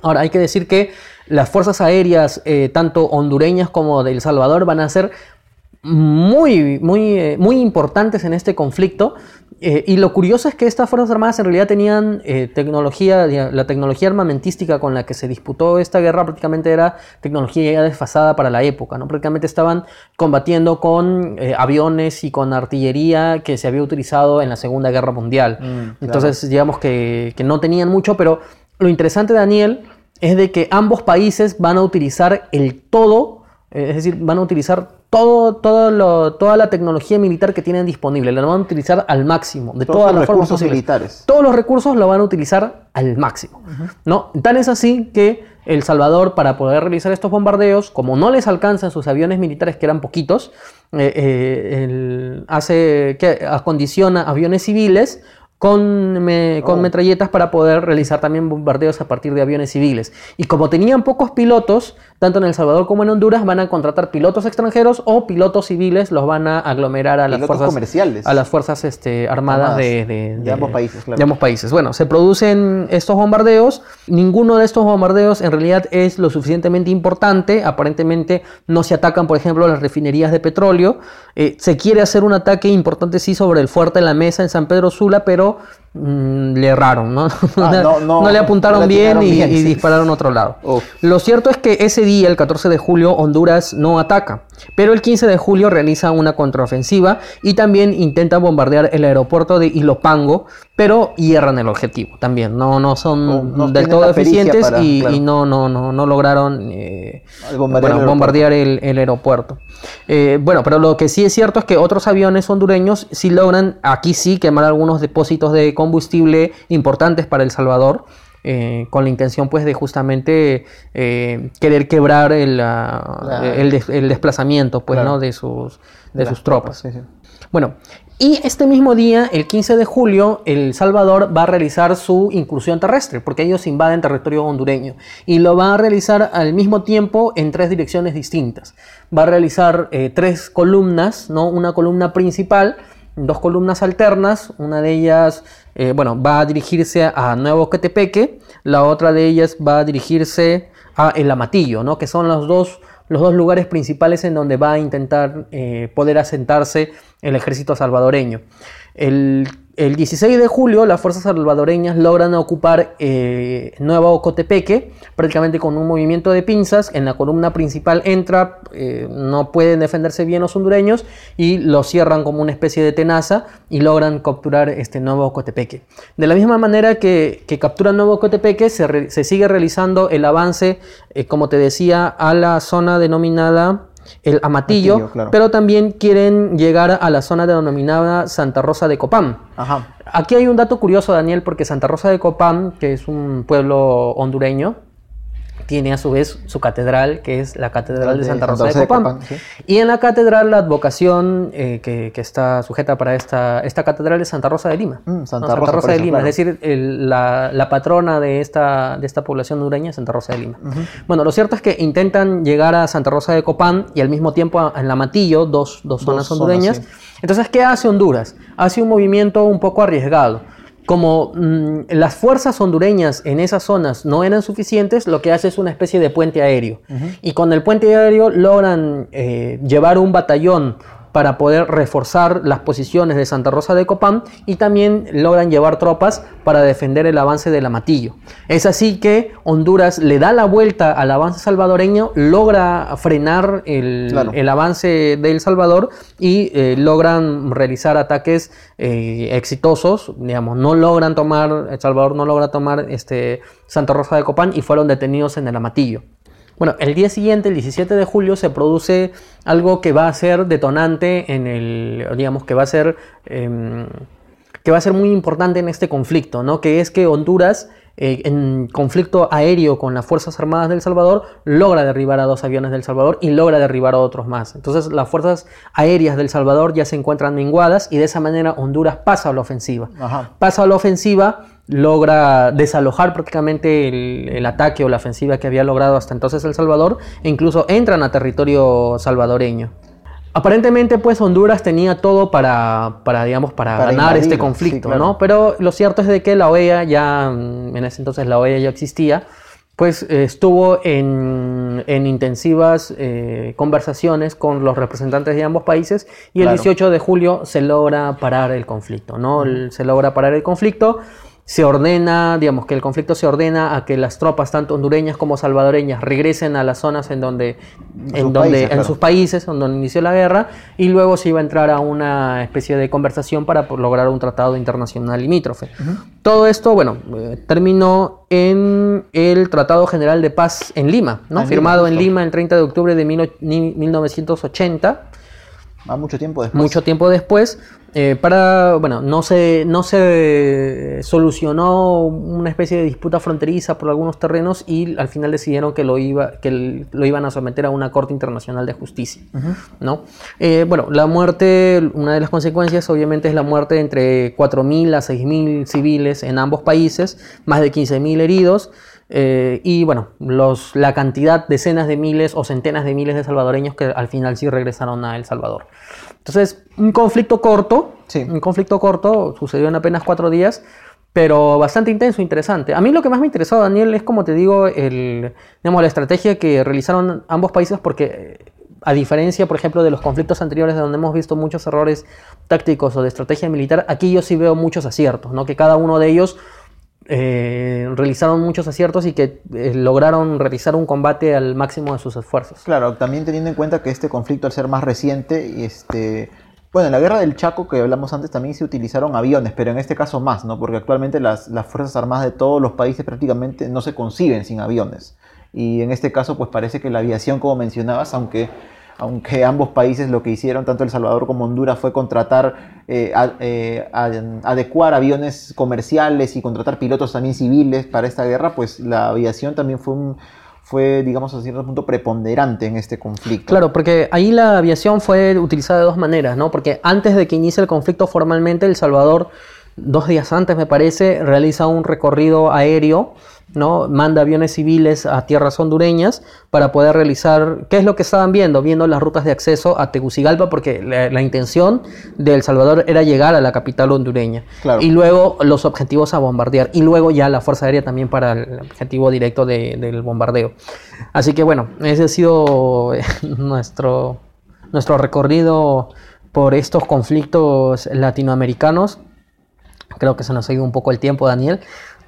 Ahora, hay que decir que las fuerzas aéreas, eh, tanto hondureñas como de El Salvador, van a ser muy, muy, eh, muy importantes en este conflicto. Eh, y lo curioso es que estas Fuerzas Armadas en realidad tenían tecnología, la tecnología armamentística con la que se disputó esta guerra prácticamente era tecnología ya desfasada para la época, ¿no? Prácticamente estaban combatiendo con aviones y con artillería que se había utilizado en la Segunda Guerra Mundial. Mm, claro. Entonces, digamos que, que no tenían mucho, pero lo interesante, Daniel, es de que ambos países van a utilizar el todo, eh, es decir, van a utilizar todo, todo lo- toda la tecnología militar que tienen disponible, la van a utilizar al máximo, de Todos todas los las formas recursos posibles. militares. Todos los recursos lo van a utilizar al máximo. ¿no? Tan es así que El Salvador, para poder realizar estos bombardeos, como no les alcanzan sus aviones militares, que eran poquitos, eh, eh, el- hace que acondiciona aviones civiles con, me- con Oh. metralletas para poder realizar también bombardeos a partir de aviones civiles. Y como tenían pocos pilotos, tanto en El Salvador como en Honduras, van a contratar pilotos extranjeros o pilotos civiles, los van a aglomerar a las fuerzas comerciales. a las fuerzas este, armadas Armadas. de, de- De ambos países, claro. de ambos países. Bueno, se producen estos bombardeos. Ninguno de estos bombardeos en realidad es lo suficientemente importante. Aparentemente no se atacan, por ejemplo, las refinerías de petróleo. Eh, se quiere hacer un ataque importante, sí, sobre el fuerte de la mesa en San Pedro Sula, pero все mm, le erraron, ¿no? Ah, no, no, le apuntaron no le bien, y, bien, y sí. dispararon a otro lado. Uf. Lo cierto es que ese día, el 14 de julio, Honduras no ataca, pero el 15 de julio realiza una contraofensiva y también intenta bombardear el aeropuerto de Ilopango, pero hierran el objetivo también. No, no son del todo eficientes para- y, claro. y no, no, no, no lograron eh, bombardear bueno, el bombardear el, el aeropuerto. Eh, bueno, pero lo que sí es cierto es que otros aviones hondureños sí logran, aquí sí, quemar algunos depósitos de combustible importantes para El Salvador. eh, con la intención pues de justamente eh, querer quebrar el, ah, La- el, des- el desplazamiento pues Claro. ¿no? de sus, de sus tropas. Sí, sí. Bueno, y este mismo día, el 15 de julio, El Salvador va a realizar su incursión terrestre, porque ellos invaden territorio hondureño, y lo va a realizar al mismo tiempo en tres direcciones distintas. Va a realizar eh, tres columnas, ¿no? Una columna principal, dos columnas alternas, una de ellas, eh, bueno, va a dirigirse a Nuevo Quetepeque, la otra de ellas va a dirigirse a El Amatillo, ¿no? Que son los dos los dos lugares principales en donde va a intentar eh, poder asentarse el ejército salvadoreño. El, el 16 de julio las fuerzas salvadoreñas logran ocupar eh, Nueva Ocotepeque prácticamente con un movimiento de pinzas. En la columna principal entra, eh, no pueden defenderse bien los hondureños y lo cierran como una especie de tenaza y logran capturar este Nuevo Ocotepeque. De la misma manera que, que capturan Nuevo Ocotepeque, se, se sigue realizando el avance, eh, como te decía, a la zona denominada el Amatillo, Amatillo, claro. pero también quieren llegar a la zona denominada Santa Rosa de Copán. Ajá. Aquí hay un dato curioso, Daniel, porque Santa Rosa de Copán, que es un pueblo hondureño, tiene a su vez su catedral, que es la Catedral de Santa Rosa de Copán. sí. Y en la catedral la advocación eh, que, que está sujeta para esta, esta catedral es Santa Rosa de Lima. Mm, Santa ¿no? Rosa, de eso, Lima, claro. es decir, el- la, la patrona de esta, de esta población hondureña es Santa Rosa de Lima. Bueno, lo cierto es que intentan llegar a Santa Rosa de Copán y al mismo tiempo a- en La Matillo, dos, dos zonas hondureñas. sí. Entonces, ¿qué hace Honduras? Hace un movimiento un poco arriesgado. Como mm, las fuerzas hondureñas en esas zonas no eran suficientes, lo que hace es una especie de puente aéreo. Y con el puente aéreo logran eh, llevar un batallón para poder reforzar las posiciones de Santa Rosa de Copán y también logran llevar tropas para defender el avance del Amatillo. Es así que Honduras le da la vuelta al avance salvadoreño, logra frenar el, Claro. el avance de El Salvador y eh, logran realizar ataques eh, exitosos, digamos, no logran tomar, El Salvador no logra tomar este, Santa Rosa de Copán y fueron detenidos en el Amatillo. Bueno, el día siguiente, el 17 de julio, se produce algo que va a ser detonante en el, digamos, que va a ser, em, que va a ser muy importante en este conflicto, ¿no? Que es que Honduras, eh, en conflicto aéreo con las Fuerzas Armadas del Salvador, logra derribar a dos aviones del Salvador y logra derribar a otros más. Entonces, las fuerzas aéreas del Salvador ya se encuentran menguadas y de esa manera Honduras pasa a la ofensiva Ajá. pasa a la ofensiva, logra desalojar prácticamente el, el ataque o la ofensiva que había logrado hasta entonces El Salvador e incluso entran a territorio salvadoreño. Aparentemente, pues Honduras tenía todo para, para digamos, para, Para ganar este conflicto, sí, claro. ¿no? Pero lo cierto es de que la OEA ya, mm, en ese entonces la OEA ya existía, pues eh, estuvo en, en intensivas eh, conversaciones con los representantes de ambos países y el Claro. 18 de julio se logra parar el conflicto, ¿no? Se logra parar el conflicto, se ordena, digamos que el conflicto se ordena a que las tropas, tanto hondureñas como salvadoreñas, regresen a las zonas en donde, en sus donde, países, en claro. sus países, en donde inició la guerra, y luego se iba a entrar a una especie de conversación para lograr un tratado internacional limítrofe. Todo esto, bueno, eh, terminó en el Tratado General de Paz en Lima, ¿no? Ah, en firmado Lima, en. Lima el 30 de octubre de mil- ni- 1980 Va mucho tiempo después. mucho tiempo después, eh, para, bueno, no se, no se solucionó una especie de disputa fronteriza por algunos terrenos y al final decidieron que lo, iba, que lo iban a someter a una Corte Internacional de Justicia. ¿no? Eh, bueno, la muerte, una de las consecuencias obviamente es la muerte de entre 4.000 a 6.000 civiles en ambos países, más de 15.000 heridos. eh, y bueno, los, la cantidad, decenas de miles o centenas de miles de salvadoreños que al final sí regresaron a El Salvador. Entonces, un conflicto corto, Sí. un conflicto corto, sucedió en apenas cuatro días, pero bastante intenso, interesante. A mí lo que más me interesó, Daniel, es como te digo, el, digamos, la estrategia que realizaron ambos países porque a diferencia, por ejemplo, de los conflictos anteriores donde hemos visto muchos errores tácticos o de estrategia militar, aquí yo sí veo muchos aciertos, ¿no? que cada uno de ellos eh, realizaron muchos aciertos y que eh, lograron realizar un combate al máximo de sus esfuerzos. Claro, también teniendo en cuenta que este conflicto al ser más reciente, este, bueno, en la guerra del Chaco que hablamos antes también se utilizaron aviones, pero en este caso más, ¿no? Porque actualmente las, las Fuerzas Armadas de todos los países prácticamente no se conciben sin aviones. Y en este caso, pues parece que la aviación, como mencionabas, aunque aunque ambos países lo que hicieron, tanto El Salvador como Honduras, fue contratar, eh, eh, adecuar aviones comerciales y contratar pilotos también civiles para esta guerra, pues la aviación también fue un, fue, digamos, a cierto punto preponderante en este conflicto. Claro, porque ahí la aviación fue utilizada de dos maneras, ¿no? Porque antes de que inicie el conflicto formalmente, El Salvador, dos días antes me parece, realiza un recorrido aéreo ¿no? manda aviones civiles a tierras hondureñas para poder realizar, ¿qué es lo que estaban viendo? Viendo las rutas de acceso a Tegucigalpa, porque la, intención de El Salvador era llegar a la capital hondureña. Y luego los objetivos a bombardear. Y luego ya la Fuerza Aérea también para el objetivo directo del bombardeo. Así que bueno, ese ha sido nuestro, nuestro recorrido por estos conflictos latinoamericanos. Creo que se nos ha ido un poco el tiempo, Daniel.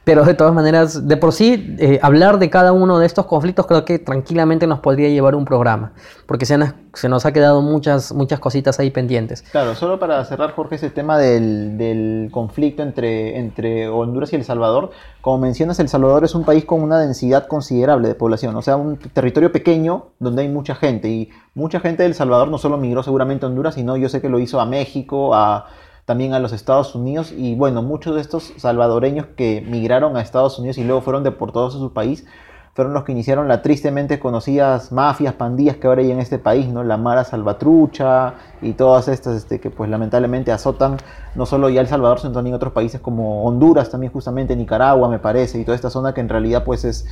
Pero de todas maneras, de por sí, eh, hablar de cada uno de estos conflictos creo que tranquilamente nos podría llevar un programa, porque se, se nos ha quedado muchas, muchas cositas ahí pendientes. Claro, solo para cerrar, Jorge, ese tema del, del, conflicto entre, entre Honduras y El Salvador. Como mencionas, El Salvador es un país con una densidad considerable de población, o sea, un territorio pequeño donde hay mucha gente, y mucha gente del Salvador no solo migró seguramente a Honduras, sino yo sé que lo hizo a México, a también a los Estados Unidos y bueno, muchos de estos salvadoreños que migraron a Estados Unidos y luego fueron deportados a su país fueron los que iniciaron las tristemente conocidas mafias, pandillas que ahora hay en este país, ¿no? La Mara Salvatrucha y todas estas este, que pues lamentablemente azotan no solo ya El Salvador, sino también otros países como Honduras, también justamente Nicaragua me parece, y toda esta zona que en realidad pues es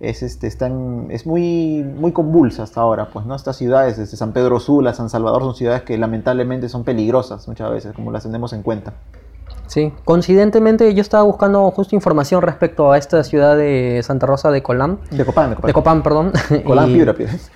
es, este, están, es muy, muy convulsa hasta ahora, pues, ¿no? Estas ciudades, desde San Pedro Sula, San Salvador, son ciudades que lamentablemente son peligrosas muchas veces, como las tenemos en cuenta. Sí, coincidentemente yo estaba buscando justo información respecto a esta ciudad de Santa Rosa de Colán. De Copán, de Copán. De Copán, perdón. Colán, y,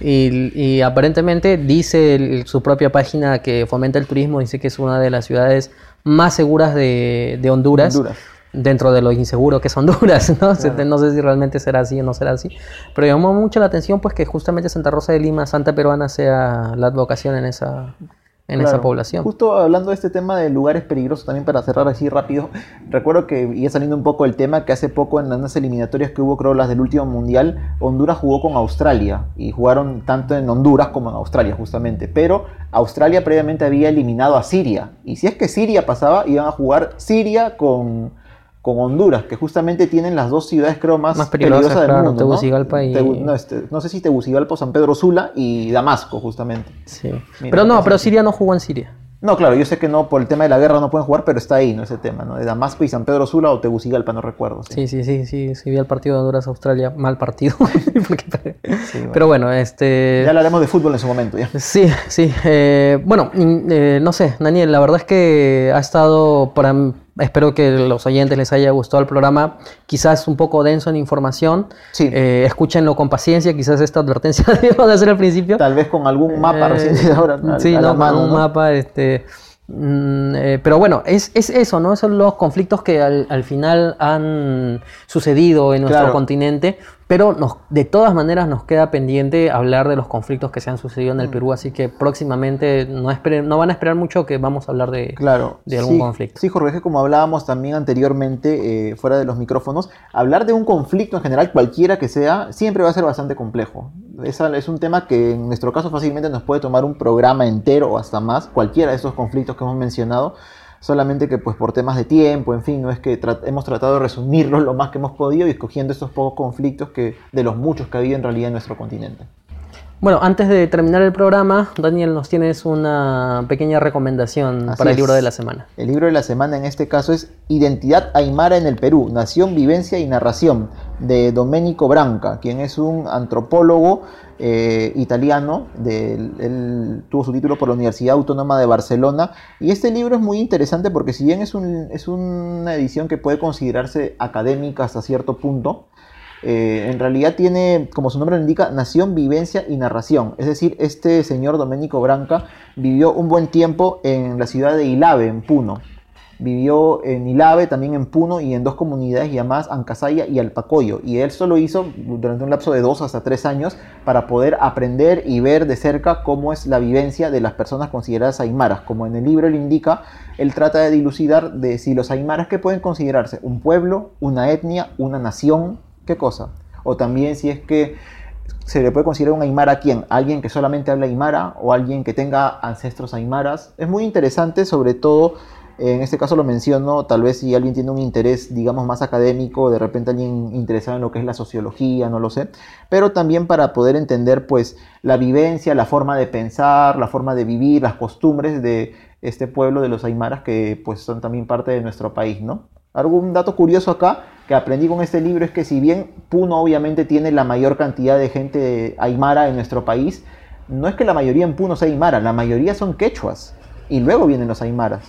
y, y, aparentemente dice su propia página que fomenta el turismo, dice que es una de las ciudades más seguras de, de Honduras. Honduras dentro de lo inseguro que es Honduras, ¿no? No sé si realmente será así o no será así, pero llamó mucho la atención pues que justamente Santa Rosa de Lima, Santa Peruana, sea la advocación en esa, en esa población. Justo hablando de este tema de lugares peligrosos, también para cerrar así rápido, recuerdo que iba saliendo un poco el tema que hace poco en las eliminatorias que hubo, creo las del último mundial, Honduras jugó con Australia y jugaron tanto en Honduras como en Australia justamente, pero Australia previamente había eliminado a Siria y si es que Siria pasaba, iban a jugar Siria con con Honduras, que justamente tienen las dos ciudades creo más, peligrosas, del mundo. Tegucigalpa y... no, este, no, sé si Tegucigalpa o San Pedro Sula y Damasco justamente. Sí. pero no, pero Siria no jugó en Siria. No, claro, yo sé que no, por el tema de la guerra no pueden jugar, pero está ahí, ¿no? Ese tema, ¿no? De Damasco y San Pedro Sula o Tegucigalpa, no recuerdo. Sí, sí, sí, sí, sí, vi el partido de Honduras-Australia, mal partido. Pero bueno, este... Ya hablaremos de fútbol en su momento, ya. Sí, sí. Eh, bueno, eh, no sé, Daniel, la verdad es que ha estado para Espero que los oyentes les haya gustado el programa. Quizás un poco denso en información. Sí. Eh, escúchenlo con paciencia. Quizás esta advertencia debo de hacer al principio. Tal vez con algún mapa eh, reciente ahora. sí, no, con un mapa. Este, mm, eh, pero bueno, es, es, eso, ¿no? Son los conflictos que al, al final han sucedido en nuestro continente pero nos, de todas maneras nos queda pendiente hablar de los conflictos que se han sucedido en el mm. Perú, así que próximamente no, esperen, no van a esperar mucho que vamos a hablar de, claro, de algún conflicto. Sí, Jorge, como hablábamos también anteriormente, eh, fuera de los micrófonos, hablar de un conflicto en general, cualquiera que sea, siempre va a ser bastante complejo. Es, es un tema que en nuestro caso fácilmente nos puede tomar un programa entero o hasta más, cualquiera de estos conflictos que hemos mencionado solamente que pues por temas de tiempo, en fin, no es que hemos tratado de resumirlo lo más que hemos podido y escogiendo estos pocos conflictos que de los muchos que había en realidad en nuestro continente. Bueno, antes de terminar el programa, Daniel, nos tienes una pequeña recomendación para el libro de la semana. El libro de la semana en este caso es Identidad Aymara en el Perú, Nación, Vivencia y Narración, de Domenico Branca, quien es un antropólogo eh, italiano, él tuvo su título por la Universidad Autónoma de Barcelona, y este libro es muy interesante porque si bien es, un, es una edición que puede considerarse académica hasta cierto punto, eh, en realidad tiene, como su nombre lo indica, nación, vivencia y narración. Es decir, este señor Domenico Branca vivió un buen tiempo en la ciudad de Ilave, en Puno. Vivió en Ilave, también en Puno y en dos comunidades llamadas Ancasaya y Alpacoyo. Y él solo hizo durante un lapso de dos hasta tres años para poder aprender y ver de cerca cómo es la vivencia de las personas consideradas aymaras. Como en el libro le indica, él trata de dilucidar de si los aymaras que pueden considerarse un pueblo, una etnia, una nación, ¿qué cosa? O también si es que se le puede considerar un aymara a quién, alguien que solamente habla aymara o alguien que tenga ancestros aymaras. Es muy interesante, sobre todo en este caso lo menciono, tal vez si alguien tiene un interés, digamos, más académico, de repente alguien interesado en lo que es la sociología, no lo sé, pero también para poder entender, pues, la vivencia, la forma de pensar, la forma de vivir, las costumbres de este pueblo de los aymaras que, pues, son también parte de nuestro país, ¿no? Algún dato curioso acá que aprendí con este libro es que si bien Puno obviamente tiene la mayor cantidad de gente aymara en nuestro país, no es que la mayoría en Puno sea aymara, la mayoría son quechuas y luego vienen los aymaras.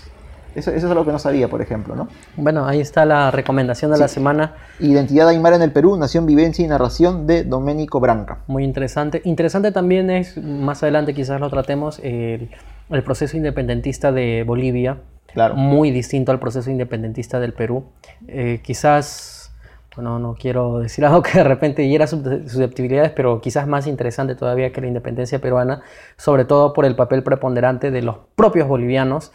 Eso, eso es algo que no sabía, por ejemplo, ¿no? Bueno, ahí está la recomendación de la semana. Identidad aymara en el Perú, Nación, Vivencia y Narración de Doménico Branca. Muy interesante. Interesante también es, más adelante quizás lo tratemos, el, el proceso independentista de Bolivia. Claro. Muy distinto al proceso independentista del Perú. Eh, quizás, bueno, no quiero decir algo que de repente hiera susceptibilidades, pero quizás más interesante todavía que la independencia peruana, sobre todo por el papel preponderante de los propios bolivianos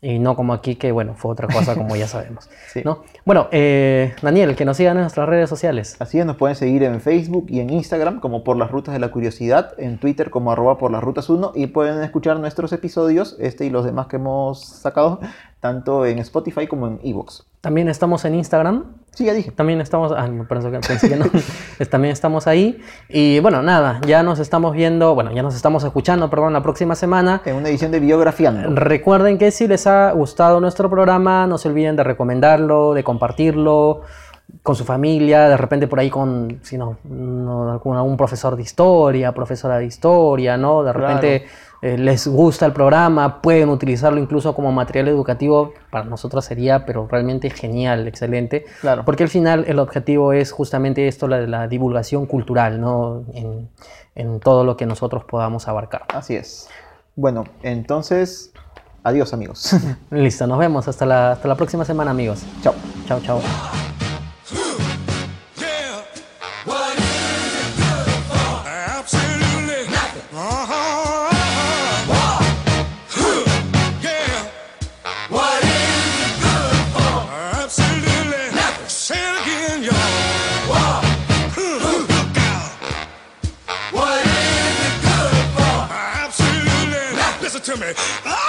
y no como aquí, que bueno, fue otra cosa como ya sabemos. Sí. ¿no? Bueno, eh, Daniel, que nos sigan en nuestras redes sociales. Así es, nos pueden seguir en Facebook y en Instagram como por las rutas de la curiosidad, en Twitter como arroba por las rutas 1 y pueden escuchar nuestros episodios, este y los demás que hemos sacado, tanto en Spotify como en Evox. También estamos en Instagram. Sí, ya dije. También estamos, ah, no, pensé que, pensé que no. Es- También estamos ahí. Y bueno, nada, ya nos estamos viendo, bueno, ya nos estamos escuchando, perdón, la próxima semana. En una edición de Biografía. Recuerden que si les ha gustado nuestro programa, no se olviden de recomendarlo, de compartirlo con su familia, de repente por ahí con, si no, no, algún profesor de historia, profesora de historia, ¿no? De repente eh, les gusta el programa, pueden utilizarlo incluso como material educativo, para nosotros sería, pero realmente genial, excelente. Claro. Porque al final el objetivo es justamente esto, la, la divulgación cultural, ¿no? En, en todo lo que nosotros podamos abarcar. Así es. Bueno, entonces, adiós amigos. Listo, nos vemos hasta la, hasta la próxima semana, amigos. Chao. Chao, chao. Me. Ah!